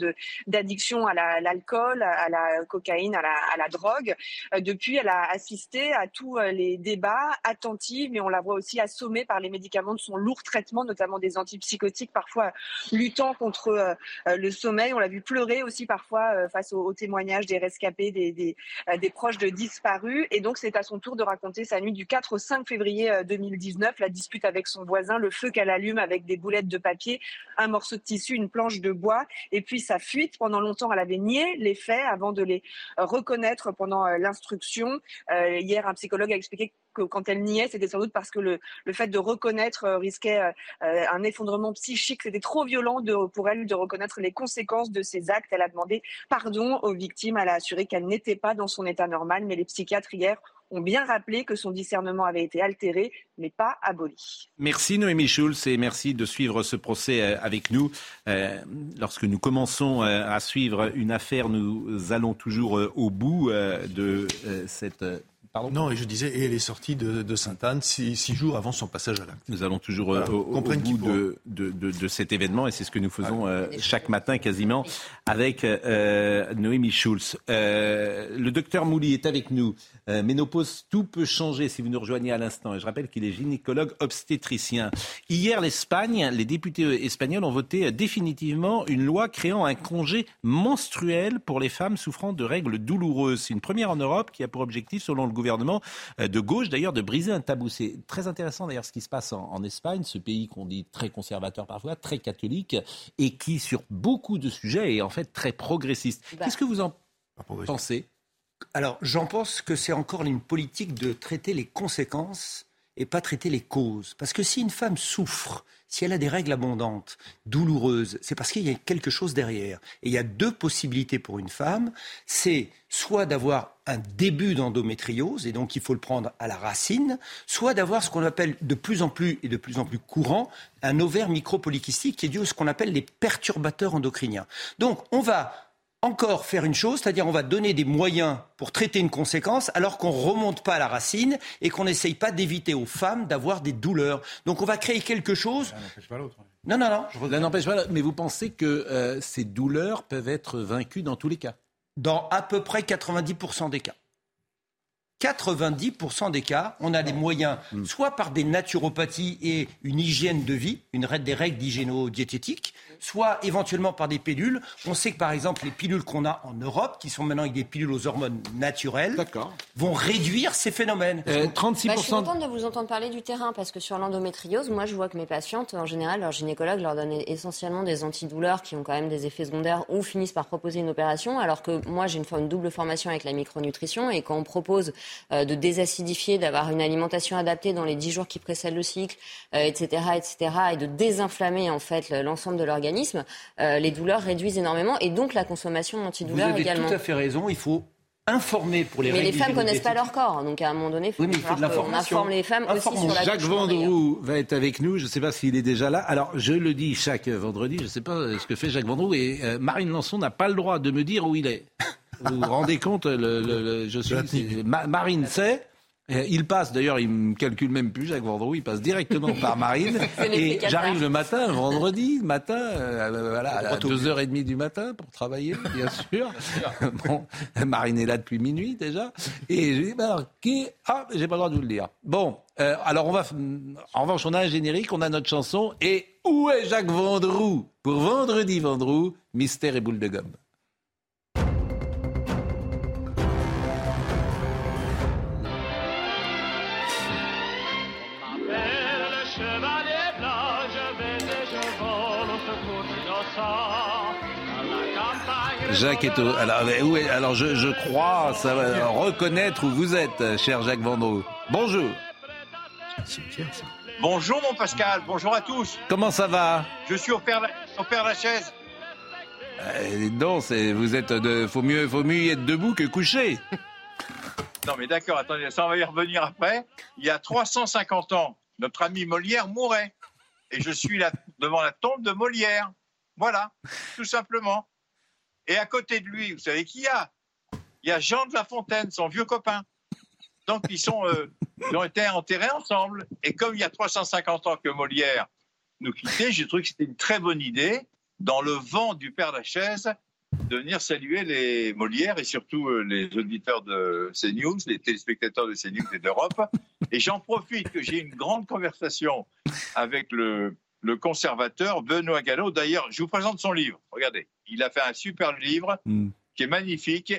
[SPEAKER 21] d'addiction à la- l'alcool, à la cocaïne, à la, drogue. Depuis, elle a assisté à tous euh, les débats, attentive, mais on la voit aussi assommée par les médicaments de son lourd traitement, notamment des antipsychotiques, parfois luttant contre euh, euh, le sommeil. On l'a vu pleurer aussi parfois face aux, témoignages des rescapés, des, des, proches de disparus. Et donc, c'est à son tour de raconter sa nuit du 4 au 5 février euh, 2019, la dispute avec son voisin, le feu qu'elle allume avec des boulettes de papier, un morceau de tissu, une planche de bois, et puis sa fuite. Pendant longtemps, elle avait nié les faits avant de les reconnaître pendant l'instruction. Hier, un psychologue a expliqué que quand elle niait, c'était sans doute parce que le, le fait de reconnaître euh, risquait euh, un effondrement psychique. C'était trop violent pour elle de reconnaître les conséquences de ses actes. Elle a demandé pardon aux victimes. Elle a assuré qu'elle n'était pas dans son état normal, mais les psychiatres hier ont bien rappelé que son discernement avait été altéré, mais pas aboli.
[SPEAKER 1] Merci Noémie Schulz et merci de suivre ce procès euh, avec nous. Lorsque nous commençons à suivre une affaire, nous allons toujours au bout de cette... Pardon
[SPEAKER 14] Non, et je disais, et elle est sortie de, de Sainte-Anne six, six jours avant son passage à l'acte.
[SPEAKER 1] Nous allons toujours
[SPEAKER 14] Voilà,
[SPEAKER 1] au, bout de, de, de- de cet événement et c'est ce que nous faisons euh, chaque matin quasiment avec euh, Noémie Schulz. Euh, le docteur Mouly est avec nous. Euh, ménopause, tout peut changer si vous nous rejoignez à l'instant. Et je rappelle qu'il est gynécologue obstétricien. Hier, l'Espagne, les députés espagnols ont voté définitivement une loi créant un congé menstruel pour les femmes souffrant de règles douloureuses. C'est une première en Europe qui a pour objectif, selon le gouvernement euh, de gauche d'ailleurs, de briser un tabou. C'est très intéressant d'ailleurs ce qui se passe en, en Espagne, ce pays qu'on dit très conservateur parfois, très catholique, et qui sur beaucoup de sujets est en fait très progressiste. Qu'est-ce que vous en pensez?
[SPEAKER 15] Alors, j'en pense que c'est encore une politique de traiter les conséquences et pas traiter les causes. Parce que si une femme souffre, si elle a des règles abondantes, douloureuses, c'est parce qu'il y a quelque chose derrière. Et il y a deux possibilités pour une femme. C'est soit d'avoir un début d'endométriose, et donc il faut le prendre à la racine, soit d'avoir ce qu'on appelle de plus en plus et de plus en plus courant, un ovaire micropolycystique qui est dû à ce qu'on appelle les perturbateurs endocriniens. Donc on va encore faire une chose, c'est-à-dire on va donner des moyens pour traiter une conséquence alors qu'on ne remonte pas à la racine et qu'on n'essaye pas d'éviter aux femmes d'avoir des douleurs. Donc on va créer quelque chose.
[SPEAKER 4] Ça n'empêche pas l'autre.
[SPEAKER 15] Non, non, non.
[SPEAKER 1] Je n'empêche pas. Mais vous pensez que euh, ces douleurs peuvent être vaincues dans tous les cas?
[SPEAKER 15] Dans à peu près 90% des cas. 90% des cas, on a des moyens,
[SPEAKER 1] Hmm.
[SPEAKER 15] soit par des naturopathies et une hygiène de vie, une, des règles d'hygiéno-diététique, soit éventuellement par des pilules. On sait que par exemple les pilules qu'on a en Europe, qui sont maintenant avec des pilules aux hormones naturelles, vont réduire ces phénomènes.
[SPEAKER 1] Euh,
[SPEAKER 11] Bah, je suis contente de vous entendre parler du terrain parce que sur l'endométriose, moi je vois que mes patientes, en général, leur gynécologue leur donne essentiellement des antidouleurs qui ont quand même des effets secondaires ou finissent par proposer une opération, alors que moi j'ai une, une double formation avec la micronutrition et quand on propose euh, de désacidifier, d'avoir une alimentation adaptée dans les 10 jours qui précèdent le cycle, euh, etc., etc., et de désinflammer en fait l'ensemble de l'organisme, euh, les douleurs réduisent énormément et donc la consommation
[SPEAKER 15] Vous
[SPEAKER 11] d'antidouleurs
[SPEAKER 15] avez
[SPEAKER 11] également.
[SPEAKER 15] tout à fait raison, il faut informer pour les
[SPEAKER 11] mais les femmes connaissent pas leur corps, donc à un moment donné,
[SPEAKER 1] Oui, mais il faut de l'information.
[SPEAKER 11] informe les femmes aussi sur la
[SPEAKER 1] Jacques. Vendroux va être avec nous. Je ne sais pas s'il est déjà là. Alors, je le dis chaque vendredi. Je ne sais pas ce que fait Jacques Vendroux. Et euh, Marine Lançon n'a pas le droit de me dire où il est. Vous vous rendez compte le, le- le- Je suis. Marine sait. Euh, Il passe, d'ailleurs, il me calcule même plus, Jacques Vendroux, il passe directement *laughs* par Marine. Et j'arrive le matin, vendredi matin, euh, voilà, à 2h30 du matin pour travailler, bien *laughs* sûr. bon, Marine est là depuis minuit déjà. Et je dis, bah, alors, qui Ah, j'ai pas le droit de vous le dire. Bon, euh, alors on va. En revanche, on a un générique, on a notre chanson. Et où est Jacques Vendroux? Pour Vendredi Vendroux, Mystère et boule de gomme. Jacques est au. Alors, mais où est- alors je, je crois ça va reconnaître où vous êtes, cher Jacques Vendroux. Bonjour.
[SPEAKER 22] Bonjour mon Pascal, bonjour à tous.
[SPEAKER 1] Comment ça va?
[SPEAKER 22] Je suis au Père, au Père Lachaise.
[SPEAKER 1] Euh, Non, c'est vous êtes de. Faut mieux, faut mieux y être debout que couché.
[SPEAKER 22] Non mais d'accord, attendez, ça on va y revenir après. Il y a 350 ans, notre ami Molière mourait. Et je suis là devant la tombe de Molière. Voilà, tout simplement. Et à côté de lui, vous savez qui il y a? Il y a Jean de La Fontaine, son vieux copain. Donc ils, euh, ont été enterrés ensemble. Et comme il y a 350 ans que Molière nous quittait, j'ai trouvé que c'était une très bonne idée, dans le vent du Père Lachaise, de venir saluer les Molières et surtout euh, les auditeurs de CNews, les téléspectateurs de CNews et d'Europe. Et j'en profite que j'ai une grande conversation avec le, le conservateur Benoît Gallo. D'ailleurs, je vous présente son livre. Regardez, il a fait un super livre qui est magnifique,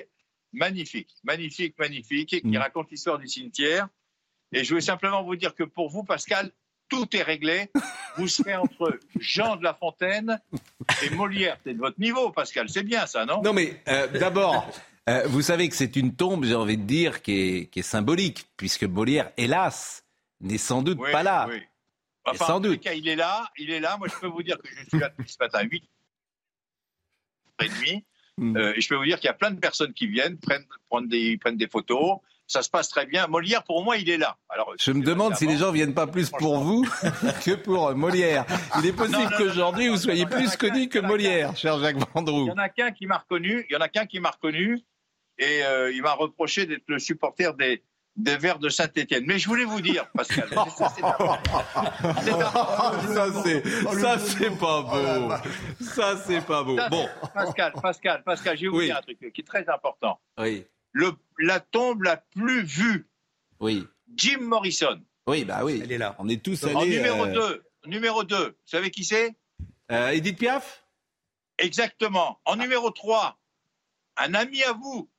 [SPEAKER 22] magnifique, magnifique, magnifique, qui raconte l'histoire du cimetière. Et je voulais simplement vous dire que pour vous, Pascal, tout est réglé. Vous serez entre Jean de La Fontaine et Molière. C'est de votre niveau, Pascal. C'est bien ça, non?
[SPEAKER 1] Non mais euh, d'abord, euh, vous savez que c'est une tombe, j'ai envie de dire, qui est, qui est symbolique, puisque Molière, hélas, n'est sans doute
[SPEAKER 22] Oui,
[SPEAKER 1] pas là.
[SPEAKER 22] oui. Enfin,
[SPEAKER 1] sans
[SPEAKER 22] en
[SPEAKER 1] doute.
[SPEAKER 22] cas, il est là, il est là. Moi, je peux vous dire que je suis là depuis ce matin à 8 et demi.
[SPEAKER 1] Hmm.
[SPEAKER 22] Euh, et je peux vous dire qu'il y a plein de personnes qui viennent, prennent, prennent, des, prennent des photos. Ça se passe très bien. Molière, pour moi, il est là. Alors,
[SPEAKER 1] Je me demande si les gens viennent pas plus pour vous *laughs* que pour euh, Molière. Il est possible qu'aujourd'hui vous soyez plus connu que Molière, cher Jacques
[SPEAKER 22] Il
[SPEAKER 1] Vendroux.
[SPEAKER 22] y en a qu'un qui m'a reconnu. Il y en a qu'un qui m'a reconnu. Et euh, il m'a reproché d'être le supporter des, des Verts de Saint-Etienne. Mais je voulais vous dire, Pascal. ça, c'est
[SPEAKER 1] ça c'est ça c'est pas beau. Ça c'est pas beau. Bon,
[SPEAKER 22] Pascal, Pascal, Pascal, je vais vous
[SPEAKER 1] Oui.
[SPEAKER 22] dire un truc qui est très important.
[SPEAKER 1] oui,
[SPEAKER 22] Le, la tombe la plus vue,
[SPEAKER 1] oui,
[SPEAKER 22] Jim Morrison.
[SPEAKER 1] oui, bah oui. Elle est là. On est tous allés.
[SPEAKER 22] En numéro
[SPEAKER 1] euh,
[SPEAKER 22] 2, numéro 2, vous savez qui c'est?
[SPEAKER 1] Euh, Edith Piaf?
[SPEAKER 22] Exactement. En numéro 3, un ami à vous,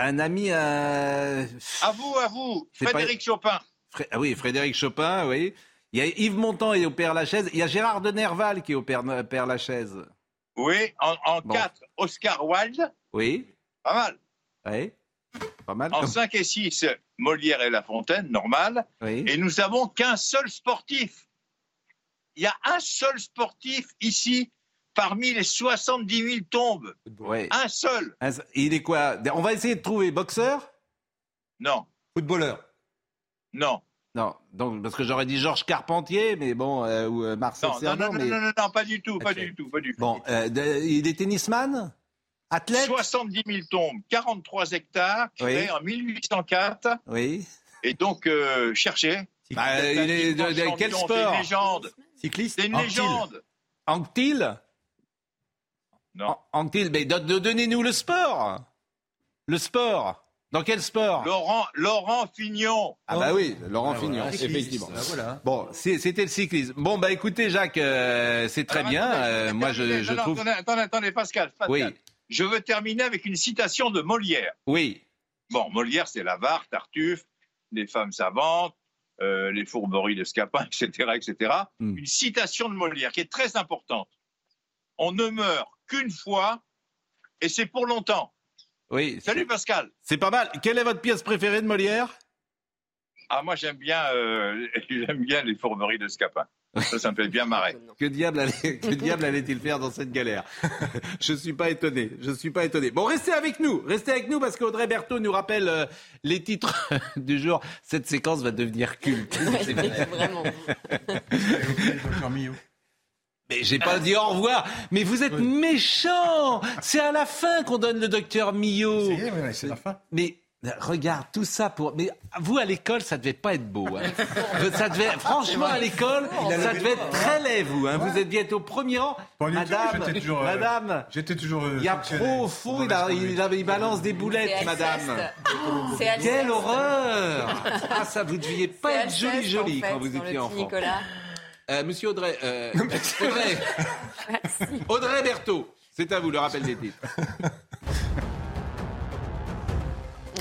[SPEAKER 1] Un ami. euh,
[SPEAKER 22] à vous, à vous,
[SPEAKER 1] pas-
[SPEAKER 22] Frédéric Chopin.
[SPEAKER 1] Fré- ah oui, Frédéric Chopin, oui. Il y a Yves Montand et au Père Lachaise. Il y a Gérard de Nerval qui est au Père, Père Lachaise.
[SPEAKER 22] Oui, en, en
[SPEAKER 1] Bon.
[SPEAKER 22] 4, Oscar Wilde.
[SPEAKER 1] Oui,
[SPEAKER 22] Pas mal.
[SPEAKER 1] oui. Pas mal.
[SPEAKER 22] En 5 et 6, Molière et La Fontaine, normal.
[SPEAKER 1] Oui.
[SPEAKER 22] Et nous avons qu'un seul sportif. Il y a un seul sportif ici parmi les 70 000 tombes.
[SPEAKER 1] Ouais.
[SPEAKER 22] Un seul.
[SPEAKER 1] Il est quoi? On va essayer de trouver boxeur?
[SPEAKER 22] Non,
[SPEAKER 1] Footballeur?
[SPEAKER 22] Non.
[SPEAKER 1] Non, donc, parce que j'aurais dit Georges Carpentier, mais bon, euh, ou euh, Marcel
[SPEAKER 22] Non, non, non, non,
[SPEAKER 1] mais...
[SPEAKER 22] non, non, non, pas du tout, pas du tout, pas du tout.
[SPEAKER 1] Bon, euh, de- il est tennisman? Athlète?
[SPEAKER 22] 70 000 tombes, 43 hectares, créés
[SPEAKER 1] Oui.
[SPEAKER 22] en 1804.
[SPEAKER 1] Oui.
[SPEAKER 22] Et donc, euh, cherchez.
[SPEAKER 1] Bah, il est de- quel
[SPEAKER 22] c'est
[SPEAKER 1] sport?
[SPEAKER 22] une légende.
[SPEAKER 14] Cycliste?
[SPEAKER 22] C'est une légende.
[SPEAKER 1] Anctil?
[SPEAKER 22] Non.
[SPEAKER 1] Anctil, mais don- don- donnez-nous le sport. Le sport. Dans quel sport?
[SPEAKER 22] Laurent, Laurent Fignon.
[SPEAKER 1] Ah bah oui, Laurent
[SPEAKER 22] Ah,
[SPEAKER 1] Fignon,
[SPEAKER 22] voilà. Cycliste.
[SPEAKER 1] effectivement.
[SPEAKER 22] Ah, voilà.
[SPEAKER 1] Bon, c'était le cyclisme. Bon, bah écoutez, Jacques, euh, c'est très
[SPEAKER 22] Alors,
[SPEAKER 1] bien.
[SPEAKER 22] attendez,
[SPEAKER 1] Euh,
[SPEAKER 22] vais
[SPEAKER 1] moi, je,
[SPEAKER 22] terminer.
[SPEAKER 1] je
[SPEAKER 22] Non, non,
[SPEAKER 1] trouve...
[SPEAKER 22] Attendez, attendez, attendez, Pascal, Pascal.
[SPEAKER 1] Oui.
[SPEAKER 22] Je veux terminer avec une citation de Molière.
[SPEAKER 1] Oui.
[SPEAKER 22] Bon, Molière, c'est l'avare, Tartuffe, les femmes savantes, euh, les fourberies de Scapin, etc., etc. Une citation de Molière qui est très importante. On ne meurt qu'une fois et c'est pour longtemps.
[SPEAKER 1] Oui.
[SPEAKER 22] Salut Pascal.
[SPEAKER 1] C'est pas mal. Quelle est votre pièce préférée de Molière?
[SPEAKER 22] Ah, moi j'aime bien, euh, *laughs* j'aime bien les fourberies de Scapin. Ça, ça me fait bien marrer.
[SPEAKER 1] Que diable, allait, que diable allait-il faire dans cette galère? *laughs* Je suis pas étonné. Je suis pas étonné. Bon, restez avec nous. Restez avec nous parce qu'Audrey Berthaud nous rappelle euh, les titres *laughs* du jour. Cette séquence va devenir culte. C'est vrai.
[SPEAKER 2] Vraiment.
[SPEAKER 1] Mais j'ai pas dit au revoir. Mais vous êtes méchant. C'est à la fin qu'on donne le docteur Millot.
[SPEAKER 4] C'est la fin.
[SPEAKER 1] Mais regarde tout ça pour. Mais vous à l'école, ça devait pas être beau. hein. *laughs* ça devait. Franchement, à l'école, ça devait être très laid, vous. hein. Vous êtes bientôt au premier rang.
[SPEAKER 4] Tout,
[SPEAKER 1] Madame,
[SPEAKER 4] j'étais toujours, euh,
[SPEAKER 1] Madame.
[SPEAKER 4] J'étais toujours. euh,
[SPEAKER 1] Il y a trop au fond, il, a- il, a- il balance des boulettes,
[SPEAKER 2] C'est
[SPEAKER 1] madame.
[SPEAKER 2] C'est.
[SPEAKER 1] Quelle horreur Ah, ça, vous deviez pas
[SPEAKER 2] C'est
[SPEAKER 1] être joli,
[SPEAKER 2] Alceste,
[SPEAKER 1] joli
[SPEAKER 2] en fait,
[SPEAKER 1] quand vous étiez enfant.
[SPEAKER 2] Nicolas.
[SPEAKER 1] Euh, monsieur Audrey, euh, *laughs* Audrey, Audrey Berthaud, c'est à vous le rappel des titres. *laughs*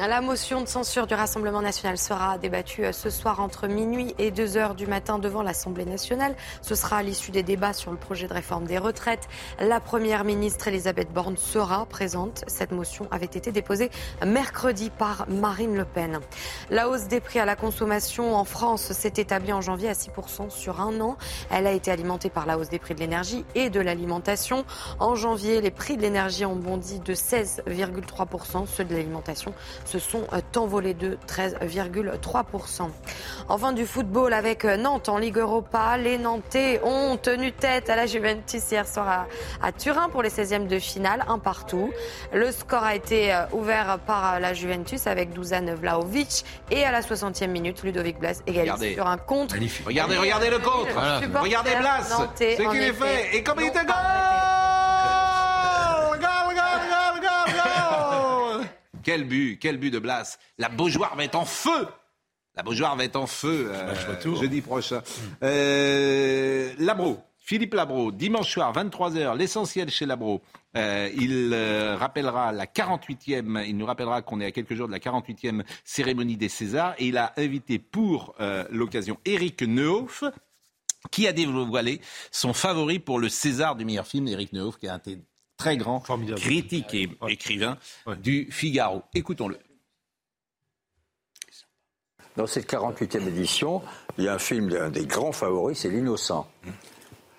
[SPEAKER 2] La motion de censure du Rassemblement national sera débattue euh, ce soir entre minuit et 2 heures du matin devant l'Assemblée nationale. Ce sera à l'issue des débats sur le projet de réforme des retraites. La première ministre Elisabeth Borne sera présente. Cette motion avait été déposée mercredi par Marine Le Pen. La hausse des prix à la consommation en France s'est établie en janvier à 6% sur un an. Elle a été alimentée par la hausse des prix de l'énergie et de l'alimentation. En janvier, les prix de l'énergie ont bondi de 16,3%. Ceux de l'alimentation se sont euh, envolés de 13,3%. Enfin, du football avec euh, Nantes en Ligue Europa. Les Nantais ont tenu tête à la Juventus hier soir à, à Turin pour les 16e de finale, un partout. Le score a été euh, ouvert par la Juventus avec Dusan Vlahovic et à la 60e minute, Ludovic Blas égalise
[SPEAKER 1] Regardez.
[SPEAKER 2] sur un contre.
[SPEAKER 1] Regardez, regardez le contre.
[SPEAKER 2] Voilà.
[SPEAKER 1] Regardez Blas. C'est qu'il est fait. Et comme il était
[SPEAKER 2] pas
[SPEAKER 1] Quel but, quel but de Blas. La Beaujoire va être en feu. La Beaujoire va être en feu euh, jeudi prochain. Euh, Labro, Philippe Labro, dimanche soir, 23h, l'essentiel chez Labro. Euh, il euh, rappellera la 48e, il nous rappellera qu'on est à quelques jours de la 48e cérémonie des Césars et il a invité pour euh, l'occasion Eric Nehoff, qui a dévoilé son favori pour le César du meilleur film, Eric Nehoff, qui est un t- très grand critique et écrivain du Figaro. Écoutons-le.
[SPEAKER 23] Dans cette 48e édition, il y a un film, un des grands favoris, c'est L'Innocent.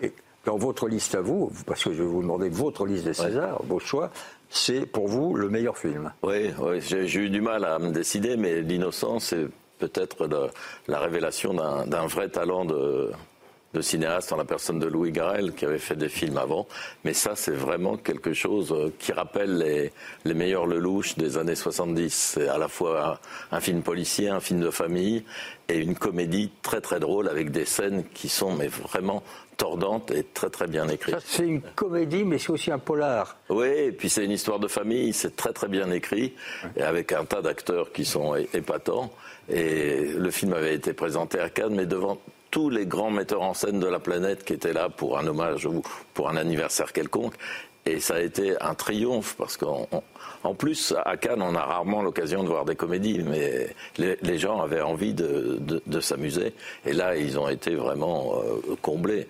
[SPEAKER 23] Et dans votre liste à vous, parce que je vais vous demander votre liste des Césars, vos choix, c'est pour vous le meilleur film.
[SPEAKER 24] Oui, oui j'ai eu du mal à me décider, mais l'innocence, c'est peut-être la révélation d'un d'un vrai talent de, de cinéaste en la personne de Louis Garrel, qui avait fait des films avant. Mais ça, c'est vraiment quelque chose euh, qui rappelle les, les meilleurs Lelouch des années 70. C'est à la fois un, un film policier, un film de famille et une comédie très très drôle avec des scènes qui sont mais vraiment tordantes et très très bien écrites.
[SPEAKER 23] C'est une comédie, mais c'est aussi un polar.
[SPEAKER 24] Oui, et puis c'est une histoire de famille, c'est très très bien écrit, et avec un tas d'acteurs qui sont épatants. Et le film avait été présenté à Cannes, mais devant tous les grands metteurs en scène de la planète qui étaient là pour un hommage ou pour un anniversaire quelconque. Et ça a été un triomphe parce qu'en en- en plus, à Cannes, on a rarement l'occasion de voir des comédies, mais les, gens avaient envie de, de- de s'amuser. Et là, ils ont été vraiment euh, comblés.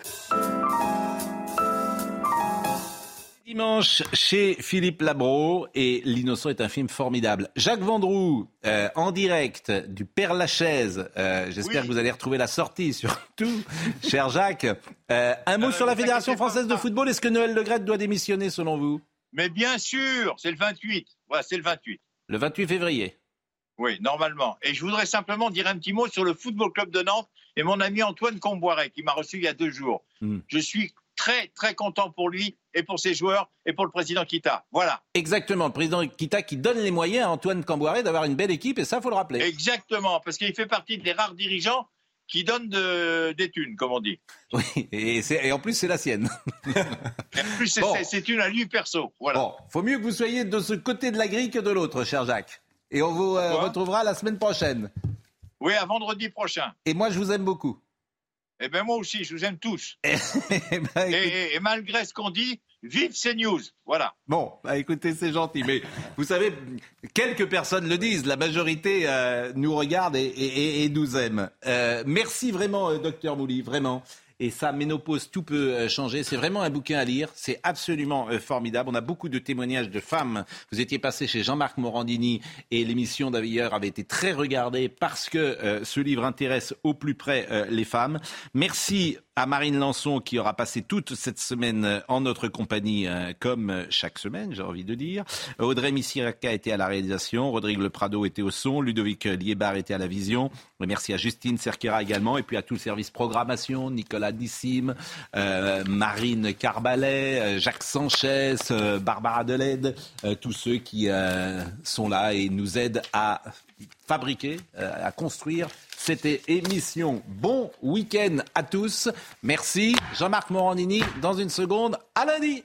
[SPEAKER 1] Dimanche chez Philippe Labro et L'Innocent est un film formidable. Jacques Vendroux, euh, en direct du Père Lachaise. Euh, J'espère que vous allez retrouver la sortie surtout, *laughs* cher Jacques. Euh, un mot sur la Fédération française de football. Est-ce que Noël Le Graët doit démissionner selon vous?
[SPEAKER 22] Mais bien sûr, c'est le 28. Voilà, c'est le 28.
[SPEAKER 1] Le 28 février.
[SPEAKER 22] Oui, normalement. Et je voudrais simplement dire un petit mot sur le Football Club de Nantes et mon ami Antoine Comboiret, qui m'a reçu il y a deux jours.
[SPEAKER 1] Hmm.
[SPEAKER 22] Je suis très, très content pour lui et pour ses joueurs et pour le président Kita. Voilà.
[SPEAKER 1] Exactement, le président Kita qui donne les moyens à Antoine Camboiré d'avoir une belle équipe et ça, faut le rappeler.
[SPEAKER 22] Exactement, parce qu'il fait partie des rares dirigeants qui donne de- des thunes, comme on dit. *laughs*
[SPEAKER 1] Oui, et, en plus, c'est la sienne. *laughs*
[SPEAKER 22] Et en plus, c'est
[SPEAKER 1] Bon.
[SPEAKER 22] une à lui perso. Voilà.
[SPEAKER 1] Bon, faut mieux que vous soyez de ce côté de la grille que de l'autre, cher Jacques. Et on vous euh, retrouvera la semaine prochaine.
[SPEAKER 22] Oui, à vendredi prochain.
[SPEAKER 1] Et moi, je vous aime beaucoup.
[SPEAKER 22] Eh bien, moi aussi, je vous aime tous. *laughs*
[SPEAKER 1] Eh ben,
[SPEAKER 22] et, malgré ce qu'on dit, vive ces news. Voilà.
[SPEAKER 1] Bon, bah écoutez, c'est gentil, mais vous savez, quelques personnes le disent, la majorité euh, nous regarde et, et- et- et nous aime. Euh, merci vraiment, euh, docteur Mouly, vraiment. Et ça, ménopause, tout peut euh, changer. C'est vraiment un bouquin à lire. C'est absolument euh, formidable. On a beaucoup de témoignages de femmes. Vous étiez passé chez Jean-Marc Morandini et l'émission d'ailleurs avait été très regardée parce que euh, ce livre intéresse au plus près les femmes. Merci à Marine Lançon qui aura passé toute cette semaine en notre compagnie, comme chaque semaine, j'ai envie de dire. Audrey Missiraka était à la réalisation, Rodrigue Le Prado était au son, Ludovic Liébar était à la vision. Merci à Justine Cerquera également, et puis à tout le service programmation, Nicolas Dissim, euh, Marine Carbalet, euh, Jacques Sanchez, euh, Barbara Delède, euh, tous ceux qui sont là et nous aident à fabriquer, à construire cette émission. Bon week-end à tous. Merci. Jean-Marc Morandini, dans une seconde. À lundi.